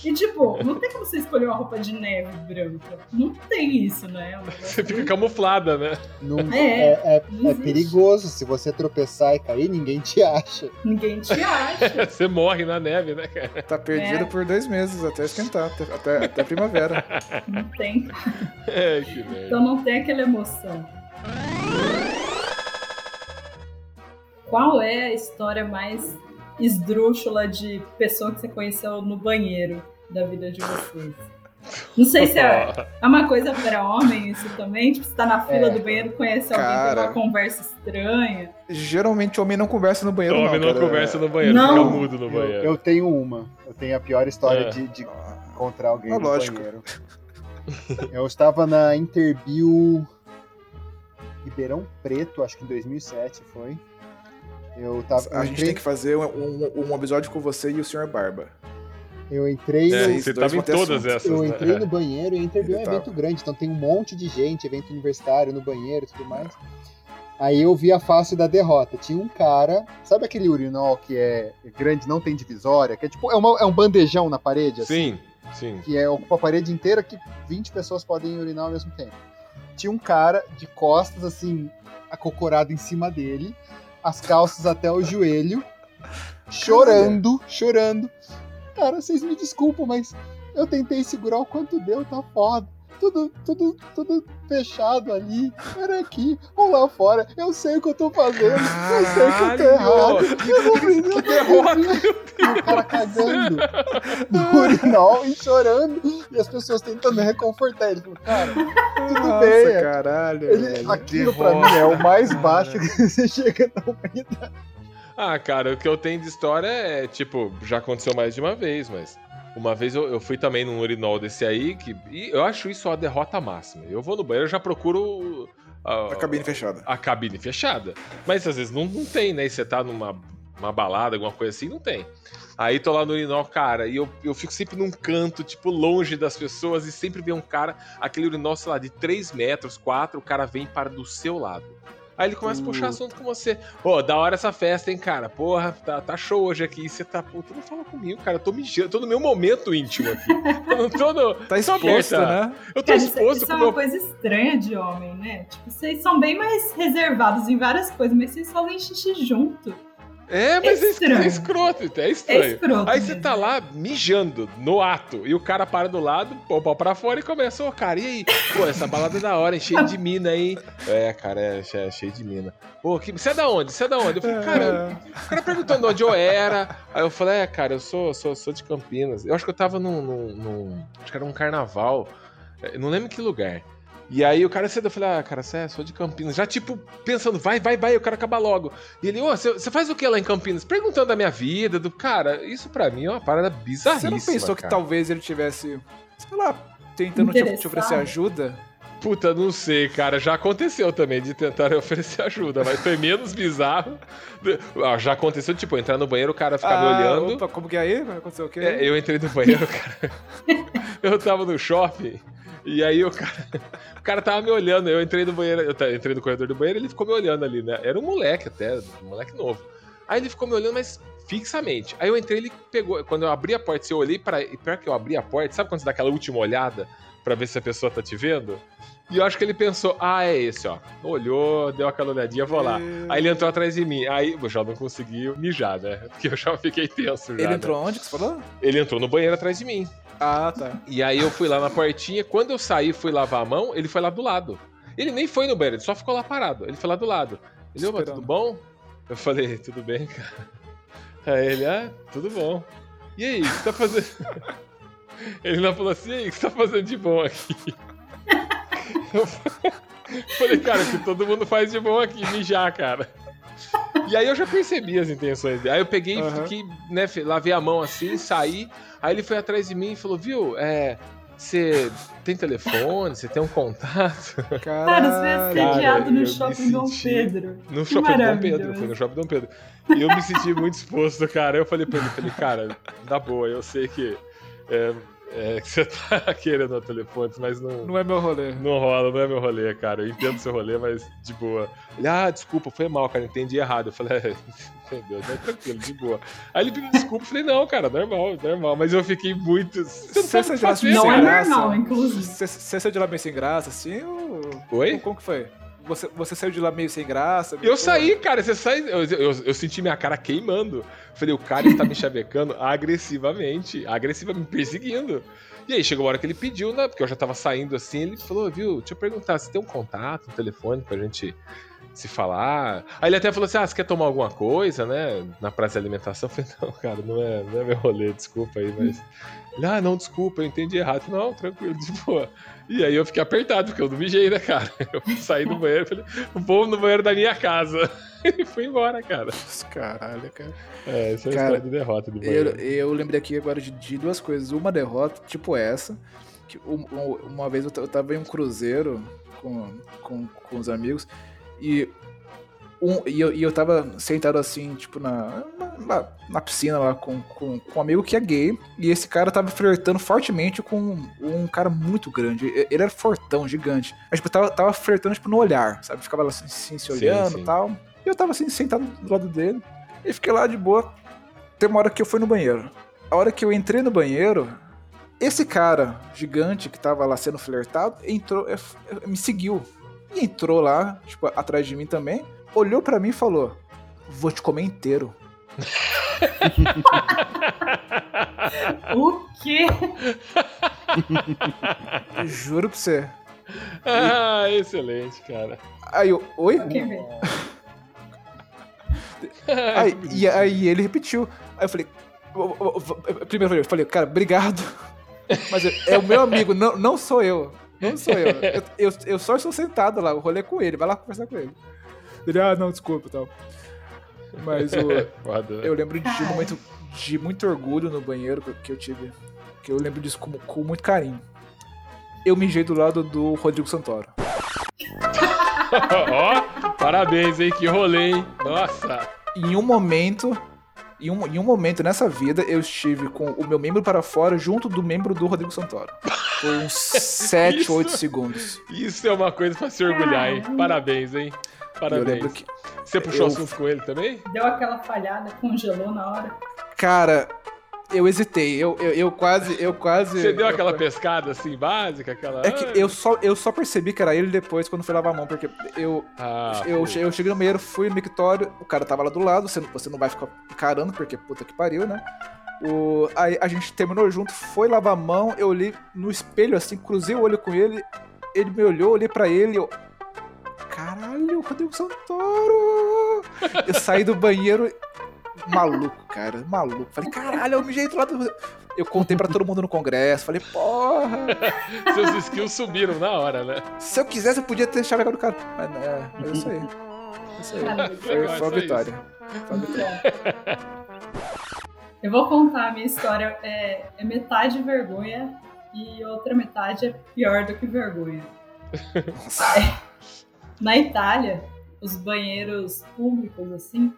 E tipo, não tem como você escolher uma roupa de neve branca. Não tem isso, né? É Você fica camuflada, né? Não- É, é, é- não é perigoso. Se você tropeçar e cair, ninguém te acha. Ninguém te acha. Você morre na neve, né, cara? Tá perdido É. por dois meses, até esquentar, até, até, até primavera. Não tem. É, que merda. Então não tem aquela emoção. Qual é a história mais esdrúxula de pessoa que você conheceu no banheiro da vida de vocês? Não sei se é, é uma coisa para homem isso também. Tipo, você tá na fila É. do banheiro, conhece alguém, tem uma conversa estranha. Geralmente homem não conversa no banheiro, Homem não, não conversa no banheiro, Não. fica mudo no Eu, banheiro. eu tenho uma. Eu tenho a pior história É. de, de encontrar alguém Ah, no lógico. banheiro. Eu estava na Interbio Ribeirão Preto, acho que em 2007 foi. Eu tava. Eu A gente entrei, tem que fazer um, um- um episódio com você e o Sr. Barba. eu entrei É, no, você tava em todas assunto. essas, Eu né? entrei no banheiro e é um Ele evento tava. grande, então tem um monte de gente, evento universitário no banheiro e tudo mais. Aí eu vi a face da derrota. Tinha um cara, sabe aquele urinol que é grande, não tem divisória, que é tipo, é, uma- é um bandejão na parede, assim, Sim, sim. que é, ocupa a parede inteira que 20 pessoas podem urinar ao mesmo tempo. Tinha um cara de costas, assim, acocorado em cima dele, as calças até o joelho, chorando, chorando. Cara, vocês me desculpam, mas eu tentei segurar o quanto deu, tá foda. Tudo, tudo, tudo fechado ali. Era aqui, ou lá fora. Eu sei o que eu tô fazendo. Eu sei que eu tô errado. Eu não preciso derrota, E o cara cagando no urinol e chorando. E as pessoas tentando reconfortar ele. Cara, tudo Nossa, bem. é caralho. Ele, velho. aquilo pra mim é o mais baixo que você chega na humanidade. Ah, cara, o que eu tenho de história é, tipo, já aconteceu mais de uma vez, mas. Uma vez eu, eu fui também num urinol desse aí, que. E eu acho isso a derrota máxima. Eu vou no banheiro, eu já procuro. A, A cabine fechada. a cabine fechada. Mas às vezes não, não tem, né? E você tá numa uma balada, alguma coisa assim, não tem. Aí tô lá no urinol, cara, e eu, eu fico sempre num canto, tipo, longe das pessoas, e sempre vem um cara, aquele urinol, sei lá, de 3 metros, 4, o cara vem para do seu lado. Aí ele começa a puxar assunto com você. Ô, da hora essa festa, hein, cara? Porra, tá, tá show hoje aqui. Você tá, puta, não fala comigo, cara. Eu tô mijando, tô no meu momento íntimo aqui. Eu não tô no. Tá exposto, né? Eu tô Cara, isso, exposto isso com é uma meu. coisa estranha de homem, né? Tipo, vocês são bem mais reservados em várias coisas, mas vocês fazem xixi junto. É, mas é, estranho. é escroto, é É estranho. escroto. Aí você mesmo. tá lá mijando no ato e o cara para do lado, pô, pau pra fora e começa, ô cara, e aí? Pô, essa balada é da hora, hein? Cheio de mina aí. É, cara, é, che- cheio de mina. Pô, que, você é da onde? Você é da onde? Eu falei, cara, o cara perguntando onde eu era. Aí eu falei, é, cara, eu sou, sou, sou de Campinas. Eu acho que eu tava num. num- num- acho que era um carnaval. Eu não lembro que lugar. E aí o cara cedo, eu falei, ah, cara, você é, sou de Campinas. Já, tipo, pensando, vai, vai, vai, eu quero acabar logo. E ele, ô, você você faz o que lá em Campinas? Perguntando da minha vida, do. Cara, isso pra mim é uma parada bizarríssima. Você não pensou que cara. talvez ele tivesse, sei lá, tentando te, te oferecer ajuda? Puta, não sei, cara. Já aconteceu também de tentar oferecer ajuda, mas foi menos bizarro. Ah, Já aconteceu, tipo, entrar no banheiro, o cara ficar me olhando. Ah, Opa, como que é aí? Vai acontecer o quê? É, eu entrei no banheiro, cara. eu tava no shopping. E aí o cara, o cara tava me olhando, eu entrei no banheiro, eu entrei no corredor do banheiro, ele ficou me olhando ali, né? Era um moleque até, um moleque novo. Aí ele ficou me olhando, mas fixamente. Aí eu entrei, ele pegou, quando eu abri a porta, se eu olhei para, e pior que eu abri a porta, sabe quando você dá aquela última olhada pra ver se a pessoa tá te vendo? E eu acho que ele pensou, ah, é esse, ó. Olhou, deu aquela olhadinha, vou lá. Aí ele entrou atrás de mim. Aí eu já não consegui mijar, né? Porque eu já fiquei tenso já. Ele né? entrou onde que você falou? Ele entrou no banheiro atrás de mim. Ah, tá. E aí eu fui lá na portinha, quando eu saí fui lavar a mão, ele foi lá do lado. Ele nem foi no banheiro, ele só ficou lá parado. Ele foi lá do lado. Ele, opa, tudo bom? Eu falei, tudo bem, cara. Aí ele, ah, tudo bom. E aí, o que você tá fazendo? Ele lá falou assim, e aí, o que você tá fazendo de bom aqui? Eu falei, cara, que todo mundo faz de bom aqui, mijar, cara. E aí eu já percebi as intenções dele. Aí eu peguei e Aham. fiquei, né, lavei a mão assim, saí. Aí ele foi atrás de mim e falou, viu, é, você tem telefone, você tem um contato? Cara, você é Caralho. assediado no shopping Dom senti- Pedro. No Que shopping Dom. Pedro, foi no shopping Dom Pedro. E eu me senti muito exposto, cara. Eu falei pra ele, falei, cara, dá boa, eu sei que, é, é, que você tá querendo o telefone, mas não, Não é meu rolê. não rola, não é meu rolê, cara. Eu entendo seu rolê, mas de boa. Ele, ah, desculpa, foi mal, cara, entendi errado. Eu falei, é, entendeu, tá tranquilo, de boa. Aí ele pediu desculpa, eu falei, não, cara, normal, normal. Mas eu fiquei muito. Já fazer, Não sem é normal, inclusive. Você, saiu de lá meio sem graça, assim? Ou... Oi? Como que foi? Você, você saiu de lá meio sem graça? Eu saí, cara, você sai. Eu, eu, eu senti minha cara queimando. Falei, o cara está me chavecando agressivamente, agressivamente, me perseguindo. E aí chegou a hora que ele pediu, né? Porque eu já tava saindo assim, ele falou, viu, deixa eu perguntar, você tem um contato, um telefone pra gente se falar? Aí ele até falou assim, ah, você quer tomar alguma coisa, né? Na praça de alimentação. Eu falei, não, cara, não é, não é meu rolê, desculpa aí, mas... Ele, ah, não, desculpa, eu entendi errado. Eu não, tranquilo, de boa. E aí eu fiquei apertado, porque eu não mijei, né, cara? Eu saí do banheiro e falei, vou no banheiro da minha casa. E fui embora, cara. Caralho, cara. É, essa é a Cara, história de derrota do Eu, banheiro. eu lembrei aqui agora de, de duas coisas. Uma derrota, tipo essa. Que um- um- uma vez eu, eu tava em um cruzeiro com, com, com os amigos e, um, e, eu, e eu tava sentado assim, tipo, na, na, na piscina lá com, com, com um amigo que é gay. E esse cara tava flertando fortemente com um cara muito grande. Ele era fortão, gigante. Mas, tipo, tava, tava flertando, tipo, no olhar, sabe? Ficava lá assim, assim, se olhando e tal. E eu tava assim, sentado do lado dele. E fiquei lá de boa. Tem uma hora que eu fui no banheiro. A hora que eu entrei no banheiro, esse cara gigante que tava lá sendo flertado entrou, eh, eh, me seguiu. E entrou lá, tipo, atrás de mim também. Olhou pra mim e falou: Vou te comer inteiro. O quê? Juro pra você. Ah, excelente, cara. Aí eu, oi? Aí, e aí ele repetiu. Aí eu falei. "Eu- eu- eu- Primeiro eu falei, cara, obrigado. Mas é é o meu amigo, não, não sou eu. Não sou eu. Eu, eu. eu só estou sentado lá, o rolê é com ele, vai lá conversar com ele. Ele, ah, não, desculpa e tal. Mas o, né? eu lembro de um momento de muito orgulho no banheiro que- eu tive. Que eu lembro disso com, com muito carinho. Eu mijei do lado do Rodrigo Santoro. Ó, parabéns, hein? Que rolê, hein? Nossa. Em um momento. Em um, em um momento nessa vida, eu estive com o meu membro para fora junto do membro do Rodrigo Santoro. Por uns 7, Isso. 8 segundos. Isso é uma coisa pra se orgulhar, hein? Parabéns, hein? Eu Parabéns. lembro que. Você puxou eu- assunto com ele também? Deu aquela falhada, congelou na hora. Cara, eu hesitei. Eu, eu, eu quase. Eu quase. Você deu eu- aquela pescada assim, básica, aquela. É que eu só, eu só percebi que era ele depois quando fui lavar a mão, porque eu, Ah, eu, che- eu cheguei no banheiro, fui no mictório, o cara tava lá do lado, você, não- você não vai ficar encarando, porque puta que pariu, né? O, aí a gente terminou junto, foi lavar a mão, eu olhei no espelho assim, cruzei o olho com ele, ele me olhou, olhei pra ele, eu. Caralho, Rodrigo Santoro! Eu saí do banheiro maluco, cara, maluco. Falei, caralho, eu me jeito lá do. Eu contei pra todo mundo no congresso, falei, porra! Seus skills subiram na hora, né? Se eu quisesse, eu podia ter chavecado o cara. Mas é, é isso aí. É isso aí. Foi, Legal, foi a só vitória. Foi a vitória. Eu vou contar a minha história. É, é metade vergonha e outra metade é pior do que vergonha. Na Itália, os banheiros públicos, assim,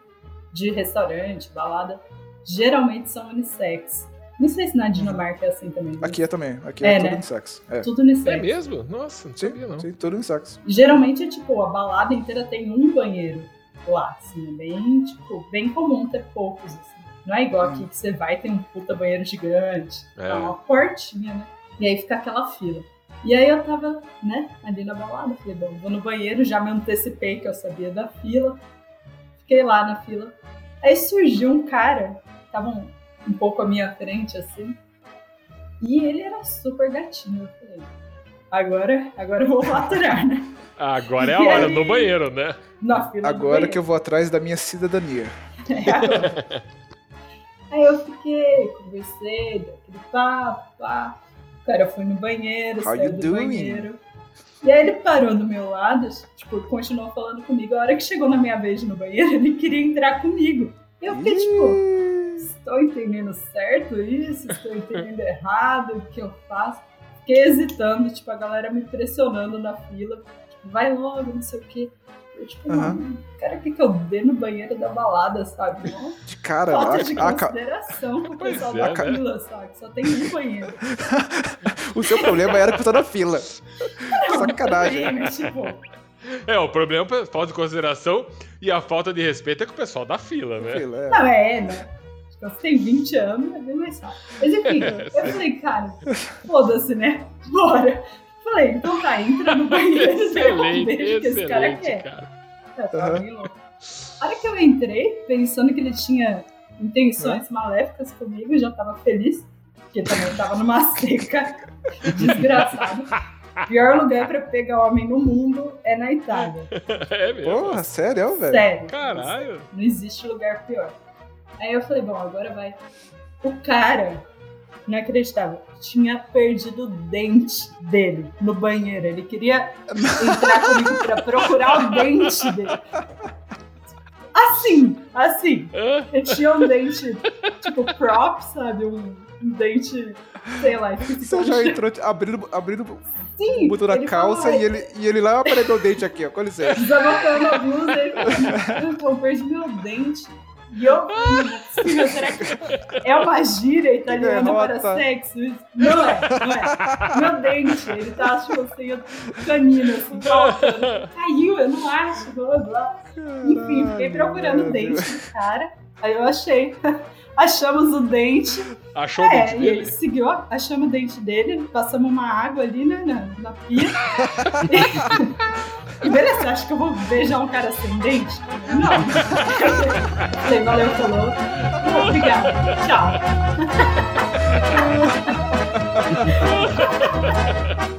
de restaurante, balada, geralmente são unissex. Não sei se na Dinamarca é assim também. mas Aqui é também. Aqui É, é, tudo né? sexo. É. Tudo unissex. É mesmo? Nossa, não Sim, sabia não. sim, tudo sexo. Geralmente é tipo, a balada inteira tem um banheiro lá, assim, é bem, tipo, bem comum ter poucos, assim. Não é igual aqui que você vai e tem um puta banheiro gigante. É. É uma portinha, né? E aí fica aquela fila. E aí eu tava, né, ali na balada, falei, bom, vou no banheiro, já me antecipei que eu sabia da fila. Fiquei lá na fila. Aí surgiu um cara, tava um, um pouco à minha frente, assim, e ele era super gatinho. Eu falei, agora, agora eu vou faturar, né? Agora é a E hora aí? no banheiro, né? Na fila do Agora banheiro. que eu vou atrás da minha cidadania. É agora. Aí eu fiquei, conversei, dei aquele papo, pá. O cara foi no banheiro, How saiu do doing? banheiro. E aí ele parou do meu lado, tipo, continuou falando comigo. A hora que chegou na minha vez no banheiro, ele queria entrar comigo. E eu fiquei tipo, estou entendendo certo isso? Estou entendendo errado? O que eu faço? Fiquei hesitando, tipo, a galera me pressionando na fila. Tipo, vai logo, não sei o quê. Eu, tipo, Aham. mano, o cara quer que eu dê no banheiro da balada, sabe? Não De cara, falta a- de a consideração com o Pois pessoal é, da né? fila, sabe? Só tem um banheiro. o seu problema era que eu tô na fila. Sacanagem. Aí, né, tipo, É, o problema é a falta de consideração e a falta de respeito é com o pessoal da fila, né? Fila, é. não, é, né? Tipo, você tem 20 anos, é bem mais fácil. Mas enfim, eu falei, cara, foda-se, né? Bora. Falei, então tá, entra no banheiro Excelente, beijo que esse cara quer. cara. Louco. A hora que eu entrei, pensando que ele tinha intenções maléficas comigo, já tava feliz, porque também tava numa seca desgraçada. Pior lugar pra pegar homem no mundo é na Itália. É mesmo? Porra, sério, velho? Sério. Caralho. Não existe lugar pior. Aí eu falei, bom, agora vai. O cara, inacreditável, tinha perdido o dente dele no banheiro. Ele queria entrar comigo pra procurar o dente dele. Assim, assim. Ele tinha um dente, tipo, prop, sabe? Um, um dente, sei lá, Você já entrou abrindo, abrindo Sim, o botão da ele calça falou, e ele, e ele lá apareceu o dente aqui, ó. Com licença. Desabotando a blusa, ele falou, perdi meu dente. É possível, será que é uma gíria italiana para sexo? Não é, não é. Meu dente, ele tá, tipo assim, canino, assim, voltando. Caiu, eu não acho, blá, blá. Enfim, fiquei procurando o dente do cara. Aí eu achei. Achamos o dente. Achou o É, dente e dele? ele seguiu, achamos o dente dele, passamos uma água ali, né, na, na pia. e beleza, você acha que eu vou beijar um cara sem dente? Não. Falei, valeu, falou. Obrigada, tchau.